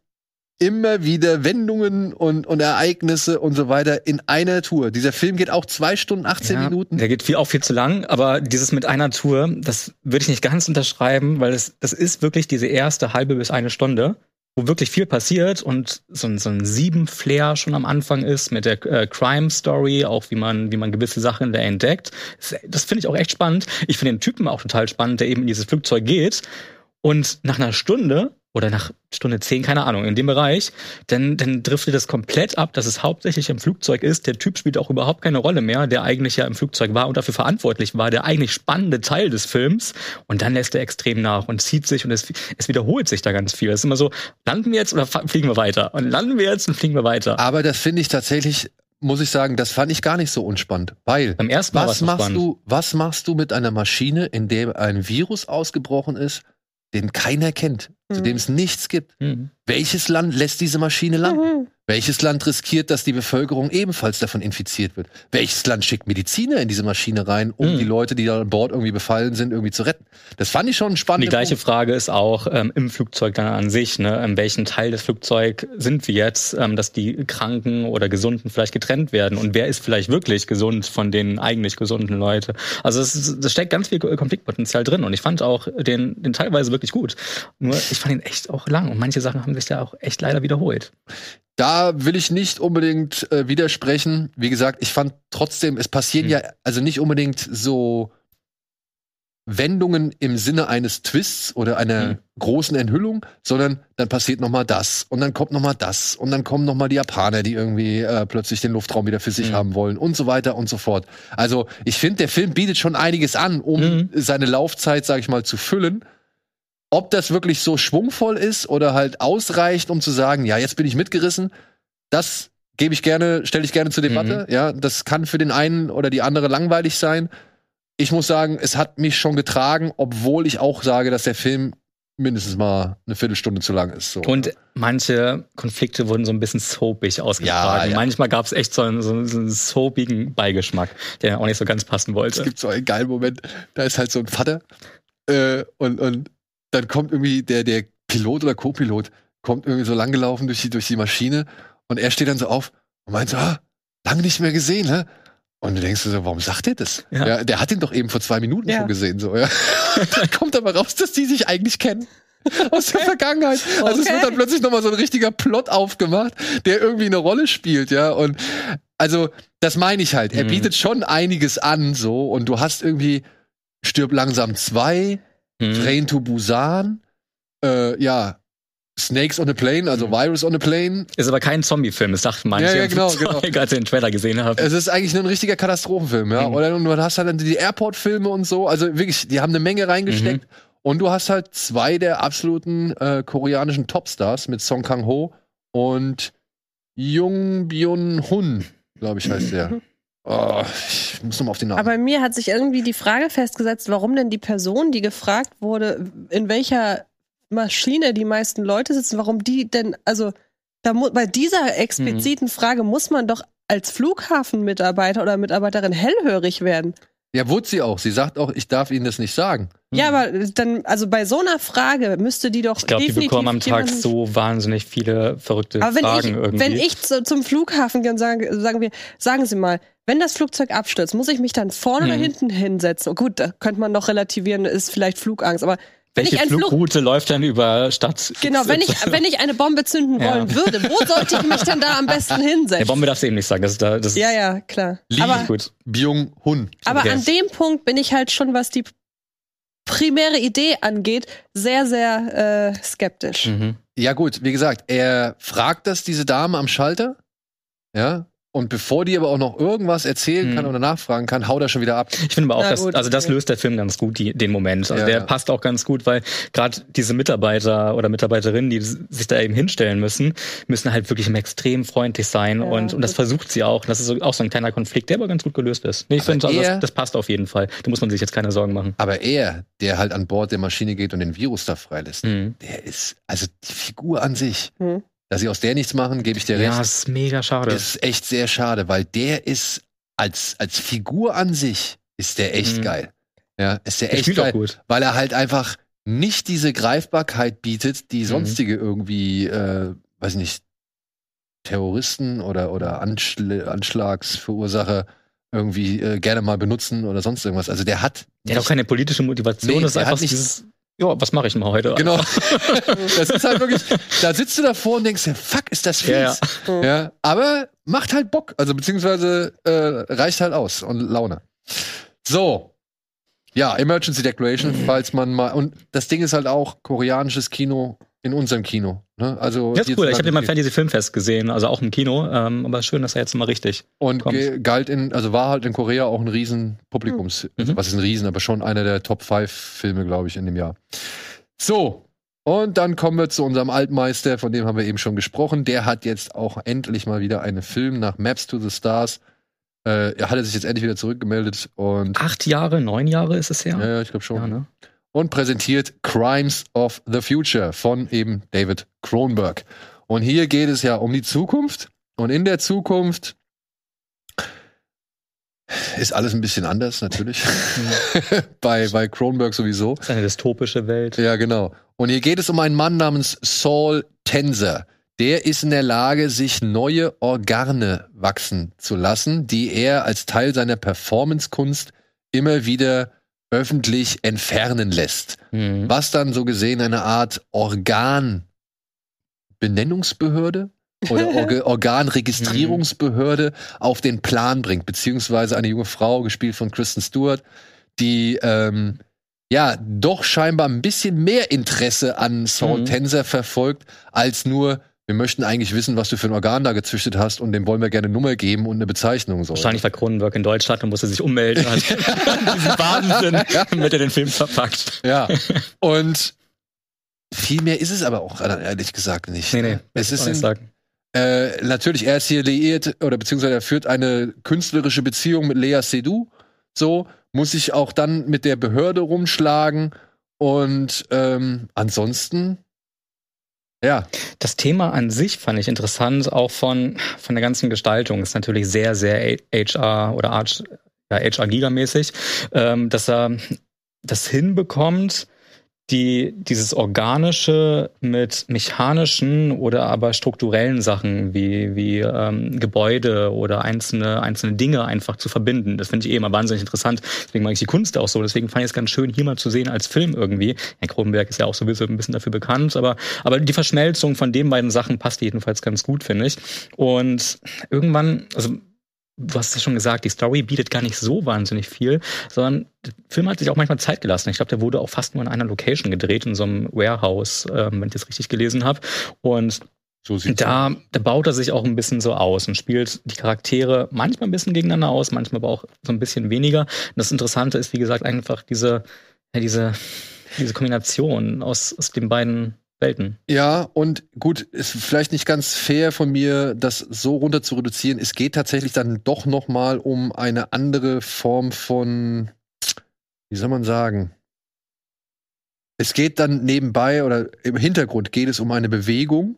immer wieder Wendungen und, und Ereignisse und so weiter in einer Tour. Dieser Film geht auch zwei Stunden, 18 Ja, Minuten. Der geht viel, auch viel zu lang, aber dieses mit einer Tour, das würde ich nicht ganz unterschreiben, weil das, das ist wirklich diese erste halbe bis eine Stunde, wo wirklich viel passiert und so ein, so ein Sieben-Flair schon am Anfang ist mit der äh, Crime-Story, auch wie man, wie man gewisse Sachen da entdeckt. Das, das finde ich auch echt spannend. Ich finde den Typen auch total spannend, der eben in dieses Flugzeug geht und nach einer Stunde oder nach Stunde zehn, keine Ahnung, in dem Bereich, dann, dann driftet das komplett ab, dass es hauptsächlich im Flugzeug ist. Der Typ spielt auch überhaupt keine Rolle mehr, der eigentlich ja im Flugzeug war und dafür verantwortlich war, der eigentlich spannende Teil des Films. Und dann lässt er extrem nach und zieht sich und es, es wiederholt sich da ganz viel. Es ist immer so, landen wir jetzt oder fliegen wir weiter? Und landen wir jetzt und fliegen wir weiter. Aber das finde ich tatsächlich muss ich sagen, das fand ich gar nicht so unspannend. Weil, Beim ersten Mal was machst, spannend. du, was machst du mit einer Maschine, in der ein Virus ausgebrochen ist, den keiner kennt, zu Mhm. dem es nichts gibt? Mhm. Welches Land lässt diese Maschine landen? Welches Land riskiert, dass die Bevölkerung ebenfalls davon infiziert wird? Welches Land schickt Mediziner in diese Maschine rein, um Mhm. die Leute, die da an Bord irgendwie befallen sind, irgendwie zu retten? Das fand ich schon spannend. Die gleiche Frage ist auch ähm, im Flugzeug dann an sich, ne? In welchem Teil des Flugzeugs sind wir jetzt, ähm, dass die Kranken oder Gesunden vielleicht getrennt werden und wer ist vielleicht wirklich gesund von den eigentlich gesunden Leuten? Also es, ist- das steckt ganz viel Konfliktpotenzial drin und ich fand auch den, den teilweise wirklich gut. Nur ich fand ihn echt auch lang und manche Sachen haben sich da auch echt leider wiederholt. Da will ich nicht unbedingt äh, widersprechen. Wie gesagt, ich fand trotzdem, es passieren Mhm. ja also nicht unbedingt so Wendungen im Sinne eines Twists oder einer Mhm. großen Enthüllung, sondern dann passiert noch mal das und dann kommt noch mal das und dann kommen noch mal die Japaner, die irgendwie äh, plötzlich den Luftraum wieder für sich Mhm. haben wollen und so weiter und so fort. Also ich finde, der Film bietet schon einiges an, um Mhm. seine Laufzeit, sag ich mal, zu füllen. Ob das wirklich so schwungvoll ist oder halt ausreicht, um zu sagen, ja, jetzt bin ich mitgerissen, das gebe ich gerne, stelle ich gerne zur Debatte. Ja, das kann für den einen oder die andere langweilig sein. Ich muss sagen, es hat mich schon getragen, obwohl ich auch sage, dass der Film mindestens mal eine Viertelstunde zu lang ist. So. Und manche Konflikte wurden so ein bisschen soapig ausgetragen. Ja, ja. Manchmal gab es echt so einen, so, einen- so einen soapigen Beigeschmack, der auch nicht so ganz passen es wollte. gibt so einen geilen Moment, da ist halt so ein Vater äh, und, und dann kommt irgendwie der, der Pilot oder Co-Pilot kommt irgendwie so langgelaufen durch die, durch die Maschine und er steht dann so auf und meint so, ah, lange nicht mehr gesehen, ne? Und du denkst so, warum sagt er das? Ja. Ja. der hat ihn doch eben vor zwei Minuten Ja. schon gesehen, so, ja. [LAUGHS] dann kommt aber raus, dass die sich eigentlich kennen. [LAUGHS] Aus der Vergangenheit. Also es Okay. wird dann plötzlich nochmal so ein richtiger Plot aufgemacht, der irgendwie eine Rolle spielt, ja. Und also, das meine ich halt. Er Mhm. bietet schon einiges an, so, und du hast irgendwie Stirb langsam zwei, Hm. Train to Busan, äh, ja, Snakes on a Plane, also Mhm. Virus on a Plane. Ist aber kein Zombie-Film, das dachten manche, Ja, ja, genau, [LAUGHS] Flugzeug, genau. als sie den Trailer gesehen haben. Es ist eigentlich nur ein richtiger Katastrophenfilm, ja. Mhm. Oder du hast halt dann die Airport-Filme und so. Also wirklich, die haben eine Menge reingesteckt. Mhm. Und du hast halt zwei der absoluten äh, koreanischen Topstars mit Song Kang-ho und Jung Byun-hun, glaube ich, heißt der. [LAUGHS] Oh, ich muss nochmal auf den Namen. Aber mir hat sich irgendwie die Frage festgesetzt, warum denn die Person, die gefragt wurde, in welcher Maschine die meisten Leute sitzen, warum die denn, also da bei dieser expliziten Frage muss man doch als Flughafenmitarbeiter oder Mitarbeiterin hellhörig werden. Ja, wurde sie auch. Sie sagt auch, ich darf Ihnen das nicht sagen. Ja, aber dann, also bei so einer Frage müsste die doch Ich glaube, die bekommen am Tag so wahnsinnig viele verrückte Aber wenn Fragen ich, irgendwie. wenn ich zu, zum Flughafen gehe und sage, sagen wir, sagen Sie mal, wenn das Flugzeug abstürzt, muss ich mich dann vorne oder Mhm. hinten hinsetzen? Oh, gut, da könnte man noch relativieren, ist vielleicht Flugangst, aber wenn Welche ich ein Flug, Flugroute läuft denn über Stadt? genau, wenn ich, wenn ich eine Bombe zünden Ja. wollen würde, wo sollte ich mich denn da am besten Der hinsetzen? Bombe darfst du eben nicht sagen. Das ist, da, das Ja, ja, klar. Lee Aber, gut. Byung-hun. aber Okay. an dem Punkt bin ich halt schon, was die primäre Idee angeht, sehr, sehr äh, skeptisch. Mhm. Ja, gut, wie gesagt, er fragt das diese Dame am Schalter. Ja. Und bevor die aber auch noch irgendwas erzählen kann Mhm. oder nachfragen kann, haut er schon wieder ab. Ich finde aber auch, Na dass, gut, also das okay. löst der Film ganz gut, die, den Moment. Also Ja, der ja. passt auch ganz gut, weil gerade diese Mitarbeiter oder Mitarbeiterinnen, die sich da eben hinstellen müssen, müssen halt wirklich extrem freundlich sein Ja, und, und das versucht sie auch. Das ist auch so ein kleiner Konflikt, der aber ganz gut gelöst ist. Nee, ich finde, also das, das passt auf jeden Fall. Da muss man sich jetzt keine Sorgen machen. Aber er, der halt an Bord der Maschine geht und den Virus da freilässt, Mhm. der ist, also die Figur an sich, Hm. Dass sie aus der nichts machen, gebe ich dir Ja, recht. ist mega schade. ist echt sehr schade, weil der ist als, als Figur an sich ist der echt Mhm. geil. Ja, ist der Der echt geil, gut. weil er halt einfach nicht diese Greifbarkeit bietet, die Mhm. sonstige irgendwie, äh, weiß nicht, Terroristen oder, oder Anschl Anschlagsverursacher irgendwie äh, gerne mal benutzen oder sonst irgendwas. Also der hat Der hat auch keine politische Motivation. Nee, das ist einfach nicht- dieses, ja, was mache ich mal heute? Genau. [LAUGHS] das ist halt wirklich, da sitzt du davor und denkst fuck, ist das fies. Ja, Ja, ja. aber macht halt Bock, also beziehungsweise äh, reicht halt aus und Laune. So. Ja, Emergency Declaration, falls man mal. Und das Ding ist halt auch koreanisches Kino in unserem Kino. Ne? Also Ja, ist cool. Ich habe den mal Fantasy Filmfest gesehen, also auch im Kino. Ähm, aber schön, dass er jetzt mal richtig. Und kommt. galt in, also war halt in Korea auch ein riesen Publikums, Mhm. was ist ein Riesen, aber schon einer der Top 5 Filme, glaube ich, in dem Jahr. So. Und dann kommen wir zu unserem Altmeister, von dem haben wir eben schon gesprochen. Der hat jetzt auch endlich mal wieder einen Film nach Maps to the Stars. Äh, er hatte sich jetzt endlich wieder zurückgemeldet und. Acht Jahre, neun Jahre ist es her? Ja, ja ich glaube schon. Ja, ne? Und präsentiert Crimes of the Future von eben David Cronenberg. Und hier geht es ja um die Zukunft. Und in der Zukunft ist alles ein bisschen anders, natürlich. [LAUGHS] bei, bei Cronenberg sowieso. Das ist eine dystopische Welt. Ja, genau. Und hier geht es um einen Mann namens Saul Tenser. Der ist in der Lage, sich neue Organe wachsen zu lassen, die er als Teil seiner Performancekunst immer wieder öffentlich entfernen lässt. Mhm. Was dann so gesehen eine Art Organbenennungsbehörde oder Orga [LAUGHS] Organregistrierungsbehörde auf den Plan bringt, beziehungsweise eine junge Frau, gespielt von Kristen Stewart, die ähm, ja doch scheinbar ein bisschen mehr Interesse an Saul Mhm. Tenser verfolgt, als nur, wir möchten eigentlich wissen, was du für ein Organ da gezüchtet hast und dem wollen wir gerne eine Nummer geben und eine Bezeichnung. So. Wahrscheinlich war Cronenberg in Deutschland und musste sich ummelden. [LAUGHS] Diesen Wahnsinn, [LAUGHS] damit er den Film verpackt. Ja. Und viel mehr ist es aber auch ehrlich gesagt nicht. Nee, nee, Es ist ich ein, sagen. Äh, natürlich, er ist hier liiert oder beziehungsweise er führt eine künstlerische Beziehung mit Lea Seydoux. So, muss sich auch dann mit der Behörde rumschlagen. Und ähm, ansonsten, ja, Das Thema an sich fand ich interessant, auch von, von der ganzen Gestaltung. Ist natürlich sehr, sehr HR oder Arch, ja, HR-Giga-mäßig, ähm, dass er das hinbekommt, die, dieses Organische mit mechanischen oder aber strukturellen Sachen wie, wie ähm, Gebäude oder einzelne, einzelne Dinge einfach zu verbinden. Das finde ich eh immer wahnsinnig interessant. Deswegen mag ich die Kunst auch so. Deswegen fand ich es ganz schön, hier mal zu sehen als Film irgendwie. Herr Kronenberg ist ja auch sowieso ein bisschen dafür bekannt, aber, aber die Verschmelzung von den beiden Sachen passt jedenfalls ganz gut, finde ich. Und irgendwann, also du hast es schon gesagt, die Story bietet gar nicht so wahnsinnig viel, sondern der Film hat sich auch manchmal Zeit gelassen. Ich glaube, der wurde auch fast nur in einer Location gedreht, in so einem Warehouse, ähm, wenn ich das richtig gelesen habe. Und so da, da baut er sich auch ein bisschen so aus und spielt die Charaktere manchmal ein bisschen gegeneinander aus, manchmal aber auch so ein bisschen weniger. Und das Interessante ist, wie gesagt, einfach diese, ja, diese, diese Kombination aus, aus den beiden Welten. Ja, und gut, ist vielleicht nicht ganz fair von mir, das so runter zu reduzieren. Es geht tatsächlich dann doch noch mal um eine andere Form von, wie soll man sagen? Es geht dann nebenbei oder im Hintergrund geht es um eine Bewegung,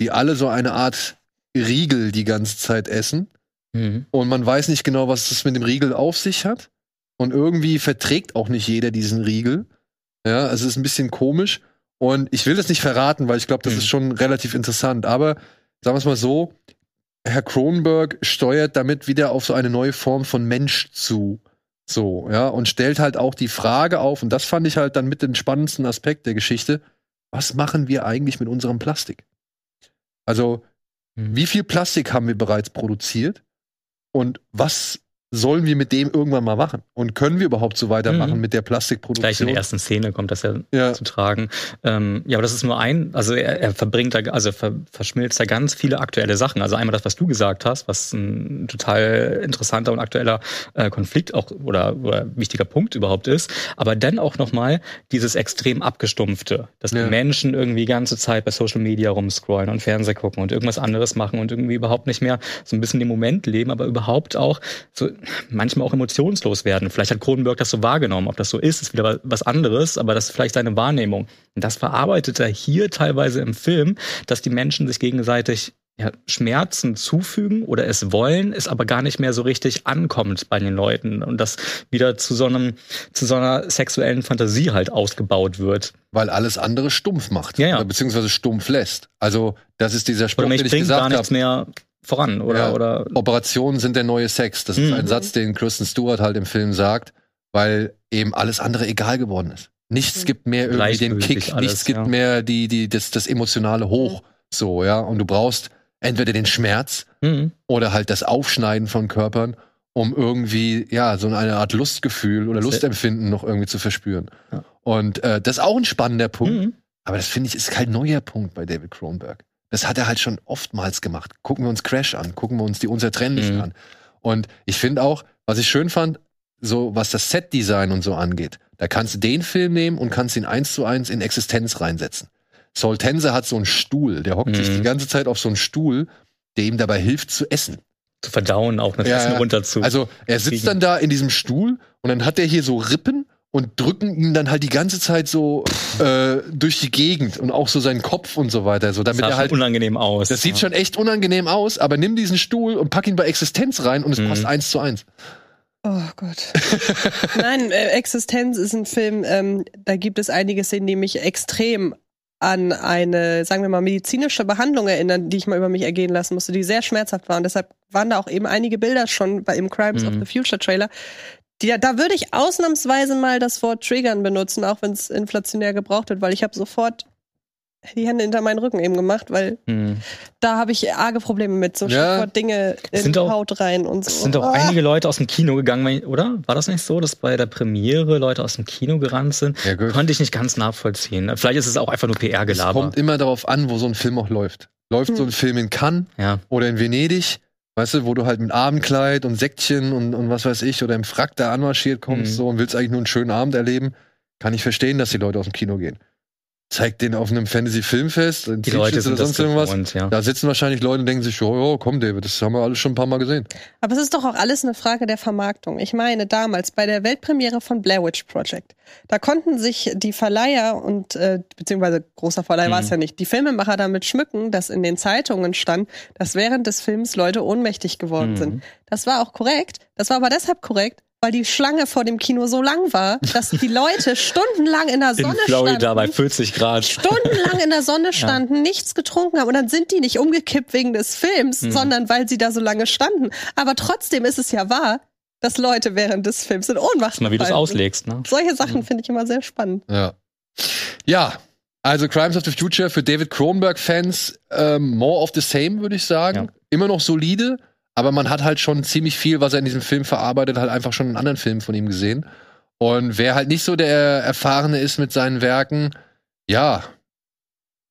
die alle so eine Art Riegel die ganze Zeit essen. Mhm. Und man weiß nicht genau, was es mit dem Riegel auf sich hat. Und irgendwie verträgt auch nicht jeder diesen Riegel. Ja, also es ist ein bisschen komisch. Und ich will das nicht verraten, weil ich glaube, das Mhm. ist schon relativ interessant. Aber sagen wir es mal so, Herr Kronberg steuert damit wieder auf so eine neue Form von Mensch zu. So, ja, und stellt halt auch die Frage auf, und das fand ich halt dann mit dem spannendsten Aspekt der Geschichte, was machen wir eigentlich mit unserem Plastik? Also, Mhm. wie viel Plastik haben wir bereits produziert? Und was sollen wir mit dem irgendwann mal machen? Und können wir überhaupt so weitermachen Mhm. mit der Gleich in Plastikproduktion? der ersten Szene kommt das ja Ja. zu tragen. Ähm, ja, aber das ist nur ein, also er, er verbringt da, also ver, verschmilzt da ganz viele aktuelle Sachen. Also einmal das, was du gesagt hast, was ein total interessanter und aktueller äh, Konflikt auch oder, oder wichtiger Punkt überhaupt ist. Aber dann auch nochmal dieses extrem abgestumpfte, dass Ja. die Menschen irgendwie die ganze Zeit bei Social Media rumscrollen und Fernseher gucken und irgendwas anderes machen und irgendwie überhaupt nicht mehr so ein bisschen den Moment leben, aber überhaupt auch so manchmal auch emotionslos werden. Vielleicht hat Cronenberg das so wahrgenommen. Ob das so ist, ist wieder wa- was anderes, aber das ist vielleicht seine Wahrnehmung. Und das verarbeitet er hier teilweise im Film, dass die Menschen sich gegenseitig ja, Schmerzen zufügen oder es wollen, es aber gar nicht mehr so richtig ankommt bei den Leuten und das wieder zu so einem, zu so einer sexuellen Fantasie halt ausgebaut wird. Weil alles andere stumpf macht. Ja, ja. Oder beziehungsweise stumpf lässt. Also, das ist dieser Spruch, den ich gesagt nichts habe. mehr voran oder, Ja. oder Operationen sind der neue Sex. Das ist Mhm. ein Satz, den Kristen Stewart halt im Film sagt, weil eben alles andere egal geworden ist. Nichts Mhm. gibt mehr irgendwie den Kick, alles, nichts gibt ja. mehr die, die, das, das emotionale Hoch. So, ja. Und du brauchst entweder den Schmerz Mhm. oder halt das Aufschneiden von Körpern, um irgendwie, ja, so eine Art Lustgefühl oder Lustempfinden noch irgendwie zu verspüren. Ja. Und äh, das ist auch ein spannender Punkt. Mhm. Aber das finde ich ist kein neuer Punkt bei David Cronenberg. Das hat er halt schon oftmals gemacht. Gucken wir uns Crash an, gucken wir uns die Unzertrennlichen Mhm. an. Und ich finde auch, was ich schön fand, so was das Setdesign und so angeht, da kannst du den Film nehmen und kannst ihn eins zu eins in Existenz reinsetzen. Saul Tense hat so einen Stuhl, der hockt sich Mhm. die ganze Zeit auf so einen Stuhl, der ihm dabei hilft zu essen. Zu verdauen, auch mit Ja, Essen ja. runter zu. Also er sitzt dann da in diesem Stuhl und dann hat er hier so Rippen und drücken ihn dann halt die ganze Zeit so äh, durch die Gegend und auch so seinen Kopf und so weiter, so das damit sah er halt schon unangenehm aus. das sieht schon echt unangenehm aus, aber nimm diesen Stuhl und pack ihn bei Existenz rein und es Mhm. passt eins zu eins. Oh Gott. [LAUGHS] Nein, äh, Existenz ist ein Film, ähm, da gibt es einige Szenen, die mich extrem an eine, sagen wir mal, medizinische Behandlung erinnern, die ich mal über mich ergehen lassen musste, die sehr schmerzhaft waren. Deshalb waren da auch eben einige Bilder schon bei im Crimes of Mhm. the Future Trailer. Die, da würde ich ausnahmsweise mal das Wort Triggern benutzen, auch wenn es inflationär gebraucht wird, weil ich habe sofort die Hände hinter meinen Rücken eben gemacht, weil Hm. da habe ich arge Probleme mit, so Ja. Dinge in sind die auch- Haut rein und so. Es sind auch Ah. einige Leute aus dem Kino gegangen, oder? War das nicht so, dass bei der Premiere Leute aus dem Kino gerannt sind? Ja, gut. Konnte ich nicht ganz nachvollziehen. Vielleicht ist es auch einfach nur Es PR-Gelaber. kommt immer darauf an, wo so ein Film auch läuft. Läuft Hm. so ein Film in Cannes Ja. oder in Venedig, weißt du, wo du halt mit Abendkleid und Säckchen und, und was weiß ich oder im Frack da anmarschiert kommst Mhm. so und willst eigentlich nur einen schönen Abend erleben, kann ich verstehen, dass die Leute aus dem Kino gehen. Zeig den auf einem Fantasy-Filmfest, in Die Leute sind oder das sonst irgendwas. gewohnt, ja. Da sitzen wahrscheinlich Leute und denken sich, oh, oh, komm, David, das haben wir alles schon ein paar Mal gesehen. Aber es ist doch auch alles eine Frage der Vermarktung. Ich meine, damals bei der Weltpremiere von Blair Witch Project, da konnten sich die Verleiher und, äh, beziehungsweise großer Verleih war es Mhm. ja nicht, die Filmemacher damit schmücken, dass in den Zeitungen stand, dass während des Films Leute ohnmächtig geworden Mhm. sind. Das war auch korrekt. Das war aber deshalb korrekt, weil die Schlange vor dem Kino so lang war, dass die Leute [LAUGHS] stundenlang in der In Sonne Florida standen bei 40 Grad. stundenlang in der Sonne [LAUGHS] standen, nichts getrunken haben und dann sind die nicht umgekippt wegen des Films, Mhm. sondern weil sie da so lange standen. Aber trotzdem ist es ja wahr, dass Leute während des Films in Ohnmacht Mal, wie du es auslegst, ne? sind. Solche Sachen finde ich immer sehr spannend. Ja. Ja, also Crimes of the Future für David Cronenberg-Fans ähm, more of the same, würde ich sagen. Ja. Immer noch solide, aber man hat halt schon ziemlich viel, was er in diesem Film verarbeitet, halt einfach schon in anderen Filmen von ihm gesehen. Und wer halt nicht so der Erfahrene ist mit seinen Werken, ja,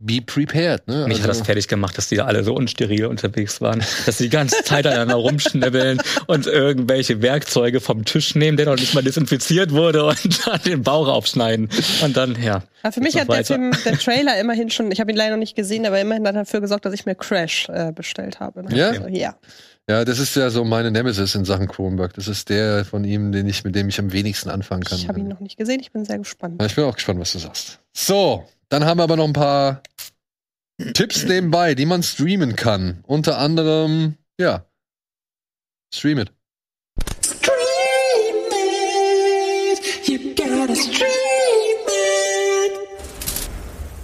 be prepared. Ne? Mich hat das fertig gemacht, dass die da alle so unsteril unterwegs waren, dass sie die ganze Zeit aneinander rumschnibbeln [LAUGHS] und irgendwelche Werkzeuge vom Tisch nehmen, der noch nicht mal desinfiziert wurde und dann den Bauch aufschneiden. Und dann, ja. Aber für mich hat der. Film, der Trailer immerhin schon, ich habe ihn leider noch nicht gesehen, aber immerhin hat er dafür gesorgt, dass ich mir Crash äh, bestellt habe. Ne? Ja? Also, ja. Ja, das ist ja so meine Nemesis in Sachen Cronenberg. Das ist der von ihm, den ich, mit dem ich am wenigsten anfangen kann. Ich habe ihn noch nicht gesehen, ich bin sehr gespannt. Ja, ich bin auch gespannt, was du sagst. So, dann haben wir aber noch ein paar Tipps nebenbei, die man streamen kann. Unter anderem, ja, stream it.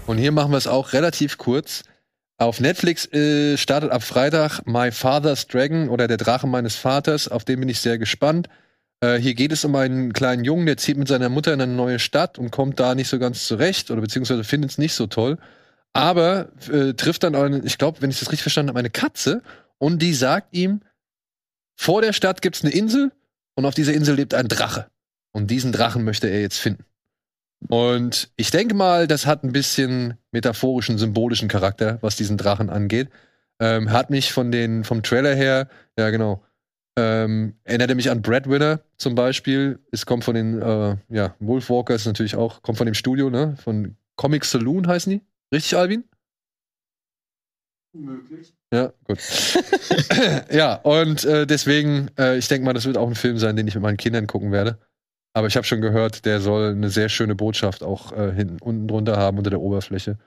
Und hier machen wir es auch relativ kurz. Auf Netflix äh, startet ab Freitag My Father's Dragon oder der Drache meines Vaters. Auf den bin ich sehr gespannt. Äh, hier geht es um einen kleinen Jungen, der zieht mit seiner Mutter in eine neue Stadt und kommt da nicht so ganz zurecht oder beziehungsweise findet es nicht so toll. Aber äh, trifft dann, eine, ich glaube, wenn ich das richtig verstanden habe, eine Katze und die sagt ihm, vor der Stadt gibt es eine Insel und auf dieser Insel lebt ein Drache. Und diesen Drachen möchte er jetzt finden. Und ich denke mal, das hat ein bisschen metaphorischen, symbolischen Charakter, was diesen Drachen angeht. Ähm, hat mich von den, vom Trailer her, ja genau, ähm, erinnert er mich an Breadwinner zum Beispiel. Es kommt von den, äh, ja, Wolfwalkers natürlich auch, kommt von dem Studio, ne? Von Comic Saloon heißen die. Richtig, Alvin? Möglich. Ja, gut. [LAUGHS] ja, und äh, deswegen, äh, ich denke mal, das wird auch ein Film sein, den ich mit meinen Kindern gucken werde. Aber ich habe schon gehört, der soll eine sehr schöne Botschaft auch äh, hinten unten drunter haben unter der Oberfläche.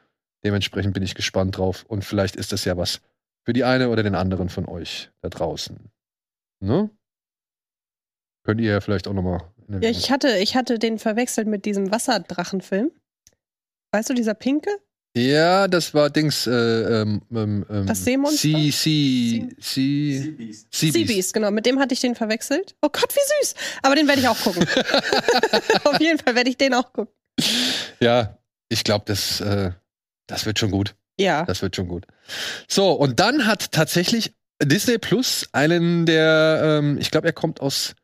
Dementsprechend bin ich gespannt drauf. Und vielleicht ist das ja was für die eine oder den anderen von euch da draußen. Ne? Könnt ihr ja vielleicht auch nochmal. Ja, ich hatte, ich hatte den verwechselt mit diesem Wasserdrachenfilm. Weißt du, dieser pinke? Ja, das war Dings. Äh, ähm, ähm, ähm, Das Seemonster? Sea, sea, sea, sea Sea Beast, genau. Mit dem hatte ich den verwechselt. Oh Gott, wie süß. Aber den werde ich auch gucken. [LAUGHS] [LAUGHS] Auf jeden Fall werde ich den auch gucken. Ja, ich glaube, das, äh, das wird schon gut. Ja. Das wird schon gut. So, und dann hat tatsächlich Disney Plus einen der, ähm, ich glaube, er kommt aus,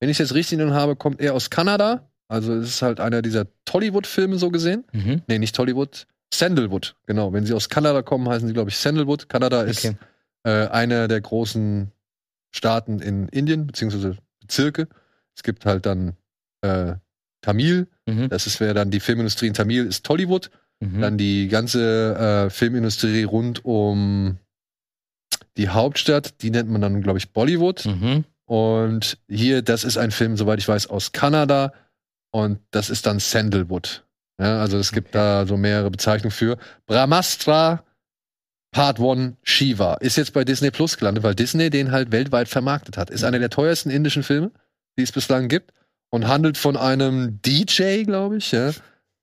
wenn ich es jetzt richtig in habe, kommt er aus Kanada. Also es ist halt einer dieser Tollywood-Filme so gesehen. Mhm. Nee, nicht Tollywood, Sandalwood, genau. Wenn sie aus Kanada kommen, heißen sie, glaube ich, Sandalwood. Kanada ist Okay. äh, einer der großen Staaten in Indien, beziehungsweise Bezirke. Es gibt halt dann äh, Tamil, Mhm. das ist wäre dann die Filmindustrie in Tamil, ist Tollywood. Mhm. Dann die ganze äh, Filmindustrie rund um die Hauptstadt, die nennt man dann, glaube ich, Bollywood. Mhm. Und hier, das ist ein Film, soweit ich weiß, aus Kanada. Und das ist dann Sandalwood. Ja, also es gibt da so mehrere Bezeichnungen für. Brahmastra Part 1 Shiva ist jetzt bei Disney Plus gelandet, weil Disney den halt weltweit vermarktet hat. Ist einer der teuersten indischen Filme, die es bislang gibt. Und handelt von einem DJ, glaube ich, ja,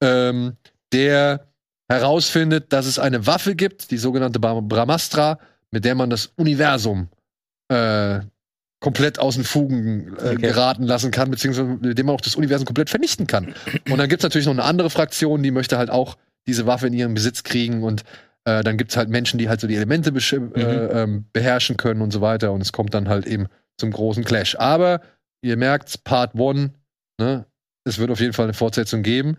ähm, der herausfindet, dass es eine Waffe gibt, die sogenannte Bra- Brahmastra, mit der man das Universum äh, komplett aus den Fugen äh, Okay. geraten lassen kann, beziehungsweise mit dem man auch das Universum komplett vernichten kann. Und dann gibt's natürlich noch eine andere Fraktion, die möchte halt auch diese Waffe in ihren Besitz kriegen und äh, dann gibt's halt Menschen, die halt so die Elemente besch- äh, ähm, beherrschen können und so weiter und es kommt dann halt eben zum großen Clash. Aber ihr merkt, Part 1, ne, es wird auf jeden Fall eine Fortsetzung geben.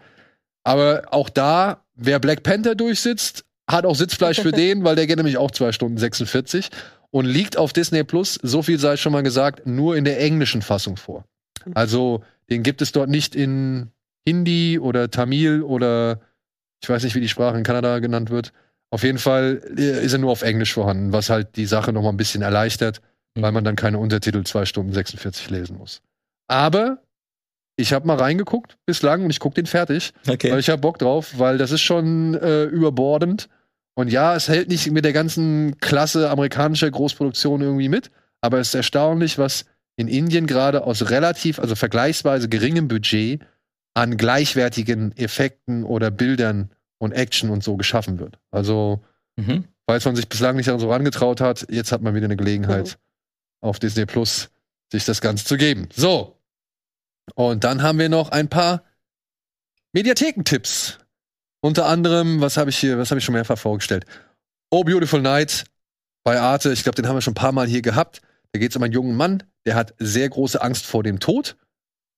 Aber auch da, wer Black Panther durchsitzt, hat auch Sitzfleisch für [LAUGHS] den, weil der geht nämlich auch 2 Stunden 46 und liegt auf Disney Plus, so viel sei schon mal gesagt, nur in der englischen Fassung vor. Also, den gibt es dort nicht in Hindi oder Tamil oder ich weiß nicht, wie die Sprache in Kanada genannt wird. Auf jeden Fall äh, ist er nur auf Englisch vorhanden, was halt die Sache noch mal ein bisschen erleichtert, weil man dann keine Untertitel 2 Stunden 46 lesen muss. Aber ich habe mal reingeguckt bislang und ich gucke den fertig, Okay. weil ich habe Bock drauf, weil das ist schon äh, überbordend. Und ja, es hält nicht mit der ganzen Klasse amerikanischer Großproduktion irgendwie mit, aber es ist erstaunlich, was in Indien gerade aus relativ, also vergleichsweise geringem Budget an gleichwertigen Effekten oder Bildern und Action und so geschaffen wird. Also, Mhm. falls man sich bislang nicht so rangetraut hat, jetzt hat man wieder eine Gelegenheit, auf Disney Plus sich das Ganze zu geben. So. Und dann haben wir noch ein paar Mediathekentipps. Unter anderem, was habe ich hier, was habe ich schon mehrfach vorgestellt? Oh Beautiful Night bei Arte, ich glaube, den haben wir schon ein paar Mal hier gehabt. Da geht es um einen jungen Mann, der hat sehr große Angst vor dem Tod.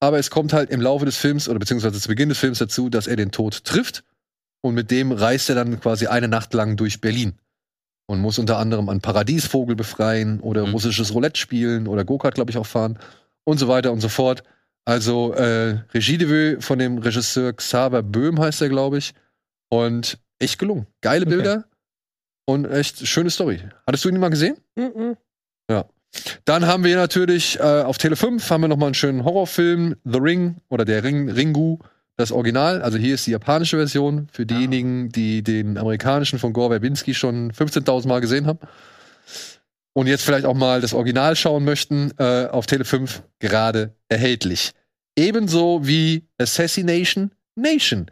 Aber es kommt halt im Laufe des Films oder beziehungsweise zu Beginn des Films dazu, dass er den Tod trifft. Und mit dem reist er dann quasi eine Nacht lang durch Berlin. Und muss unter anderem einen Paradiesvogel befreien oder Mhm. russisches Roulette spielen oder Go-Kart, glaube ich, auch fahren und so weiter und so fort. Also äh, Regiedebüt von dem Regisseur Xaver Böhm heißt er, glaube ich. Und echt gelungen. Geile Okay. Bilder und echt schöne Story. Hattest du ihn mal gesehen? Mhm. Dann haben wir natürlich äh, auf Tele 5 haben wir noch mal einen schönen Horrorfilm, The Ring oder der Ring, Ringu, das Original. Also hier ist die japanische Version für diejenigen, die den amerikanischen von Gore Verbinski schon 15.000 Mal gesehen haben. Und jetzt vielleicht auch mal das Original schauen möchten, äh, auf Tele 5 gerade erhältlich. Ebenso wie Assassination Nation.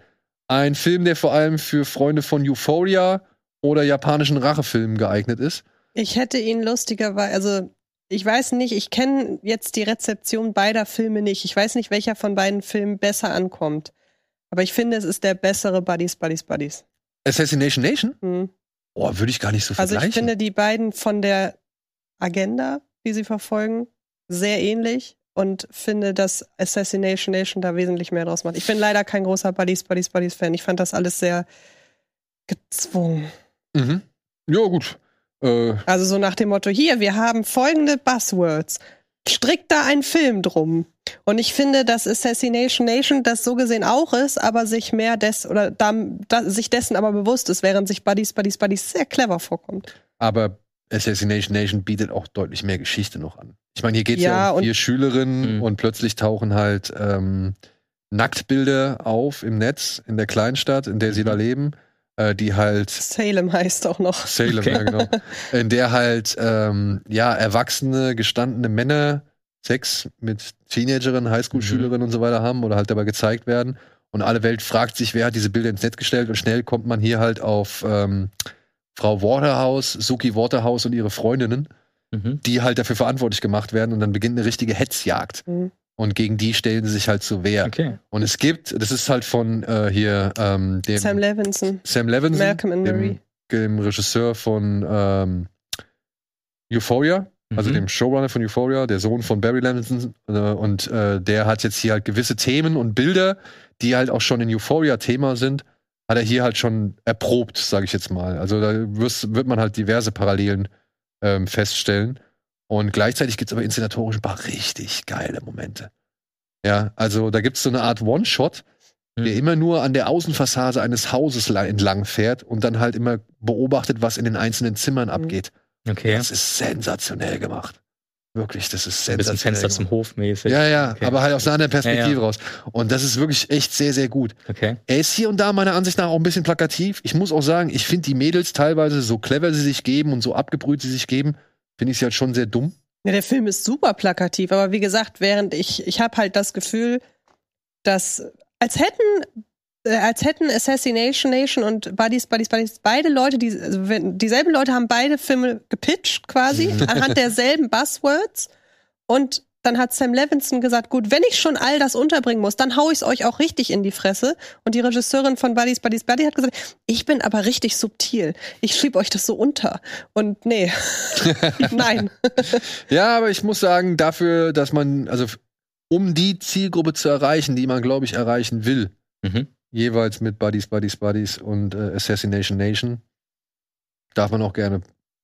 Ein Film, der vor allem für Freunde von Euphoria oder japanischen Rachefilmen geeignet ist. Ich hätte ihn lustigerweise, also ich weiß nicht, ich kenne jetzt die Rezeption beider Filme nicht. Ich weiß nicht, welcher von beiden Filmen besser ankommt. Aber ich finde, es ist der bessere Buddies, Buddies, Buddies. Assassination Nation? Hm. Oh, würde ich gar nicht so Also vergleichen. ich finde die beiden von der Agenda, die sie verfolgen, sehr ähnlich und finde, dass Assassination Nation da wesentlich mehr draus macht. Ich bin leider kein großer Buddies, Buddies, Buddies Fan. Ich fand das alles sehr gezwungen. mhm. Ja, gut. Äh, Also so nach dem Motto, hier, wir haben folgende Buzzwords. Strickt da ein Film drum. Und ich finde, dass Assassination Nation das so gesehen auch ist, aber sich mehr des oder da, da, sich dessen aber bewusst ist, während sich Buddies, Buddies, Buddies sehr clever vorkommt. aber Assassination Nation bietet auch deutlich mehr Geschichte noch an. Ich meine, hier geht es ja, Ja, um vier Schülerinnen Mhm. und plötzlich tauchen halt ähm, Nacktbilder auf im Netz in der Kleinstadt, in der sie da leben, äh, die halt Salem heißt auch noch. Salem, Okay. ja, genau. [LAUGHS] In der halt, ähm, ja, erwachsene, gestandene Männer Sex mit Teenagerinnen, Highschool-Schülerinnen und so weiter haben oder halt dabei gezeigt werden. Und alle Welt fragt sich, wer hat diese Bilder ins Netz gestellt und schnell kommt man hier halt auf ähm, Frau Waterhouse, Suki Waterhouse und ihre Freundinnen, Mhm. die halt dafür verantwortlich gemacht werden und dann beginnt eine richtige Hetzjagd. Mhm. Und gegen die stellen sie sich halt zur Wehr. Okay. Und es gibt, das ist halt von äh, hier ähm, dem Sam Levinson, Sam Levinson, Malcolm and Marie. dem, dem Regisseur von ähm, Euphoria, also Mhm. dem Showrunner von Euphoria, der Sohn von Barry Levinson. Äh, und äh, der hat jetzt hier halt gewisse Themen und Bilder, die halt auch schon in Euphoria Thema sind, hat er hier halt schon erprobt, sage ich jetzt mal. Also da wird man halt diverse Parallelen ähm, feststellen. Und gleichzeitig gibt es aber inszenatorisch ein paar richtig geile Momente. Ja, also da gibt es so eine Art One-Shot, Hm. der immer nur an der Außenfassade eines Hauses la- entlang fährt und dann halt immer beobachtet, was in den einzelnen Zimmern abgeht. Okay. Das ist sensationell gemacht. Wirklich, das ist Ein bisschen sensationell. Fenster zum Hof mäßig. ja, ja, Okay. aber halt aus einer anderen Perspektive Ja, ja. raus. Und das ist wirklich echt sehr, sehr gut. Okay. Er ist hier und da meiner Ansicht nach auch ein bisschen plakativ. Ich muss auch sagen, ich finde die Mädels teilweise, so clever sie sich geben und so abgebrüht sie sich geben, finde ich sie halt schon sehr dumm. Ja, der Film ist super plakativ, aber wie gesagt, während ich, ich habe halt das Gefühl, dass als hätten als hätten Assassination Nation und Buddies, Buddies, Buddies, beide Leute, die, also wenn, dieselben Leute haben beide Filme gepitcht quasi, [LAUGHS] anhand derselben Buzzwords. Und dann hat Sam Levinson gesagt, gut, wenn ich schon all das unterbringen muss, dann hau ich es euch auch richtig in die Fresse. Und die Regisseurin von Buddies, Buddies, Buddy hat gesagt, ich bin aber richtig subtil. Ich schieb euch das so unter. Und nee, [LAUGHS] nein. [LAUGHS] Ja, aber ich muss sagen, dafür, dass man, also um die Zielgruppe zu erreichen, die man, glaube ich, erreichen will, Mhm. Jeweils mit Buddies, Buddies, Buddies und äh, Assassination Nation, darf man auch gerne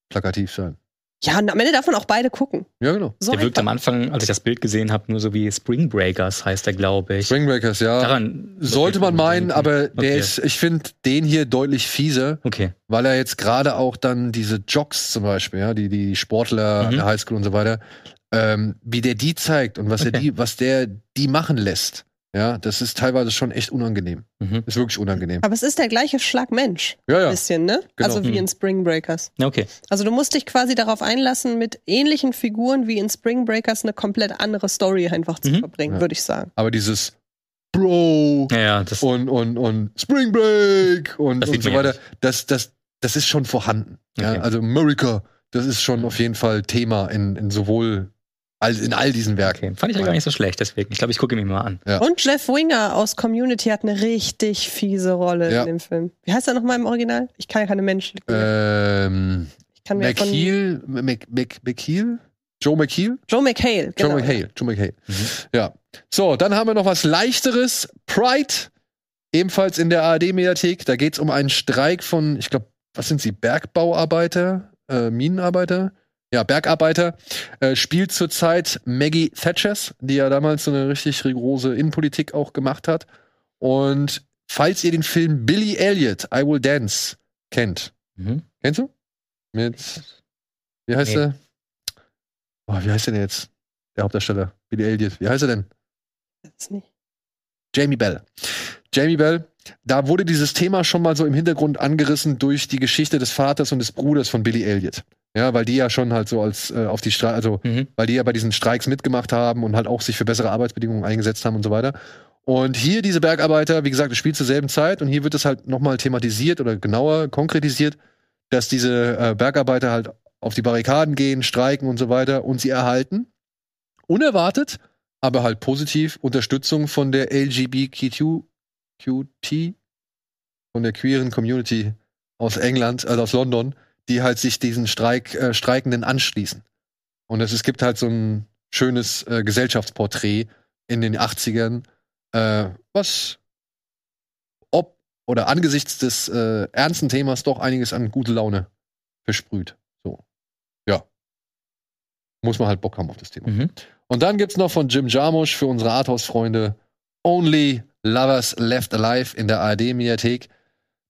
plakativ sein. Ja, und am Ende darf man auch beide gucken. Ja, genau. So Der wirkt am. Anfang, als ich das Bild gesehen habe, nur so wie Spring Breakers heißt er, glaube ich. Spring Breakers, ja. Daran Sollte man meinen, aber der Okay. ist, ich finde den hier deutlich fieser, Okay. weil er jetzt gerade auch dann diese Jocks zum Beispiel, ja, die, die Sportler an Mhm. der Highschool und so weiter, ähm, wie der die zeigt und was er Okay. die, was der die machen lässt. Ja, das ist teilweise schon echt unangenehm. Mhm. Ist wirklich unangenehm. Aber es ist der gleiche Schlag Mensch. Ja, Ein ja. bisschen, ne? Genau. Also wie Mhm. in Spring Breakers. Ja, Okay. Also du musst dich quasi darauf einlassen, mit ähnlichen Figuren wie in Spring Breakers eine komplett andere Story einfach zu Mhm. verbringen, Ja. würde ich sagen. Aber dieses Bro Ja, ja, das. und, und, und Spring Break und, Das und so ja weiter, das, das, das ist schon vorhanden. Ja, Okay. also America, das ist schon auf jeden Fall Thema in, in sowohl all, in all diesen Werken. Okay. Fand ich ja gar nicht so schlecht, deswegen. Ich glaube, ich gucke ihn mir mal an. Ja. Und Jeff Winger aus Community hat eine richtig fiese Rolle Ja. in dem Film. Wie heißt er nochmal im Original? Ich kann ja keine Menschen. Ähm, ich kann mir von McHale, Mc, Mc, McHale? Joe McHale? Joe McHale. Genau. Joe McHale, Joe McHale. Mhm. Ja. So, dann haben wir noch was leichteres. Pride, ebenfalls in der ARD-Mediathek. Da geht es um einen Streik von, ich glaube, was sind sie? Bergbauarbeiter, äh, Minenarbeiter? Ja, Bergarbeiter. Äh, spielt zurzeit Maggie Thatchers, die ja damals so eine richtig rigorose Innenpolitik auch gemacht hat. Und falls ihr den Film Billy Elliot, I Will Dance, kennt. Mhm. Kennst du? Mit, wie heißt Nee. er? Oh, wie heißt der denn jetzt? Der Hauptdarsteller. Billy Elliot. Wie heißt er denn? Jamie Bell. Jamie Bell, da wurde dieses Thema schon mal so im Hintergrund angerissen durch die Geschichte des Vaters und des Bruders von Billy Elliot. Ja, weil die ja schon halt so als äh, auf die Streik, also Mhm. weil die ja bei diesen Streiks mitgemacht haben und halt auch sich für bessere Arbeitsbedingungen eingesetzt haben und so weiter. Und hier diese Bergarbeiter, wie gesagt, es spielt zur selben Zeit und hier wird es halt nochmal thematisiert oder genauer konkretisiert, dass diese äh, Bergarbeiter halt auf die Barrikaden gehen, streiken und so weiter und sie erhalten unerwartet, aber halt positiv Unterstützung von der LGBTQ QT, von der queeren Community aus England, also aus London, die halt sich diesen Streik, äh, Streikenden anschließen. Und es, es gibt halt so ein schönes äh, Gesellschaftsporträt in den 80ern, äh, was ob oder angesichts des äh, ernsten Themas doch einiges an gute Laune versprüht. So. Ja. Muss man halt Bock haben auf das Thema. Mhm. Und dann gibt's noch von Jim Jarmusch für unsere Arthouse-Freunde Only Lovers Left Alive in der ARD-Mediathek.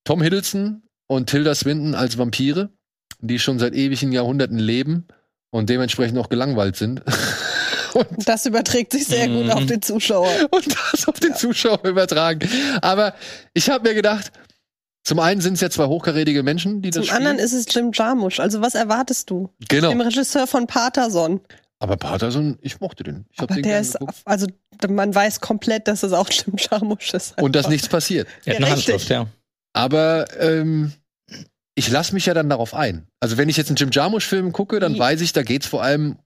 Tom Hiddleston und Tilda Swinton als Vampire, die schon seit ewigen Jahrhunderten leben und dementsprechend auch gelangweilt sind. [LAUGHS] und, Das überträgt sich sehr gut Mhm. auf den Zuschauer. [LAUGHS] und das auf den Zuschauer übertragen. Aber ich habe mir gedacht, zum einen sind es ja zwei hochkarätige Menschen, die Zum das spielen. anderen ist es Jim Jarmusch. Also was erwartest du? genau. Dem Regisseur von Paterson. Aber Patterson, ich mochte den. Ich Aber den der ist, geguckt. also man weiß komplett, dass es auch Jim Jarmusch ist. Und dass Einfach. nichts passiert. Er hat eine Ja. Handschrift, ja. Aber ähm, ich lasse mich ja dann darauf ein. Also wenn ich jetzt einen Jim Jarmusch-Film gucke, dann Wie- weiß ich, da geht's vor allem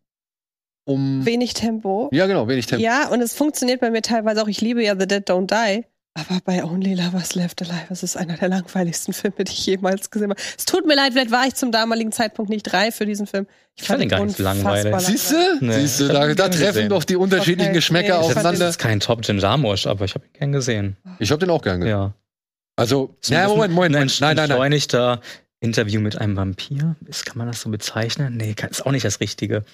um. Wenig Tempo. Ja, genau, wenig Tempo. Ja, und es funktioniert bei mir teilweise auch. Ich liebe ja The Dead Don't Die. Aber bei Only Lovers Left Alive, das ist einer der langweiligsten Filme, die ich jemals gesehen habe. Es tut mir leid, vielleicht war ich zum damaligen Zeitpunkt nicht reif für diesen Film. Ich fand ihn gar nicht langweilig. Siehst du? Nee, Siehst du, ich da, da treffen gesehen. doch die unterschiedlichen Okay, Geschmäcker nee, ich fand Das aufeinander. ist kein Top Jim Jarmusch, aber ich habe ihn gern gesehen. Ich habe den auch gern gesehen. Ja. Also, ein Moment, Moment, ein Moment. Nein, nein, nein. Interview mit einem Vampir. Ist, kann man das so bezeichnen? Nee, kann- ist auch nicht das Richtige.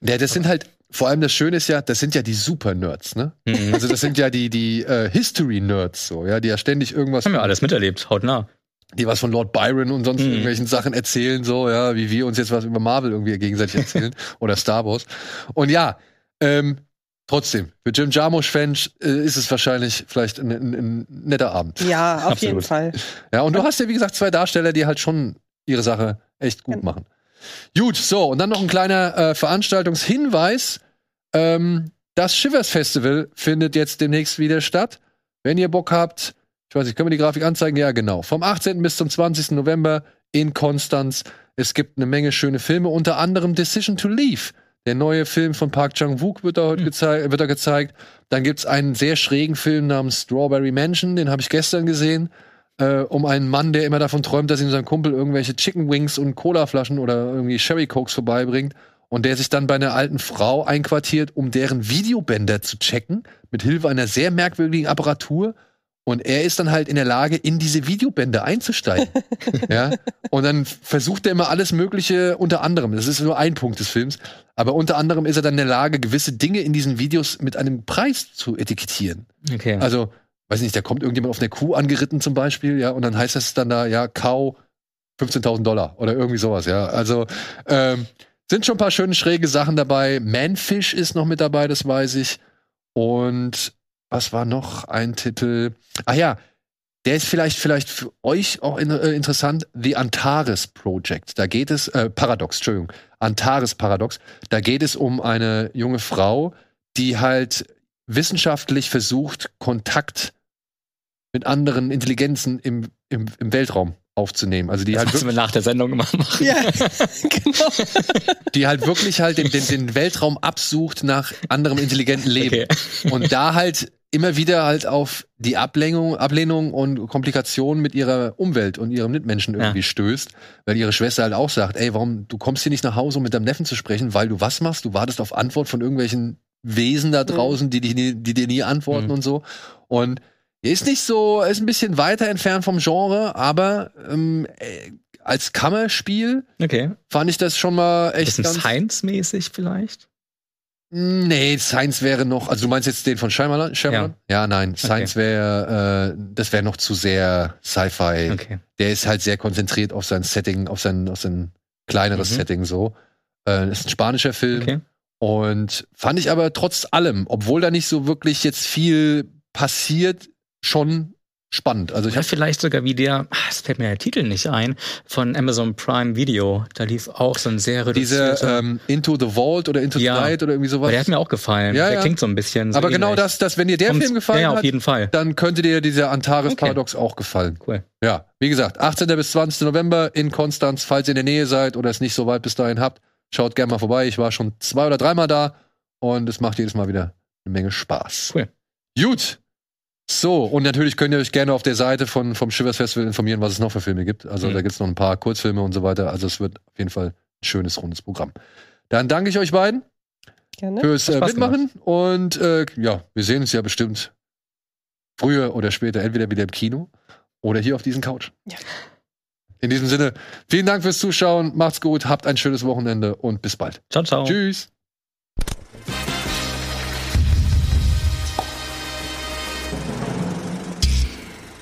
Ja, das sind halt vor allem das Schöne ist ja, das sind ja die Super-Nerds, ne? Mhm. Also das sind ja die, die äh, History-Nerds, so, ja, die ja ständig irgendwas, Haben wir alles miterlebt, hautnah. die was von Lord Byron und sonst Mhm. irgendwelchen Sachen erzählen, so, ja, wie wir uns jetzt was über Marvel irgendwie gegenseitig erzählen [LAUGHS] oder Star Wars. Und ja, ähm, trotzdem, für Jim Jarmusch-Fans äh, ist es wahrscheinlich vielleicht ein, ein, ein netter Abend. Ja, auf Absolut. jeden Fall. Ja, und du hast ja, wie gesagt, zwei Darsteller, die halt schon ihre Sache echt gut machen. Gut, so, und dann noch ein kleiner äh, Veranstaltungshinweis. Ähm, das Shivers Festival findet jetzt demnächst wieder statt. Wenn ihr Bock habt, ich weiß nicht, können wir die Grafik anzeigen? Ja, genau. Vom 18. bis zum 20. November in Konstanz. Es gibt eine Menge schöne Filme, unter anderem Decision to Leave. Der neue Film von Park Chung-wook wird da heute gezei wird da gezeigt. Dann gibt's einen sehr schrägen Film namens Strawberry Mansion, den habe ich gestern gesehen äh, um einen Mann, der immer davon träumt, dass ihm sein Kumpel irgendwelche Chicken Wings und Colaflaschen oder irgendwie Sherry Cokes vorbeibringt und der sich dann bei einer alten Frau einquartiert, um deren Videobänder zu checken, mit Hilfe einer sehr merkwürdigen Apparatur. Und er ist dann halt in der Lage, in diese Videobänder einzusteigen. [LAUGHS] ja. Und dann versucht er immer alles Mögliche, unter anderem, das ist nur ein Punkt des Films, aber unter anderem ist er dann in der Lage, gewisse Dinge in diesen Videos mit einem Preis zu etikettieren. Okay. Also, weiß nicht, da kommt irgendjemand auf eine Kuh angeritten zum Beispiel, ja, und dann heißt das dann da, ja, Kau 15.000 Dollar oder irgendwie sowas, ja. Also, ähm, sind schon ein paar schöne schräge Sachen dabei. Manfish ist noch mit dabei, das weiß ich. Und was war noch ein Titel? Ah ja, der ist vielleicht vielleicht für euch auch in, äh, interessant. The Antares Project. Da geht es äh, Paradox, Entschuldigung, Antares Paradox. Da geht es um eine junge Frau, die halt wissenschaftlich versucht, Kontakt mit anderen Intelligenzen im, im, im Weltraum aufzunehmen. Also die das halt, müssen wir wirklich, nach der Sendung immer machen. [LAUGHS] Ja, genau. [LAUGHS] die halt wirklich halt den, den, den Weltraum absucht nach anderem intelligenten Leben. Okay. Und da halt immer wieder halt auf die Ablehnung, Ablehnung und Komplikationen mit ihrer Umwelt und ihrem Mitmenschen irgendwie Ja. stößt, weil ihre Schwester halt auch sagt, ey, warum, du kommst hier nicht nach Hause, um mit deinem Neffen zu sprechen, weil du was machst? Du wartest auf Antwort von irgendwelchen Wesen da draußen, die, die, die, die dir nie antworten Mhm. und so. Und ist nicht so, ist ein bisschen weiter entfernt vom Genre, aber ähm, äh, als Kammerspiel Okay. fand ich das schon mal echt Bisschen Science-mäßig vielleicht? Nee, Science wäre noch, also du meinst jetzt den von Shyamalan? Shyamalan? Ja, nein, Science wäre, äh, das wäre noch zu sehr Sci-Fi. Okay. Der ist halt sehr konzentriert auf sein Setting, auf sein, auf sein kleineres Mhm. Setting so. Äh, ist ein spanischer Film Okay. und fand ich aber trotz allem, obwohl da nicht so wirklich jetzt viel passiert, schon spannend. Also ich Oder vielleicht sogar wie der, ah, es fällt mir der Titel nicht ein, von Amazon Prime Video. Da lief auch so ein sehr diese reduzierter. ähm, Into the Vault oder Into Ja. the Night oder irgendwie sowas. aber der hat mir auch gefallen. Ja, der ja. klingt so ein bisschen so aber genau ähnlich. das, das, wenn dir der Kommt- Film gefallen ja, hat, auf jeden Fall. dann könnte dir dieser Antares Okay. Paradox auch gefallen. Cool. Ja, wie gesagt, 18. bis 20. November in Konstanz. Falls ihr in der Nähe seid oder es nicht so weit bis dahin habt, schaut gerne mal vorbei. Ich war schon zwei oder dreimal da und es macht jedes Mal wieder eine Menge Spaß. Cool. Gut. So, und natürlich könnt ihr euch gerne auf der Seite von, vom Shivers Festival informieren, was es noch für Filme gibt. Also Mhm. da gibt's noch ein paar Kurzfilme und so weiter. Also es wird auf jeden Fall ein schönes, rundes Programm. Dann danke ich euch beiden Gerne. fürs äh, Mitmachen und äh, ja, wir sehen uns ja bestimmt früher oder später entweder wieder im Kino oder hier auf diesen Couch. Ja. In diesem Sinne, vielen Dank fürs Zuschauen, macht's gut, habt ein schönes Wochenende und bis bald. Ciao, ciao. Tschüss.